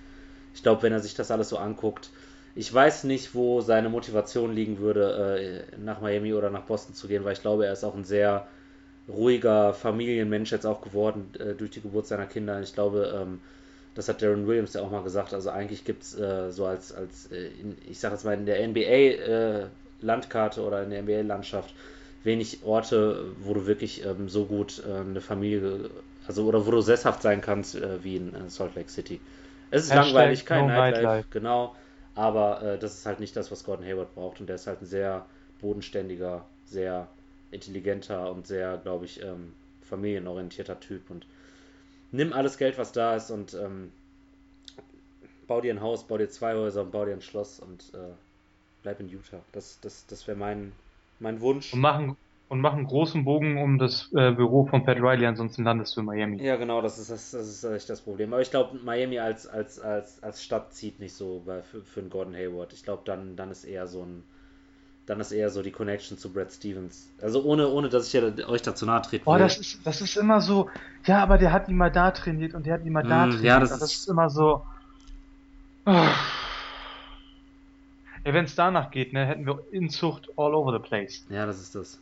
B: Ich glaube, wenn er sich das alles so anguckt, ich weiß nicht, wo seine Motivation liegen würde, äh, nach Miami oder nach Boston zu gehen, weil ich glaube, er ist auch ein sehr ruhiger Familienmensch jetzt auch geworden äh, durch die Geburt seiner Kinder. Ich glaube, ähm, das hat Darren Williams ja auch mal gesagt. Also eigentlich gibt es äh, so als, als äh, in, ich sage jetzt mal in der NBA-Landkarte äh, oder in der NBA-Landschaft wenig Orte, wo du wirklich ähm, so gut äh, eine Familie, also oder wo du sesshaft sein kannst, äh, wie in äh, Salt Lake City. Es ist Hashtag langweilig, kein no Nightlife, Nightlife, genau, aber äh, das ist halt nicht das, was Gordon Hayward braucht und der ist halt ein sehr bodenständiger, sehr intelligenter und sehr, glaube ich, ähm, familienorientierter Typ und nimm alles Geld, was da ist und ähm, bau dir ein Haus, bau dir zwei Häuser und bau dir ein Schloss und äh, bleib in Utah. Das, das, das wäre mein, mein Wunsch.
C: Und machen, und machen großen Bogen um das äh, Büro von Pat Riley, ansonsten landest du in Miami.
B: Ja, genau, das ist, das, das ist echt das Problem. Aber ich glaube, Miami als, als, als, als Stadt zieht nicht so bei, für, für einen Gordon Hayward. Ich glaube, dann, dann ist eher so ein dann ist eher so die Connection zu Brad Stevens. Also ohne, ohne dass ich ja euch dazu nahe treten
C: will. Oh, das ist, das ist immer so, ja, aber der hat ihn mal da trainiert und der hat ihn mal da mm, trainiert. Ja, das, das ist, ist, immer so. Oh. Ja, wenn es danach geht, ne, hätten wir Inzucht all over the place.
B: Ja, das ist das.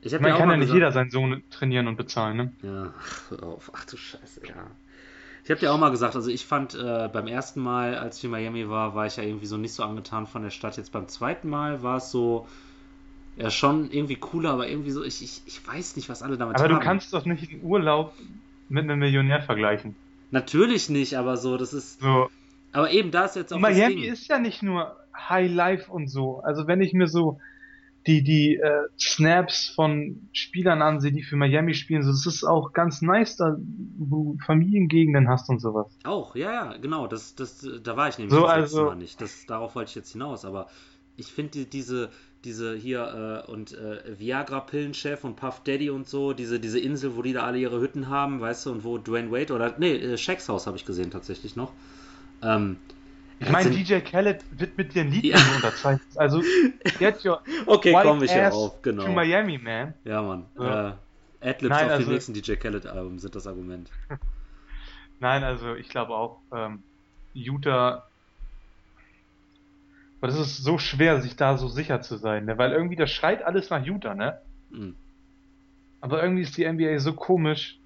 C: Ich Man ja kann ja nicht jeder seinen Sohn trainieren und bezahlen, ne?
B: Ja, ach, auf. ach du Scheiße, ja. Ich habe dir auch mal gesagt, also ich fand äh, beim ersten Mal, als ich in Miami war, war ich ja irgendwie so nicht so angetan von der Stadt. Jetzt beim zweiten Mal war es so, ja schon irgendwie cooler, aber irgendwie so, ich, ich, ich weiß nicht, was alle damit
C: aber haben. Aber du kannst doch nicht den Urlaub mit einem Millionär vergleichen.
B: Natürlich nicht, aber so, das ist.
C: So.
B: Aber eben, da ist jetzt
C: auch. Miami ist ja nicht nur High Life und so. Also wenn ich mir so die, die äh, Snaps von Spielern ansehe, die für Miami spielen, so, das ist auch ganz nice, da du Familiengegenden hast und sowas.
B: Auch, ja, ja, genau, das, das, da war ich nämlich
C: so, das also,
B: Mal nicht. Das, darauf wollte ich jetzt hinaus, aber ich finde die, diese, diese hier äh, und äh, Viagra-Pillenchef und Puff Daddy und so, diese, diese Insel, wo die da alle ihre Hütten haben, weißt du, und wo Dwayne Wade oder, nee, äh, Shaqs Haus habe ich gesehen tatsächlich noch. Ähm,
C: ich meine, DJ Khaled wird mit dir ein Lied ja. unterzeichnet. Also,
B: get your Okay, komme ich ja auf, genau.
C: To Miami, man.
B: Ja, Mann. Ja. Äh, Adlibs Nein, auf also, dem nächsten DJ Khaled-Album sind das Argument.
C: Nein, also ich glaube auch, ähm, Utah. Aber das ist so schwer, sich da so sicher zu sein, ne? Weil irgendwie das schreit alles nach Utah, ne? Mhm. Aber irgendwie ist die NBA so komisch.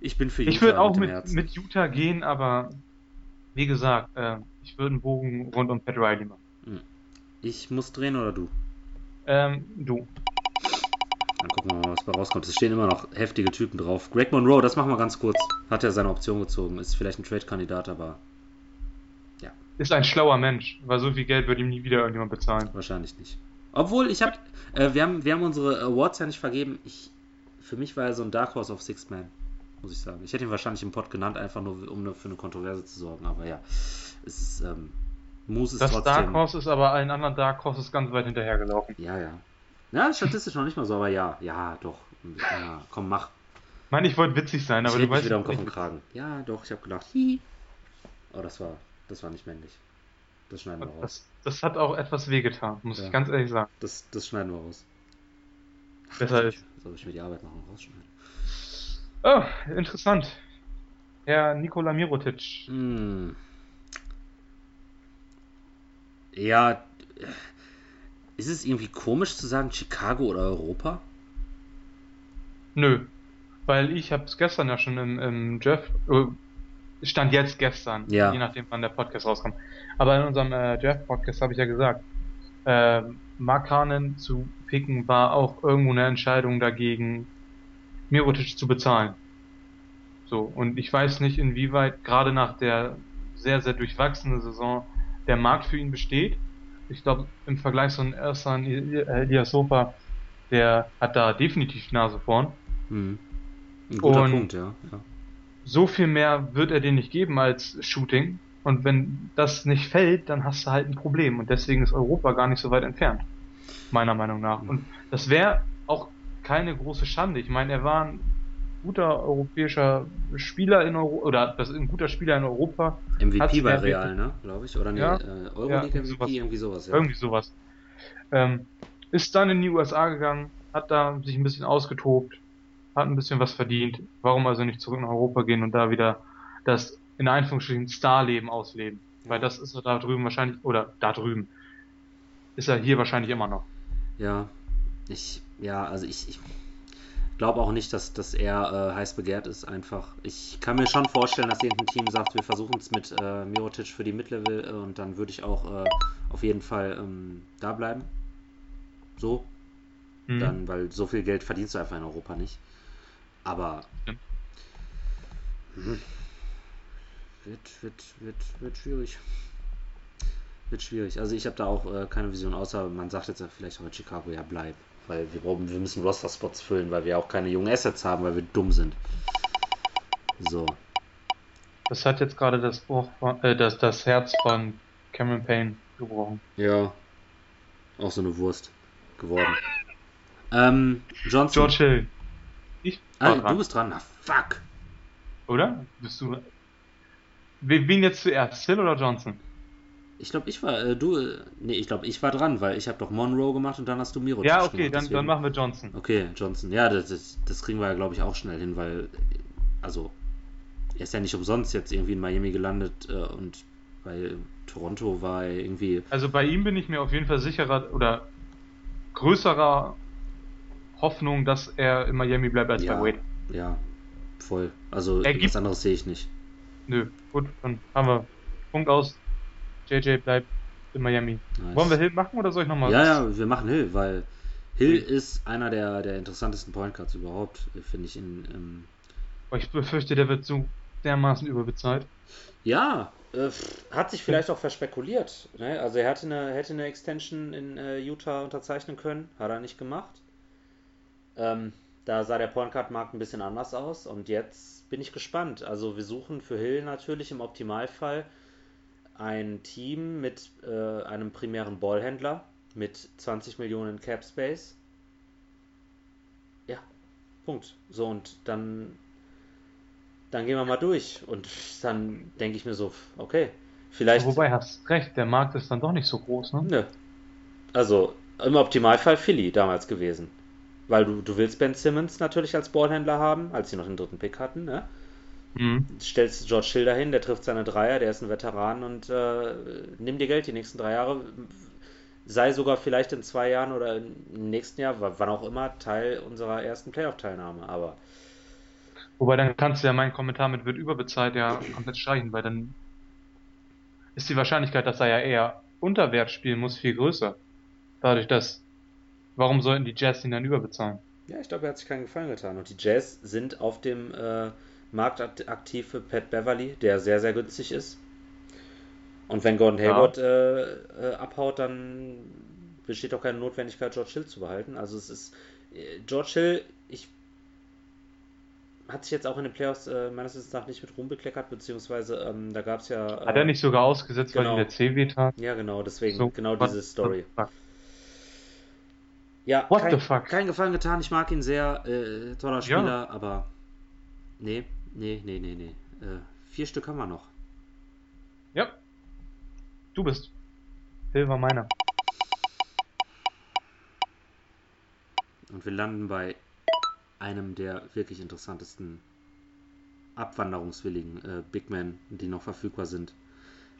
B: Ich bin für Utah.
C: Ich würde auch mit, mit, Utah gehen, aber wie gesagt, äh, ich würde einen Bogen rund um Pat Riley machen. Hm.
B: Ich muss drehen oder du?
C: Ähm, du.
B: Dann gucken wir mal, was bei rauskommt. Es stehen immer noch heftige Typen drauf. Greg Monroe, das machen wir ganz kurz. Hat ja seine Option gezogen. Ist vielleicht ein Trade-Kandidat, aber. Ja.
C: Ist ein schlauer Mensch, weil so viel Geld wird ihm nie wieder irgendjemand bezahlen.
B: Wahrscheinlich nicht. Obwohl, ich hab. Äh, wir, haben, wir haben unsere Awards ja nicht vergeben. Ich, für mich war er so ein Dark Horse of Six Man muss ich sagen. Ich hätte ihn wahrscheinlich im Pod genannt, einfach nur um für eine Kontroverse zu sorgen, aber ja, es ist, ähm,
C: Moose ist das trotzdem... Dark Horse ist aber allen anderen Dark Horses ganz weit hinterhergelaufen.
B: Ja, ja. Ja, statistisch noch nicht mal so, aber ja, ja, doch. Ja, komm, mach.
C: Ich meine, ich wollte witzig sein, aber
B: ich
C: du weißt
B: wieder um Kopf und Kragen. Ja, doch, ich habe gedacht, hi. Oh, das war, das war nicht männlich. Das schneiden wir raus.
C: Das, das hat auch etwas wehgetan, muss ja. ich ganz ehrlich sagen.
B: Das, das schneiden wir raus.
C: Besser ist.
B: Soll ich mir die Arbeit machen rausschneiden?
C: Oh, interessant. Herr Nikola Mirotic.
B: Hm. Ja, ist es irgendwie komisch zu sagen Chicago oder Europa?
C: Nö, weil ich habe es gestern ja schon im, im Jeff, äh, stand jetzt gestern,
B: ja.
C: je nachdem wann der Podcast rauskommt. Aber in unserem äh, Jeff-Podcast habe ich ja gesagt, äh, Mark Hanen zu picken war auch irgendwo eine Entscheidung dagegen, Mirotic zu bezahlen. So, und ich weiß nicht, inwieweit gerade nach der sehr, sehr durchwachsenen Saison der Markt für ihn besteht. Ich glaube, im Vergleich zu Ersan Ilyasova, der hat da definitiv Nase vorn.
B: Hm. Ein guter und Punkt, ja. ja.
C: So viel mehr wird er dir nicht geben als Shooting. Und wenn das nicht fällt, dann hast du halt ein Problem. Und deswegen ist Europa gar nicht so weit entfernt. Meiner Meinung nach. Und das wäre keine große Schande. Ich meine, er war ein guter europäischer Spieler in Europa, oder das ein guter Spieler in Europa.
B: MVP bei Real, ne? Glaube ich. Oder nee,
C: ja,
B: äh, Euroleague ja, MVP, irgendwie sowas.
C: Ja. Irgendwie sowas. Ähm, ist dann in die USA gegangen, hat da sich ein bisschen ausgetobt, hat ein bisschen was verdient. Warum also nicht zurück nach Europa gehen und da wieder das in Anführungsstrichen Starleben ausleben? Ja. Weil das ist er da drüben wahrscheinlich, oder da drüben, ist er hier wahrscheinlich immer noch.
B: Ja, ich, ja, also ich, ich glaube auch nicht, dass, dass er äh, heiß begehrt ist. Einfach. Ich kann mir schon vorstellen, dass irgendein Team sagt, wir versuchen es mit äh, Mirotic für die Midlevel äh, und dann würde ich auch äh, auf jeden Fall ähm, da bleiben. So. Mhm. Dann, weil so viel Geld verdienst du einfach in Europa nicht. Aber. Ja. Mh, wird, wird, wird, wird schwierig. wird schwierig. Also ich habe da auch äh, keine Vision, außer man sagt jetzt vielleicht auch in Chicago, ja bleib. Weil wir brauchen, wir müssen Roster-Spots füllen, weil wir auch keine jungen Assets haben, weil wir dumm sind. So.
C: Das hat jetzt gerade das, äh, das, das Herz von Cameron Payne gebrochen.
B: Ja. Auch so eine Wurst geworden. Ähm, Johnson.
C: George Hill.
B: Ich ah, du bist dran. Na, fuck.
C: Oder? Bist du. Wen jetzt zuerst? Hill oder Johnson?
B: Ich glaube, ich war, äh, du, äh, nee, ich glaube, ich war dran, weil ich habe doch Monroe gemacht und dann hast du Miro
C: Ja, okay, dann, dann machen wir Johnson.
B: Okay, Johnson. Ja, das, das, das kriegen wir ja, glaube ich, auch schnell hin, weil, also, er ist ja nicht umsonst jetzt irgendwie in Miami gelandet äh, und bei Toronto war er irgendwie.
C: Also bei ihm bin ich mir auf jeden Fall sicherer oder größerer Hoffnung, dass er in Miami bleibt als
B: ja,
C: bei Wade.
B: Ja, voll. Also er was anderes sehe ich nicht.
C: Nö, gut, dann haben wir Punkt aus. JJ bleibt in Miami. Nice. Wollen wir Hill machen oder soll ich nochmal?
B: Ja, ja, wir machen Hill, weil Hill okay. ist einer der, der interessantesten Point Guards überhaupt, finde ich. In, ähm
C: ich befürchte, der wird so dermaßen überbezahlt.
B: Ja, äh, hat sich vielleicht auch verspekuliert. Ne? Also er hatte eine, hätte eine Extension in äh, Utah unterzeichnen können, hat er nicht gemacht. Ähm, da sah der Point Guard Markt ein bisschen anders aus und jetzt bin ich gespannt. Also wir suchen für Hill natürlich im Optimalfall ein Team mit äh, einem primären Ballhändler mit 20 Millionen Cap Space. Ja, Punkt. So, und dann, dann gehen wir mal durch. Und dann denke ich mir so, okay, vielleicht.
C: Wobei, hast recht, der Markt ist dann doch nicht so groß, ne?
B: Nö. Also, im Optimalfall Philly damals gewesen. Weil du, du willst Ben Simmons natürlich als Ballhändler haben, als sie noch den dritten Pick hatten, ne? Mhm. Stellst George Hill dahin, der trifft seine Dreier, der ist ein Veteran und äh, nimm dir Geld die nächsten drei Jahre. Sei sogar vielleicht in zwei Jahren oder im nächsten Jahr, wann auch immer, Teil unserer ersten Playoff-Teilnahme. Aber.
C: Wobei dann kannst du ja meinen Kommentar mit wird überbezahlt ja komplett streichen, weil dann ist die Wahrscheinlichkeit, dass er ja eher unter Wert spielen muss, viel größer. Dadurch, dass. Warum sollten die Jazz ihn dann überbezahlen?
B: Ja, ich glaube, er hat sich keinen Gefallen getan. Und die Jazz sind auf dem. Äh, marktaktiv für Pat Beverly, der sehr, sehr günstig ist. Und wenn Gordon Hayward ja. äh, äh, abhaut, dann besteht auch keine Notwendigkeit, George Hill zu behalten. Also es ist äh, George Hill, ich hat sich jetzt auch in den Playoffs äh, meines Wissens nach nicht mit Ruhm bekleckert, beziehungsweise ähm, da gab es ja.
C: Hat er nicht sogar ausgesetzt, genau, weil ihm der C weht
B: Ja, genau, deswegen, so, genau diese Story. Ja, What kein, the fuck? kein Gefallen getan, ich mag ihn sehr, toller Spieler, ja. aber nee, Nee, nee, nee, nee. Äh, vier Stück haben wir noch.
C: Ja. Du bist. Hill war meiner.
B: Und wir landen bei einem der wirklich interessantesten abwanderungswilligen äh, Big Men, die noch verfügbar sind.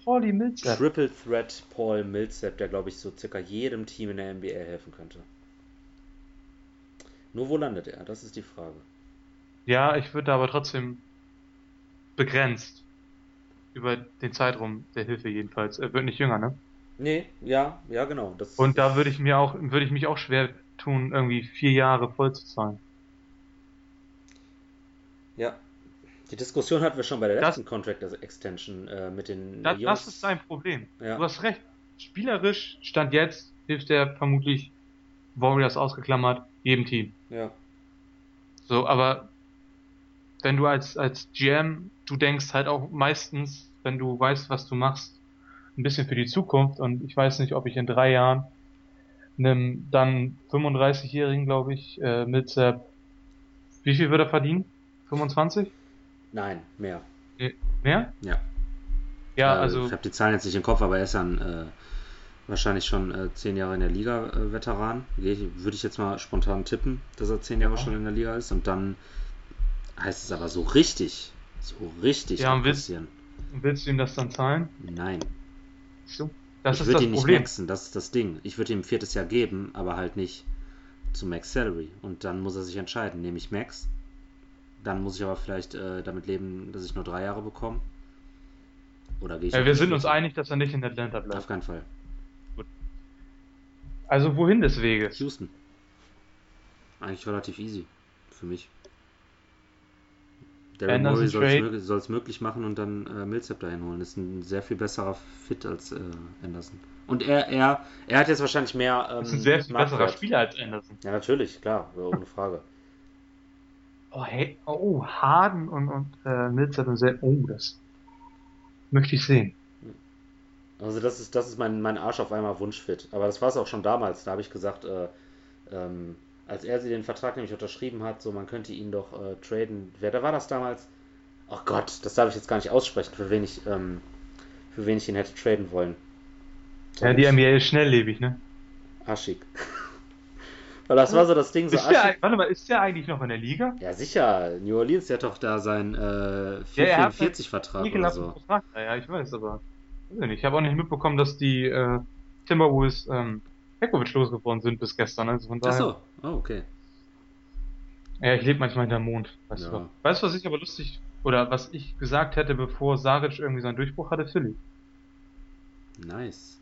C: Paulie Millsap.
B: Triple Threat Paul Millsap, der glaube ich so circa jedem Team in der NBA helfen könnte. Nur wo landet er? Das ist die Frage.
C: Ja, ich würde aber trotzdem begrenzt. Über den Zeitraum der Hilfe jedenfalls. Er wird nicht jünger, ne?
B: Nee, ja, ja, genau.
C: Das Und da würde ich mir auch, würde ich mich auch schwer tun, irgendwie vier Jahre voll zu zahlen.
B: Ja. Die Diskussion hatten wir schon bei der letzten das, Contract Extension äh, mit den
C: das, Jungs. Das ist sein Problem. Ja. Du hast recht. Spielerisch stand jetzt, hilft er vermutlich Warriors ausgeklammert, jedem Team.
B: Ja.
C: So, aber wenn du als, als GM, du denkst halt auch meistens, wenn du weißt, was du machst, ein bisschen für die Zukunft und ich weiß nicht, ob ich in drei Jahren einem dann 35-Jährigen, glaube ich, äh, mit äh, wie viel wird er verdienen? 25?
B: Nein, mehr.
C: mehr?
B: Ja.
C: Ja, äh, also.
B: Ich habe die Zahlen jetzt nicht im Kopf, aber er ist dann äh, wahrscheinlich schon äh, zehn Jahre in der Liga äh, Veteran. Würde ich jetzt mal spontan tippen, dass er zehn Jahre ja. schon in der Liga ist und dann heißt es aber so richtig, so richtig
C: ja, willst, willst du ihm das dann zahlen?
B: Nein.
C: So,
B: das ich würde ihn nicht maxen, das ist das Ding. Ich würde ihm ein viertes Jahr geben, aber halt nicht zu Max Salary. Und dann muss er sich entscheiden, nehme ich Max, dann muss ich aber vielleicht äh, damit leben, dass ich nur drei Jahre bekomme. Oder gehe ich.
C: Ja, wir sind uns einig, dass er nicht in Atlanta bleibt.
B: Auf keinen Fall.
C: Gut. Also wohin des Weges?
B: Houston. Eigentlich relativ easy für mich. Daryl Morey soll es möglich machen und dann äh, Millsap dahin holen. Ist ein sehr viel besserer Fit als äh, Anderson. Und er, er, er hat jetzt wahrscheinlich mehr.
C: Ähm, ist ein sehr viel besserer Spieler als Anderson.
B: Ja, natürlich, klar, ohne Frage.
C: Oh, hey, oh, Harden und, und äh, Millsap und sehr. Oh, das möchte ich sehen.
B: Also das ist, das ist mein, mein Arsch auf einmal Wunschfit. Aber das war es auch schon damals. Da habe ich gesagt, äh, ähm, als er sie den Vertrag nämlich unterschrieben hat, so man könnte ihn doch äh, traden. Wer da war das damals? Oh Gott, das darf ich jetzt gar nicht aussprechen, für wen ich, ähm, für wen ich ihn hätte traden wollen.
C: ja, die NBA ist schnelllebig, ne?
B: Aschig. Weil das war so das Ding, so
C: ist der, Warte mal, ist der eigentlich noch in der Liga?
B: Ja, sicher. New Orleans, der hat doch da seinen äh, 444-Vertrag ja, oder so.
C: Vertrag. Ja, ich weiß, aber ich habe auch nicht mitbekommen, dass die äh, Timberwolves ähm, Pekovic losgeworden sind bis gestern. Also von daher. Ach so,
B: oh, okay.
C: Ja, ich lebe manchmal hinterm Mond. Weißt, ja. du, weißt du, was ich aber lustig, oder was ich gesagt hätte, bevor Saric irgendwie seinen Durchbruch hatte? Philly.
B: Nice.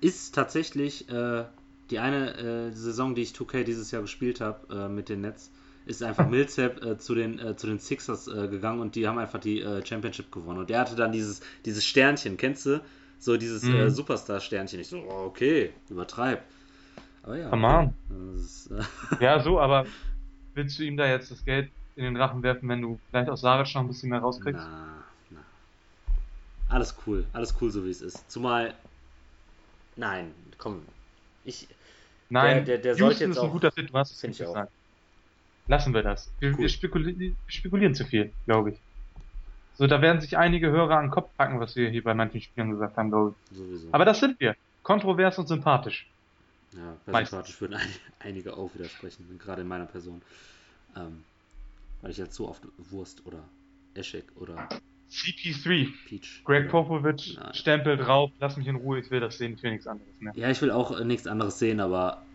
B: Ist tatsächlich äh, die eine äh, Saison, die ich 2K dieses Jahr gespielt habe äh, mit den Nets, ist einfach Millsap äh, zu, den, äh, zu den Sixers äh, gegangen und die haben einfach die Championship gewonnen. Und der hatte dann dieses, dieses Sternchen, kennst du? So dieses mhm. Superstar-Sternchen. Ich so, oh, okay, übertreib.
C: Aber ja. Come on. Ist, äh ja, so, aber willst du ihm da jetzt das Geld in den Rachen werfen, wenn du vielleicht aus Saric noch ein bisschen mehr rauskriegst? Na, na.
B: Alles cool, alles cool, so wie es ist. Zumal, nein, komm, ich.
C: Nein, der, der, der sollte jetzt ist ein guter Fit, du hast es gesagt. Lassen wir das. Wir, wir spekulieren, spekulieren zu viel, glaube ich. So, da werden sich einige Hörer an den Kopf packen, was wir hier bei manchen Spielen gesagt haben, glaube ich. Sowieso. Aber das sind wir. Kontrovers und sympathisch.
B: Ja, sympathisch würden einige auch widersprechen, gerade in meiner Person. Ähm, weil ich jetzt so oft Wurst oder Eschek oder
C: CP3. Peach. Greg Popovich, Nein. Stempel drauf, lass mich in Ruhe, ich will das sehen, ich will nichts anderes mehr.
B: Ja, ich will auch äh, nichts anderes sehen, aber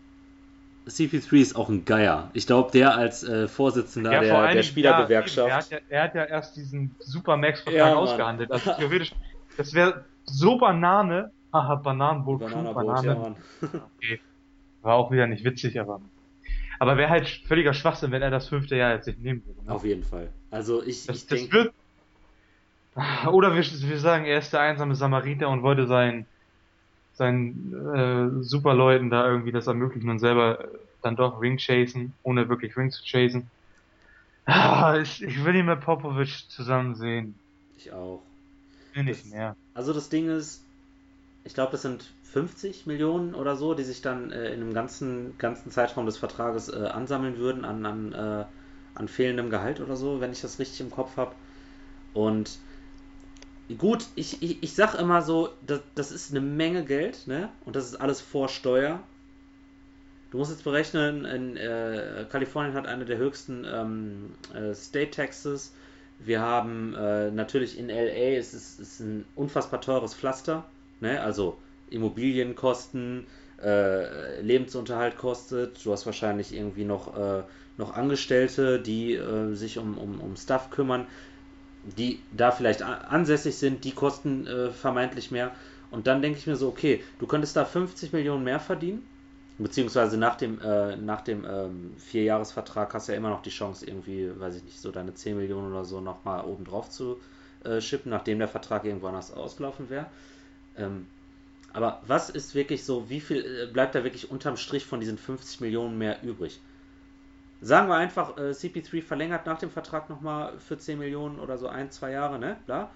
B: CP3 ist auch ein Geier. Ich glaube, der als äh, Vorsitzender ja, der, der Spielergewerkschaft.
C: Er hat, ja, er hat ja erst diesen Supermax-Vertrag ja, ausgehandelt. Also theoretisch, das wäre so Banane. Haha, Bananenboot, Banana Banane. Ja, okay. War auch wieder nicht witzig, aber. Aber wäre halt völliger Schwachsinn, wenn er das fünfte Jahr jetzt nicht nehmen würde.
B: Ne? Auf jeden Fall. Also ich,
C: das, ich denke. Oder wir, wir sagen, er ist der einsame Samariter und wollte sein seinen äh, Superleuten da irgendwie das ermöglichen und selber dann doch Ring chasen, ohne wirklich Ring zu chasen. Ah, ich, ich will ihn mit Popovic zusammen sehen.
B: Ich auch.
C: Will nicht mehr.
B: Also das Ding ist, ich glaube, das sind 50 Millionen oder so, die sich dann äh, in dem ganzen, ganzen Zeitraum des Vertrages äh, ansammeln würden an, an, äh, an fehlendem Gehalt oder so, wenn ich das richtig im Kopf habe. Und Gut, ich, ich, ich sag immer so, das, das ist eine Menge Geld, ne? Und das ist alles vor Steuer. Du musst jetzt berechnen, in, äh, Kalifornien hat eine der höchsten ähm, äh, State Taxes. Wir haben äh, natürlich in LA, es ist, ist ein unfassbar teures Pflaster, ne? Also Immobilienkosten, äh, Lebensunterhalt kostet. Du hast wahrscheinlich irgendwie noch, äh, noch Angestellte, die äh, sich um, um, um Stuff kümmern die da vielleicht ansässig sind, die kosten äh, vermeintlich mehr. Und dann denke ich mir so, okay, du könntest da 50 Millionen mehr verdienen, beziehungsweise nach dem, äh, nach dem ähm, Vierjahresvertrag hast du ja immer noch die Chance, irgendwie, weiß ich nicht, so deine 10 Millionen oder so nochmal oben drauf zu äh, schippen, nachdem der Vertrag irgendwo anders ausgelaufen wäre. Ähm, aber was ist wirklich so, wie viel äh, bleibt da wirklich unterm Strich von diesen 50 Millionen mehr übrig? Sagen wir einfach, äh, CP3 verlängert nach dem Vertrag nochmal für 10 Millionen oder so ein, zwei Jahre, ne? Klar.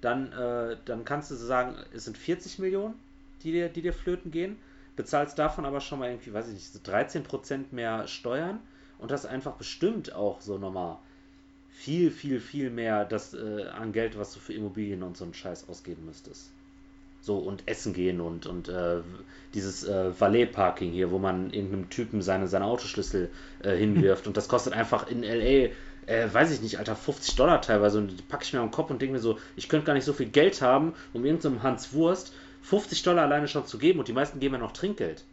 B: Dann, äh, dann kannst du sagen, es sind 40 Millionen, die dir, die dir flöten gehen. Bezahlst davon aber schon mal irgendwie, weiß ich nicht, so 13% mehr Steuern und hast einfach bestimmt auch so nochmal viel, viel, viel mehr das äh, an Geld, was du für Immobilien und so einen Scheiß ausgeben müsstest. So, und essen gehen und, und äh, dieses äh, Valet-Parking hier, wo man irgendeinem Typen seine, seine Autoschlüssel äh, hinwirft. und das kostet einfach in L.A., äh, weiß ich nicht, Alter, 50 Dollar teilweise. Und die packe ich mir am Kopf und denke mir so, ich könnte gar nicht so viel Geld haben, um irgendeinem Hans Wurst 50 Dollar alleine schon zu geben. Und die meisten geben ja noch Trinkgeld.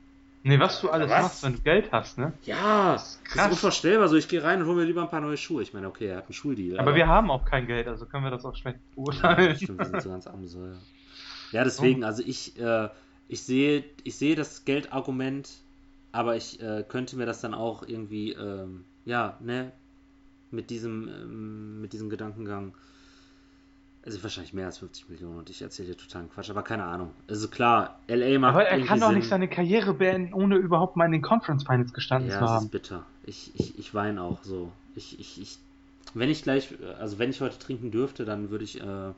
C: Nee, was du alles was? machst, wenn du Geld hast, ne?
B: Ja, das ist, das ist unvorstellbar. So, ich gehe rein und hole mir lieber ein paar neue Schuhe. Ich meine, okay, er hat einen Schuldeal.
C: Aber, aber, wir haben auch kein Geld, also können wir das auch schlecht beurteilen. Ja, stimmt, wir sind so ganz
B: arm so, ja. Ja, deswegen, oh. also ich, äh, ich sehe, ich sehe das Geldargument, aber ich äh, könnte mir das dann auch irgendwie, ähm, ja, ne, mit diesem, ähm, mit diesem Gedankengang. Also wahrscheinlich mehr als 50 Millionen und ich erzähle dir totalen Quatsch, aber keine Ahnung. Also klar, LA macht.
C: Aber er kann doch Sinn. nicht seine Karriere beenden, ohne überhaupt mal in den Conference Finals gestanden
B: ja,
C: zu haben.
B: Ja, das ist bitter. Ich, ich, ich weine auch so. Ich, ich, ich, wenn ich gleich, also wenn ich heute trinken dürfte, dann würde ich äh,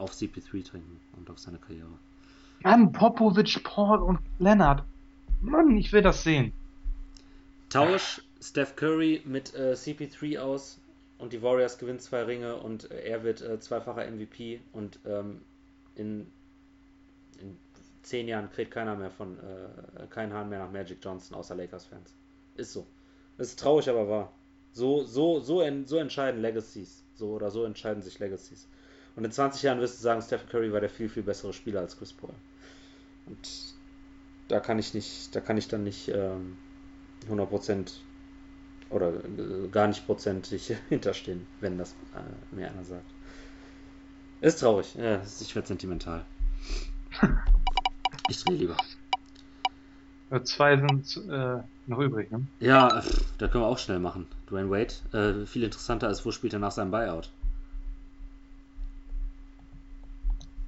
B: auf CP3 trinken und auf seine Karriere.
C: Mann, Popovic, Paul und Leonard. Mann, ich will das sehen.
B: Tausch Steph Curry mit äh, CP3 aus und die Warriors gewinnen zwei Ringe und äh, er wird äh, zweifacher MVP und ähm, in, in zehn Jahren kriegt keiner mehr von, äh, kein Hahn mehr nach Magic Johnson außer Lakers-Fans. Ist so. Das ist traurig, aber wahr. So, so, so, en, so entscheiden Legacies. So oder so entscheiden sich Legacies. Und in 20 Jahren wirst du sagen, Steph Curry war der viel, viel bessere Spieler als Chris Paul. Und da kann ich nicht, da kann ich dann nicht ähm, 100% oder äh, gar nicht prozentig hinterstehen, wenn das äh, mir einer sagt. Ist traurig. Ja, ich werde sentimental. Ich drehe lieber.
C: Zwei sind äh, noch übrig, ne?
B: Ja, da können wir auch schnell machen. Dwayne Wade, äh, viel interessanter als wo spielt er nach seinem Buyout?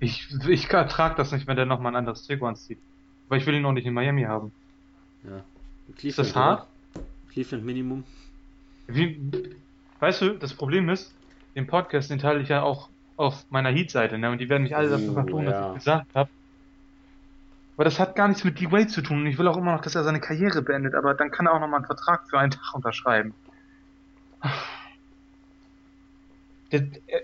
C: Ich, ich ertrage das nicht, wenn der nochmal ein anderes Trikot anzieht. Weil ich will ihn auch nicht in Miami haben.
B: Ja.
C: Cleveland, ist das hart?
B: Cleveland Minimum.
C: Wie, weißt du, das Problem ist, den Podcast, den teile ich ja auch auf meiner Heat-Seite, ne? Und die werden mich alle dafür vertun, ja. was ich gesagt habe. Aber das hat gar nichts mit D-Wade zu tun. Ich will auch immer noch, dass er seine Karriere beendet, aber dann kann er auch nochmal einen Vertrag für einen Tag unterschreiben. Der, äh,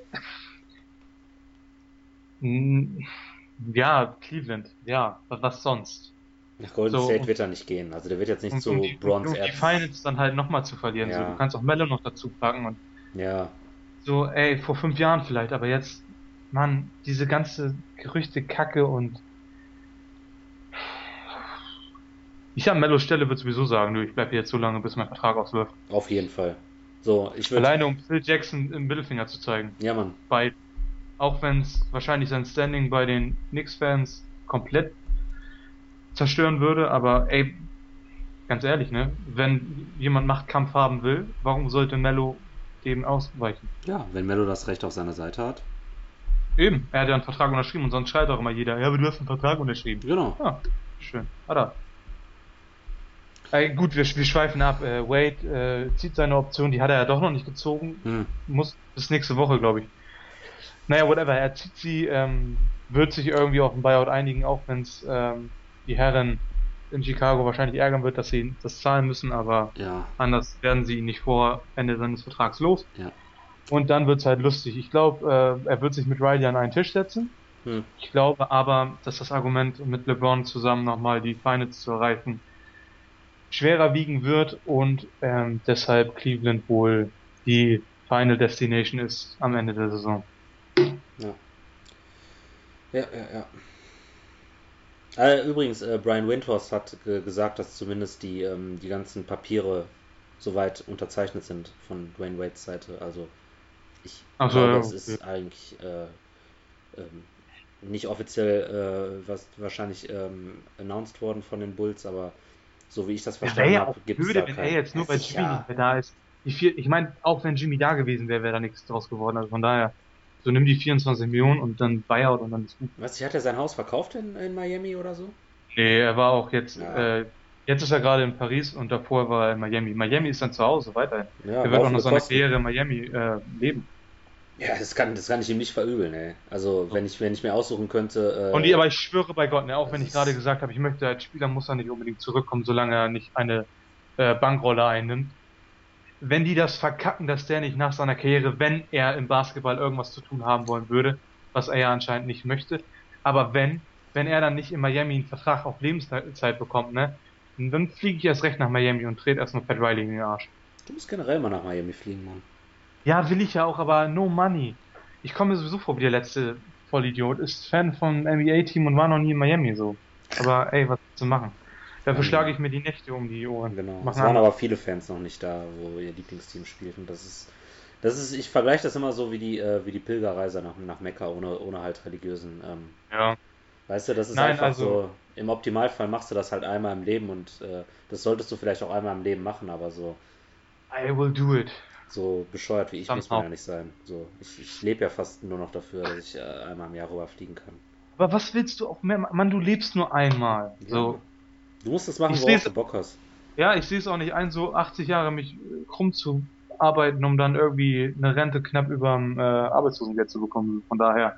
C: ja, Cleveland, ja, was sonst?
B: Nach Golden so, State wird er nicht gehen. Also der wird jetzt nicht
C: und,
B: zu um Bronze
C: um die Finals dann halt nochmal zu verlieren. Ja. So, du kannst auch Melo noch dazu packen und
B: ja.
C: so, ey, vor fünf Jahren vielleicht, aber jetzt, Mann, diese ganze Gerüchte Kacke und ich an Mellos Stelle würde sowieso sagen, nö, ich bleibe jetzt so lange, bis mein Vertrag ausläuft.
B: Auf jeden Fall. So, ich
C: würde. Alleine um Phil Jackson im Mittelfinger zu zeigen.
B: Ja, Mann.
C: Bei, auch wenn es wahrscheinlich sein Standing bei den Knicks-Fans komplett zerstören würde, aber ey, ganz ehrlich, ne? Wenn jemand Machtkampf haben will, warum sollte Mello dem ausweichen?
B: Ja, wenn Mello das Recht auf seiner Seite hat.
C: Eben, er hat ja einen Vertrag unterschrieben und sonst schreit auch immer jeder, ja, aber du hast einen Vertrag unterschrieben.
B: Genau.
C: Ja, schön. Hat er. Äh, gut, wir, wir schweifen ab. Äh, Wade äh, zieht seine Option, die hat er ja doch noch nicht gezogen. Hm. Muss bis nächste Woche, glaube ich. Naja, whatever, er zieht sie, ähm, wird sich irgendwie auf ein Buyout einigen, auch wenn es ähm, die Herren in Chicago wahrscheinlich ärgern wird, dass sie das zahlen müssen, aber
B: ja.
C: anders werden sie ihn nicht vor Ende seines Vertrags los.
B: Ja.
C: Und dann wird es halt lustig. Ich glaube, äh, er wird sich mit Riley an einen Tisch setzen.
B: Hm.
C: Ich glaube aber, dass das Argument mit LeBron zusammen nochmal die Finals zu erreichen schwerer wiegen wird und ähm, deshalb Cleveland wohl die Final Destination ist am Ende der Saison.
B: Ja. Ja, ja, ja. Äh, übrigens, äh, Brian Windhorst hat gesagt, dass zumindest die, ähm, die ganzen Papiere soweit unterzeichnet sind von Dwayne Wades Seite. Also ich
C: Ach glaube,
B: ja, es ist eigentlich äh, ähm, nicht offiziell äh, was wahrscheinlich ähm, announced worden von den Bulls, aber so wie ich das verstanden
C: ja, habe, gibt es da wenn kein... er jetzt nur, weil Jimmy mehr da ist. ich meine, auch wenn Jimmy da gewesen wäre, wäre da nichts draus geworden. Also von daher, so nimm die 24 Millionen und dann Buyout und dann ist gut.
B: Was, hat er sein Haus verkauft in, in Miami oder so?
C: Nee, er war auch jetzt, ja. äh, jetzt ist er gerade in Paris und davor war er in Miami. Miami ist dann zu Hause weiterhin. Ja, er wird auch noch seine Karriere in Miami äh, leben.
B: Ja, das kann, das kann ich ihm nicht verübeln, ey. Also, wenn ich, wenn ich mir aussuchen könnte.
C: Äh, und die, aber ich schwöre bei Gott, ne, auch wenn ich gerade gesagt habe, ich möchte als Spieler muss er nicht unbedingt zurückkommen, solange er nicht eine äh, Bankrolle einnimmt. Wenn die das verkacken, dass der nicht nach seiner Karriere, wenn er im Basketball irgendwas zu tun haben wollen würde, was er ja anscheinend nicht möchte, aber wenn, wenn er dann nicht in Miami einen Vertrag auf Lebenszeit bekommt, ne, dann fliege ich erst recht nach Miami und trete erstmal Pat Riley in den Arsch.
B: Du musst generell mal nach Miami fliegen, Mann.
C: Ja, will ich ja auch, aber no money. Ich komme mir sowieso vor wie der letzte Vollidiot. Ist Fan vom NBA-Team und war noch nie in Miami so. Aber ey, was zu machen? Dafür mhm. schlage ich mir die Nächte um die Ohren.
B: Genau. es waren aber viele Fans noch nicht da, wo ihr Lieblingsteam spielt. Und das ist, das ist, ich vergleiche das immer so wie die, äh, wie die Pilgerreise nach, nach Mekka ohne, ohne halt religiösen. Ähm,
C: ja.
B: Weißt du, das ist Nein, einfach also, so. Im Optimalfall machst du das halt einmal im Leben und äh, das solltest du vielleicht auch einmal im Leben machen, aber so.
C: I will do it.
B: So bescheuert wie ich muss man ja nicht sein. So, ich, ich lebe ja fast nur noch dafür, dass ich äh, einmal im Jahr rüberfliegen kann.
C: Aber was willst du auch mehr? Mann, du lebst nur einmal. So.
B: Du musst das machen, worauf du Bock hast.
C: Ja, ich sehe es auch nicht ein, so 80 Jahre mich äh, krumm zu arbeiten, um dann irgendwie eine Rente knapp über dem äh, Arbeitslosengeld zu bekommen. Von daher,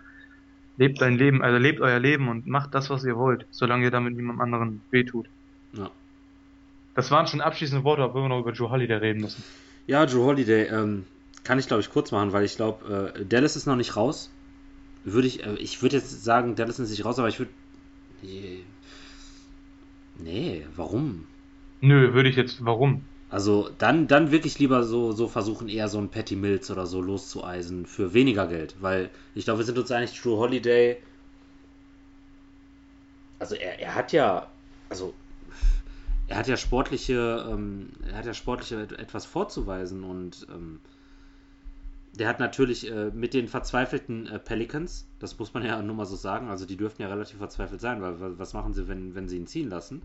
C: lebt dein Leben, also lebt euer Leben und macht das, was ihr wollt, solange ihr damit niemandem anderen wehtut. Ja. Das waren schon abschließende Worte, ob wir noch über Joe Holiday reden müssen.
B: Ja, Joe Holiday, ähm, kann ich glaube ich kurz machen, weil ich glaube, äh, Dallas ist noch nicht raus. Würde ich, äh, ich würde jetzt sagen, Dallas ist nicht raus, aber ich würde. Nee. Nee, warum?
C: Nö, würde ich jetzt, warum?
B: Also dann, dann wirklich lieber so, so versuchen, eher so ein Patty Mills oder so loszueisen für weniger Geld. Weil ich glaube, wir sind uns eigentlich True Holiday. Also er, er hat ja, also er hat ja sportliche, ähm, er hat ja sportliche etwas vorzuweisen und ähm, der hat natürlich äh, mit den verzweifelten äh, Pelicans, das muss man ja nur mal so sagen, also die dürften ja relativ verzweifelt sein, weil was machen sie, wenn, wenn sie ihn ziehen lassen?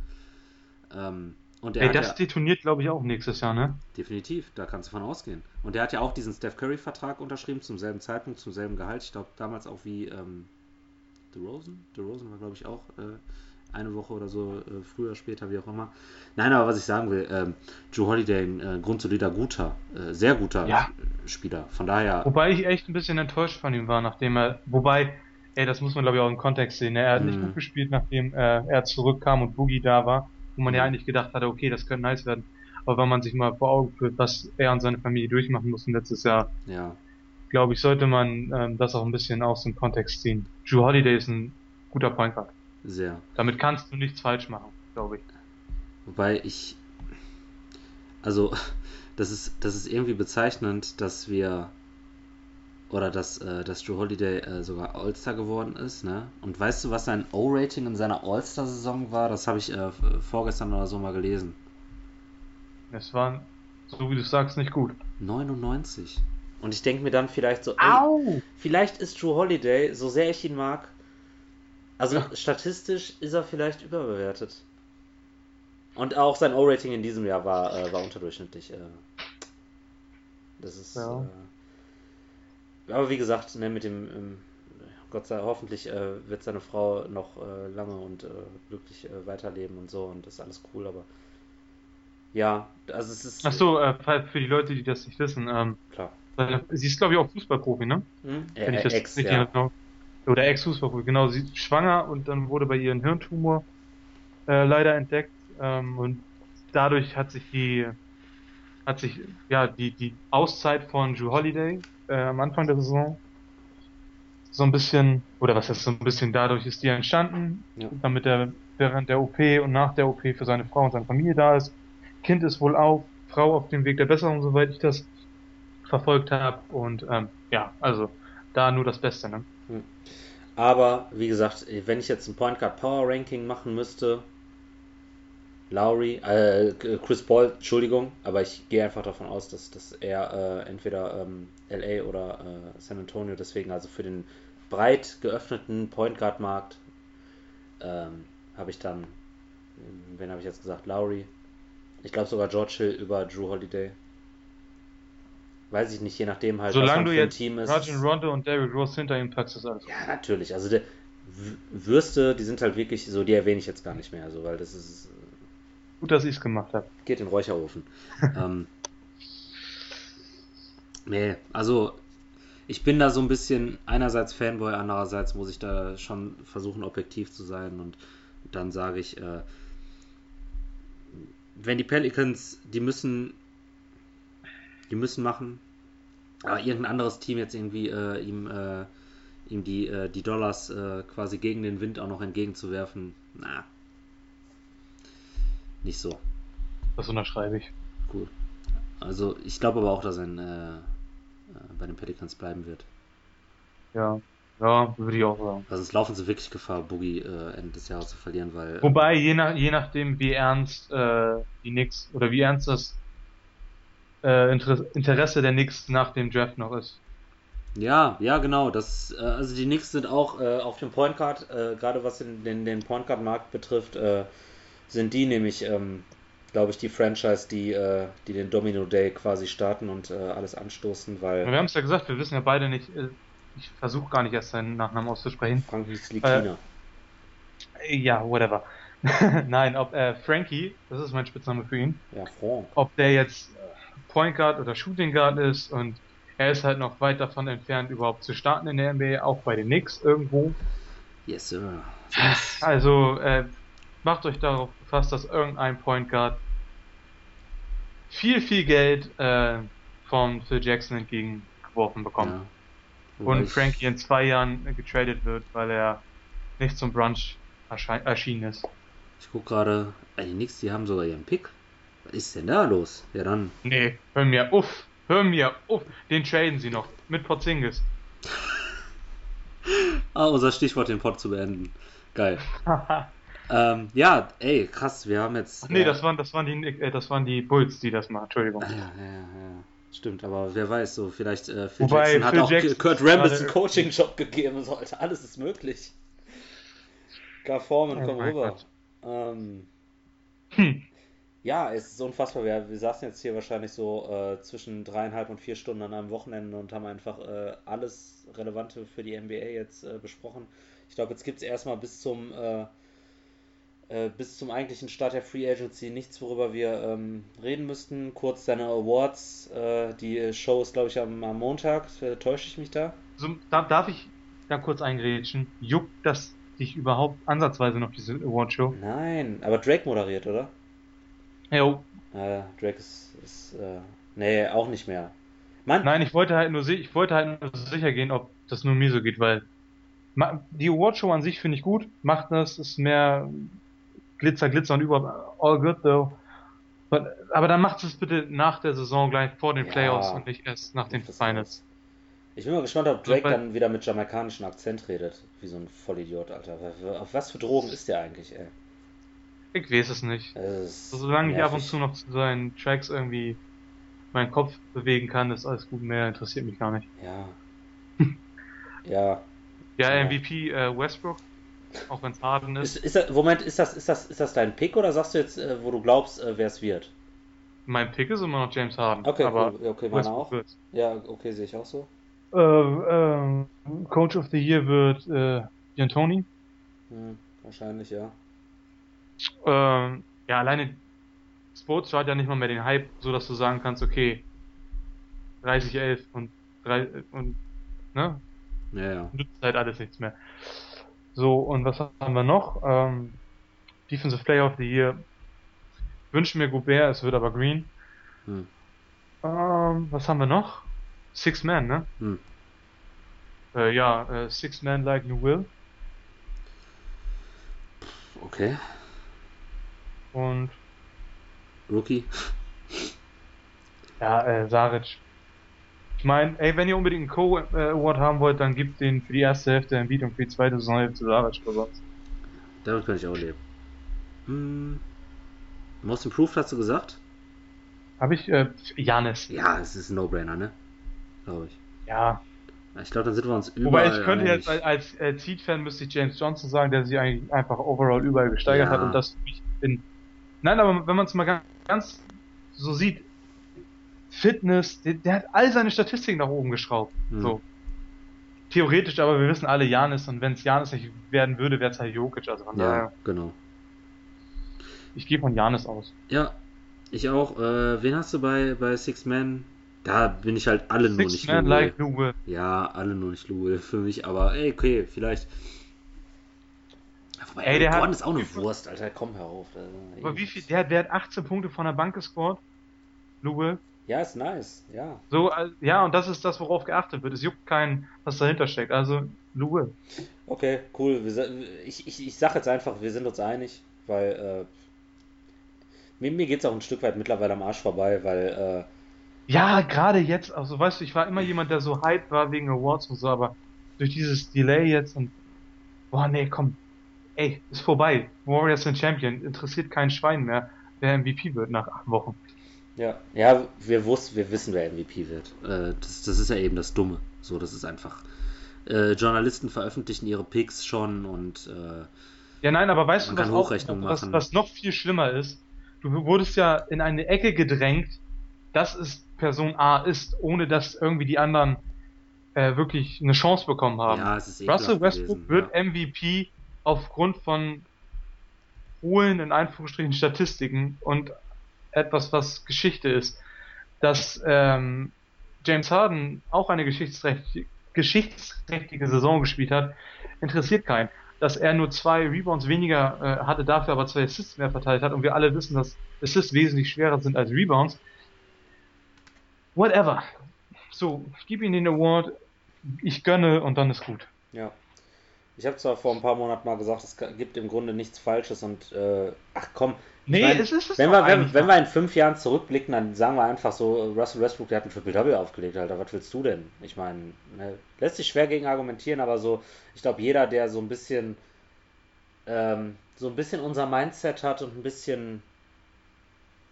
C: Ähm, und Ey, das ja, detoniert, glaube ich, auch nächstes Jahr, ne?
B: Definitiv, da kannst du von ausgehen. Und der hat ja auch diesen Steph Curry-Vertrag unterschrieben, zum selben Zeitpunkt, zum selben Gehalt. Ich glaube, damals auch wie ähm, DeRozan. DeRozan war, glaube ich, auch äh, eine Woche oder so äh, früher, später, wie auch immer. Nein, aber was ich sagen will, ähm, Joe Holiday, ein äh, grundsolider, guter, äh, sehr guter ja. Spieler. Von daher.
C: Wobei ich echt ein bisschen enttäuscht von ihm war, nachdem er, wobei, ey, das muss man, glaube ich, auch im Kontext sehen. Ne? Er hat mm. nicht mhm. gut gespielt, nachdem äh, er zurückkam und Boogie da war wo man ja eigentlich gedacht hatte, okay, das könnte nice werden. Aber wenn man sich mal vor Augen führt, was er und seine Familie durchmachen mussten letztes Jahr,
B: ja.
C: glaube ich, sollte man ähm, das auch ein bisschen aus dem Kontext ziehen. Drew Holiday ist ein guter Point Guard.
B: Sehr.
C: Damit kannst du nichts falsch machen, glaube ich.
B: Wobei ich, also, das ist, das ist irgendwie bezeichnend, dass wir oder dass, äh, dass Drew Holiday äh, sogar All-Star geworden ist, ne? Und weißt du, was sein O-Rating in seiner All-Star-Saison war? Das habe ich äh, vorgestern oder so mal gelesen.
C: Es war, so wie du sagst, nicht gut.
B: 99. Und ich denke mir dann vielleicht so, ey, vielleicht ist Drew Holiday, so sehr ich ihn mag, also ja. statistisch ist er vielleicht überbewertet. Und auch sein O-Rating in diesem Jahr war, äh, war unterdurchschnittlich. Äh. das ist. Ja. Äh, aber wie gesagt, ne, mit dem, ähm, Gott sei Dank, hoffentlich äh, wird seine Frau noch äh, lange und äh, glücklich äh, weiterleben und so und das ist alles cool, aber ja, also es ist.
C: Ach so, äh, für die Leute, die das nicht wissen, ähm,
B: klar.
C: Sie ist, glaube ich, auch Fußballprofi, ne?
B: Hm? Wenn ich das
C: Ex, nicht ja. genau. Oder Ex-Fußballprofi, genau. Sie ist schwanger und dann wurde bei ihr ein Hirntumor äh, leider entdeckt ähm, und dadurch hat sich die hat sich ja die die Auszeit von Drew Holiday äh, am Anfang der Saison so ein bisschen, oder was heißt so ein bisschen, dadurch ist die entstanden, ja. damit er während der OP und nach der OP für seine Frau und seine Familie da ist. Kind ist wohl auf, Frau auf dem Weg der Besserung, soweit ich das verfolgt habe. Und ähm, ja, also da nur das Beste. Ne? Hm.
B: Aber wie gesagt, wenn ich jetzt ein Point Guard Power Ranking machen müsste, Lowry, äh, Chris Paul, Entschuldigung, aber ich gehe einfach davon aus, dass, dass er äh, entweder ähm, LA oder äh, San Antonio, deswegen also für den breit geöffneten Point Guard Markt ähm, habe ich dann, wen habe ich jetzt gesagt, Lowry. Ich glaube sogar George Hill über Drew Holiday. Weiß ich nicht, je nachdem halt,
C: Solange was du für ein Team ist. Rajon Rondo und Derrick Rose hinter ihm packst, ist alles.
B: Ja, natürlich. Also der Würste, die sind halt wirklich so, die erwähne ich jetzt gar nicht mehr, so, weil das ist
C: Gut, dass ich es gemacht habe.
B: Geht in den Räucherofen. ähm, nee, also ich bin da so ein bisschen einerseits Fanboy, andererseits muss ich da schon versuchen, objektiv zu sein und dann sage ich, äh, wenn die Pelicans, die müssen, die müssen machen, aber irgendein anderes Team jetzt irgendwie äh, ihm, äh, ihm die, äh, die Dollars äh, quasi gegen den Wind auch noch entgegenzuwerfen, na, nicht so.
C: Das unterschreibe ich.
B: Cool. Also ich glaube aber auch, dass er äh, äh, bei den Pelicans bleiben wird.
C: Ja, ja, würde ich auch sagen.
B: Also es laufen sie wirklich Gefahr, Boogie äh, Ende des Jahres zu verlieren, weil.
C: Wobei, je, nach, je nachdem, wie ernst äh, die Knicks oder wie ernst das äh, Interesse der Knicks nach dem Draft noch ist.
B: Ja, ja, genau. Das, äh, also die Knicks sind auch äh, auf dem Point Guard, äh, gerade was den, den, den Point Guard Markt betrifft, äh, sind die nämlich ähm, glaube ich, die Franchise, die, äh, die den Domino Day quasi starten und alles anstoßen, weil.
C: Wir haben es ja gesagt, wir wissen ja beide nicht, ich versuche gar nicht erst seinen Nachnamen auszusprechen.
B: Frankie Slikina.
C: Ja, whatever. Nein, ob äh, Frankie, das ist mein Spitzname für ihn.
B: Ja, Frank.
C: Ob der jetzt Point Guard oder Shooting Guard ist und er ist halt noch weit davon entfernt, überhaupt zu starten in der NBA, auch bei den Knicks irgendwo.
B: Yes, sir.
C: Also, äh, macht euch darauf gefasst, dass irgendein Point Guard viel, viel Geld äh, von Phil Jackson entgegengeworfen bekommt. Ja. Und Frankie in zwei Jahren getradet wird, weil er nicht zum Brunch erschienen ist.
B: Ich guck gerade, die Knicks, die haben sogar ihren Pick. Was ist denn da los? Ja dann.
C: Nee, hör mir auf. Hör mir auf. Den traden sie noch. Mit Porzingis.
B: ah, unser Stichwort, den Pod zu beenden. Geil. ähm, ja, ey, krass, wir haben jetzt.
C: Ach, nee, äh, das, waren, das, waren die, äh, das waren die Bulls, die das machen. Entschuldigung.
B: Ah, ja, ja, ja. Stimmt, aber wer weiß, so vielleicht äh, Phil Wobei, Jackson hat Phil auch Jackson Kurt Rambis einen Coaching-Job gegeben. So, Alter, alles ist möglich. Gar Foreman, oh komm rüber. Ähm, hm. Ja, es ist unfassbar. Wir, wir saßen jetzt hier wahrscheinlich so äh, zwischen dreieinhalb und vier Stunden an einem Wochenende und haben einfach äh, alles Relevante für die NBA jetzt äh, besprochen. Ich glaube, jetzt gibt es erstmal bis zum äh, äh, bis zum eigentlichen Start der Free Agency nichts, worüber wir ähm, reden müssten. Kurz deine Awards. Äh, die Show ist, glaube ich, am, am Montag. täusche ich mich da?
C: So, da, darf ich da kurz eingrätschen? Juckt das dich überhaupt ansatzweise noch diese Awardshow?
B: Nein, aber Drake moderiert, oder?
C: Jo.
B: Äh, Drake ist, ist äh, nee, auch nicht mehr.
C: Mann. Nein, ich wollte halt nur ich wollte halt nur sicher gehen, ob das nur mir so geht, weil die Awardshow an sich finde ich gut, macht das, ist mehr Glitzer, Glitzer und über all good though. aber dann macht es bitte nach der Saison gleich vor den ja, Playoffs und nicht erst nach den Finals.
B: Ich bin mal gespannt, ob Drake dann wieder mit jamaikanischem Akzent redet. Wie so ein Vollidiot, Alter. Auf was für Drogen ist der eigentlich, ey?
C: Ich weiß es nicht. Also, solange nervig. ich ab und zu noch zu seinen Tracks irgendwie meinen Kopf bewegen kann, ist alles gut. Mehr interessiert mich gar nicht.
B: Ja. ja.
C: Ja, MVP äh, Westbrook, auch wenn es Harden ist.
B: ist, ist das, Moment, ist das, ist, das, ist das dein Pick oder sagst du jetzt, äh, wo du glaubst, äh, wer es wird?
C: Mein Pick ist immer noch James Harden.
B: Okay, aber cool. okay, meiner auch. Wird. Ja, okay, sehe ich auch so.
C: Äh, ähm, Coach of the Year wird äh, Jan Tony.
B: Hm, wahrscheinlich, ja.
C: Ähm, ja, alleine Sports hat ja nicht mal mehr den Hype, so dass du sagen kannst, okay, 30, 11 und 3 und ne?
B: Ja, ja.
C: Nützt halt alles nichts mehr. So, und was haben wir noch? Ähm, Defensive Player of the Year. Wünschen mir Gobert, es wird aber Green. Hm. Ähm, was haben wir noch? Six Man, ne? Hm. Äh, ja, äh, Six Man like you will.
B: Okay.
C: Und.
B: Rookie?
C: Ja, äh, Saric. Ich meine, ey, wenn ihr unbedingt einen Co-Award haben wollt, dann gebt den für die erste Hälfte ein und für die zweite Saisonhälfte Saric sonst.
B: Damit kann ich auch leben. Hm. Most Improved hast du gesagt?
C: Habe ich, äh, Janis.
B: Ja, es ist ein No-Brainer, ne? Glaube ich.
C: Ja.
B: Ich glaube, dann sind wir uns überall.
C: Wobei ich könnte jetzt als, als äh, Seed-Fan müsste ich James Johnson sagen, der sich eigentlich einfach overall überall gesteigert ja. hat und das für mich in Nein, aber wenn man es mal ganz, ganz, so sieht, Fitness, der, der, hat all seine Statistiken nach oben geschraubt. Mhm. So. Theoretisch, aber wir wissen alle Janis und wenn es Janis nicht werden würde, wäre es halt Jokic. Also von
B: ja, daher. genau.
C: Ich gehe von Janis aus.
B: Ja, ich auch. Äh, wen hast du bei, bei Six Man? Da bin ich halt alle Six nur nicht
C: Man like Lou
B: Ja, alle nur nicht Lou für mich, aber ey, okay, vielleicht
C: Wobei, Ey, der
B: Gordon
C: hat,
B: ist auch eine Wurst, Alter. Komm herauf.
C: Aber wie viel? Der, der hat 18 Punkte von der Bank gescored. Lou
B: Ja, ist nice, ja.
C: So, ja, und das ist das, worauf geachtet wird. Es juckt keinen, was dahinter steckt. Also, Lou
B: Okay, cool. Ich, ich, ich sag jetzt einfach, wir sind uns einig, weil äh, mir, mir geht es auch ein Stück weit mittlerweile am Arsch vorbei, weil.
C: Äh, ja, gerade jetzt, also weißt du, ich war immer jemand, der so hype war wegen Awards und so, aber durch dieses Delay jetzt und. Boah, nee, komm, ey, ist vorbei. Warriors sind Champion. Interessiert kein Schwein mehr, wer MVP wird nach acht Wochen.
B: Ja, ja, wir wussten, wir wissen, wer MVP wird. Äh, das, das ist ja eben das Dumme. So, das ist einfach. Äh, Journalisten veröffentlichen ihre Picks schon und. Äh,
C: ja, nein, aber weißt du, was, auch, was, was noch viel schlimmer ist? du wurdest ja in eine Ecke gedrängt, dass es Person A ist, ohne dass irgendwie die anderen äh, wirklich eine Chance bekommen haben. Ja, Russell Westbrook gewesen, wird ja. MVP aufgrund von hohen, in Anführungsstrichen, Statistiken und etwas, was Geschichte ist. Dass ähm, James Harden auch eine geschichtsträchtige, geschichtsträchtige Saison gespielt hat, interessiert keinen. Dass er nur zwei Rebounds weniger äh, hatte, dafür aber zwei Assists mehr verteilt hat und wir alle wissen, dass Assists wesentlich schwerer sind als Rebounds. Whatever. So, gib ihm den Award, ich gönne und dann ist gut.
B: Ja. Ich habe zwar vor ein paar Monaten mal gesagt, es gibt im Grunde nichts Falsches und äh, ach komm. Nee, mein, es ist es wenn, wir, wenn, wenn wir in fünf Jahren zurückblicken, dann sagen wir einfach so, Russell Westbrook, der hat ein Triple-Double aufgelegt, Alter, was willst du denn? Ich meine, ne, lässt sich schwer gegen argumentieren, aber so, ich glaube, jeder, der so ein bisschen, ähm, so ein bisschen unser Mindset hat und ein bisschen,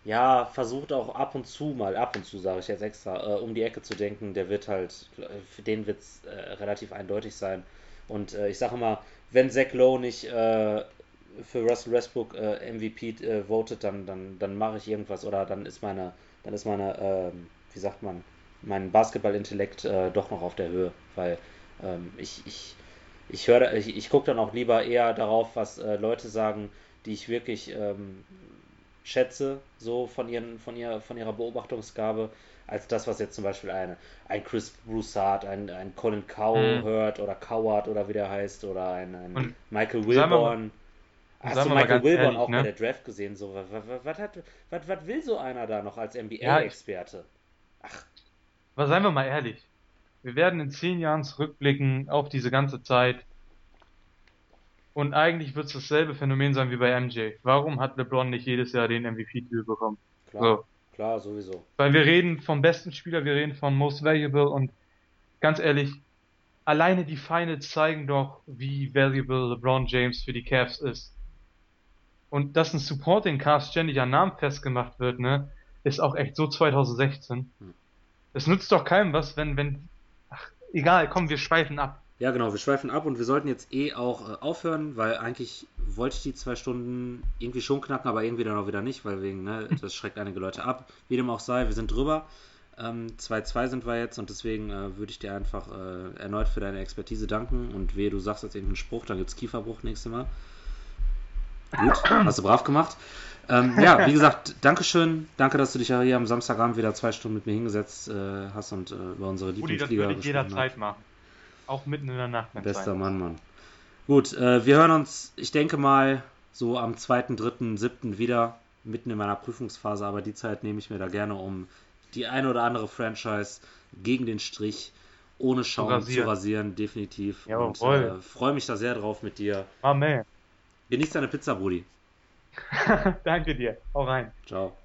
B: ja, versucht auch ab und zu mal, ab und zu sage ich jetzt extra, äh, um die Ecke zu denken, der wird halt, für den wird es äh, relativ eindeutig sein. Und äh, ich sage mal, wenn Zach Lowe nicht äh, für Russell Westbrook äh, MVP äh, votet, dann, dann, dann mache ich irgendwas oder dann ist meine, dann ist meine, ähm, wie sagt man, mein Basketball-Intellekt äh, doch noch auf der Höhe, weil ähm, ich, ich, ich höre, ich, ich gucke dann auch lieber eher darauf, was äh, Leute sagen, die ich wirklich ähm, schätze, so von, ihren, von, ihr, von ihrer Beobachtungsgabe, als das, was jetzt zum Beispiel eine, ein Chris Broussard, ein, ein Colin Cow mhm. hört oder Coward oder wie der heißt oder ein, ein Michael Wilborn. Hast du Michael Wilborn ehrlich, auch ne? bei der Draft gesehen? So, was, was, was, was, will so einer da noch als NBA-Experte?
C: Ach. Aber seien wir mal ehrlich. Wir werden in zehn Jahren zurückblicken auf diese ganze Zeit. Und eigentlich wird es dasselbe Phänomen sein wie bei MJ. Warum hat LeBron nicht jedes Jahr den MVP-Titel bekommen?
B: Klar. So. Klar, sowieso.
C: Weil wir reden vom besten Spieler, wir reden von Most Valuable und ganz ehrlich, alleine die Finals zeigen doch, wie valuable LeBron James für die Cavs ist. Und dass ein Supporting Cast ständig an Namen festgemacht wird, ne, ist auch echt so 2016. Hm. Es nützt doch keinem was, wenn, wenn, ach, egal, komm, wir schweifen ab.
B: Ja, genau, wir schweifen ab und wir sollten jetzt eh auch äh, aufhören, weil eigentlich wollte ich die zwei Stunden irgendwie schon knacken, aber irgendwie dann auch wieder nicht, weil wegen, ne, das schreckt einige Leute ab. Wie dem auch sei, wir sind drüber. 2-2 ähm, sind wir jetzt und deswegen äh, würde ich dir einfach äh, erneut für deine Expertise danken und wehe, du sagst jetzt irgendeinen Spruch, dann gibt es Kieferbruch nächstes Mal. Gut, hast du brav gemacht. Ähm, ja, wie gesagt, Dankeschön. Danke, dass du dich hier am Samstagabend wieder zwei Stunden mit mir hingesetzt äh, hast und äh, über unsere Lieblingsliga
C: Uli, das würde ich jederzeit machen. Auch mitten in der Nacht.
B: Bester Mann, Mann. Gut, äh, wir hören uns, ich denke mal, so am 2., 3., 7. wieder, mitten in meiner Prüfungsphase, aber die Zeit nehme ich mir da gerne, um die eine oder andere Franchise gegen den Strich ohne Schaum zu rasieren, zu rasieren definitiv.
C: Jawohl. Und äh,
B: freue mich da sehr drauf mit dir.
C: Amen.
B: Genieß deine Pizza, Brudi.
C: Danke dir. Hau rein.
B: Ciao.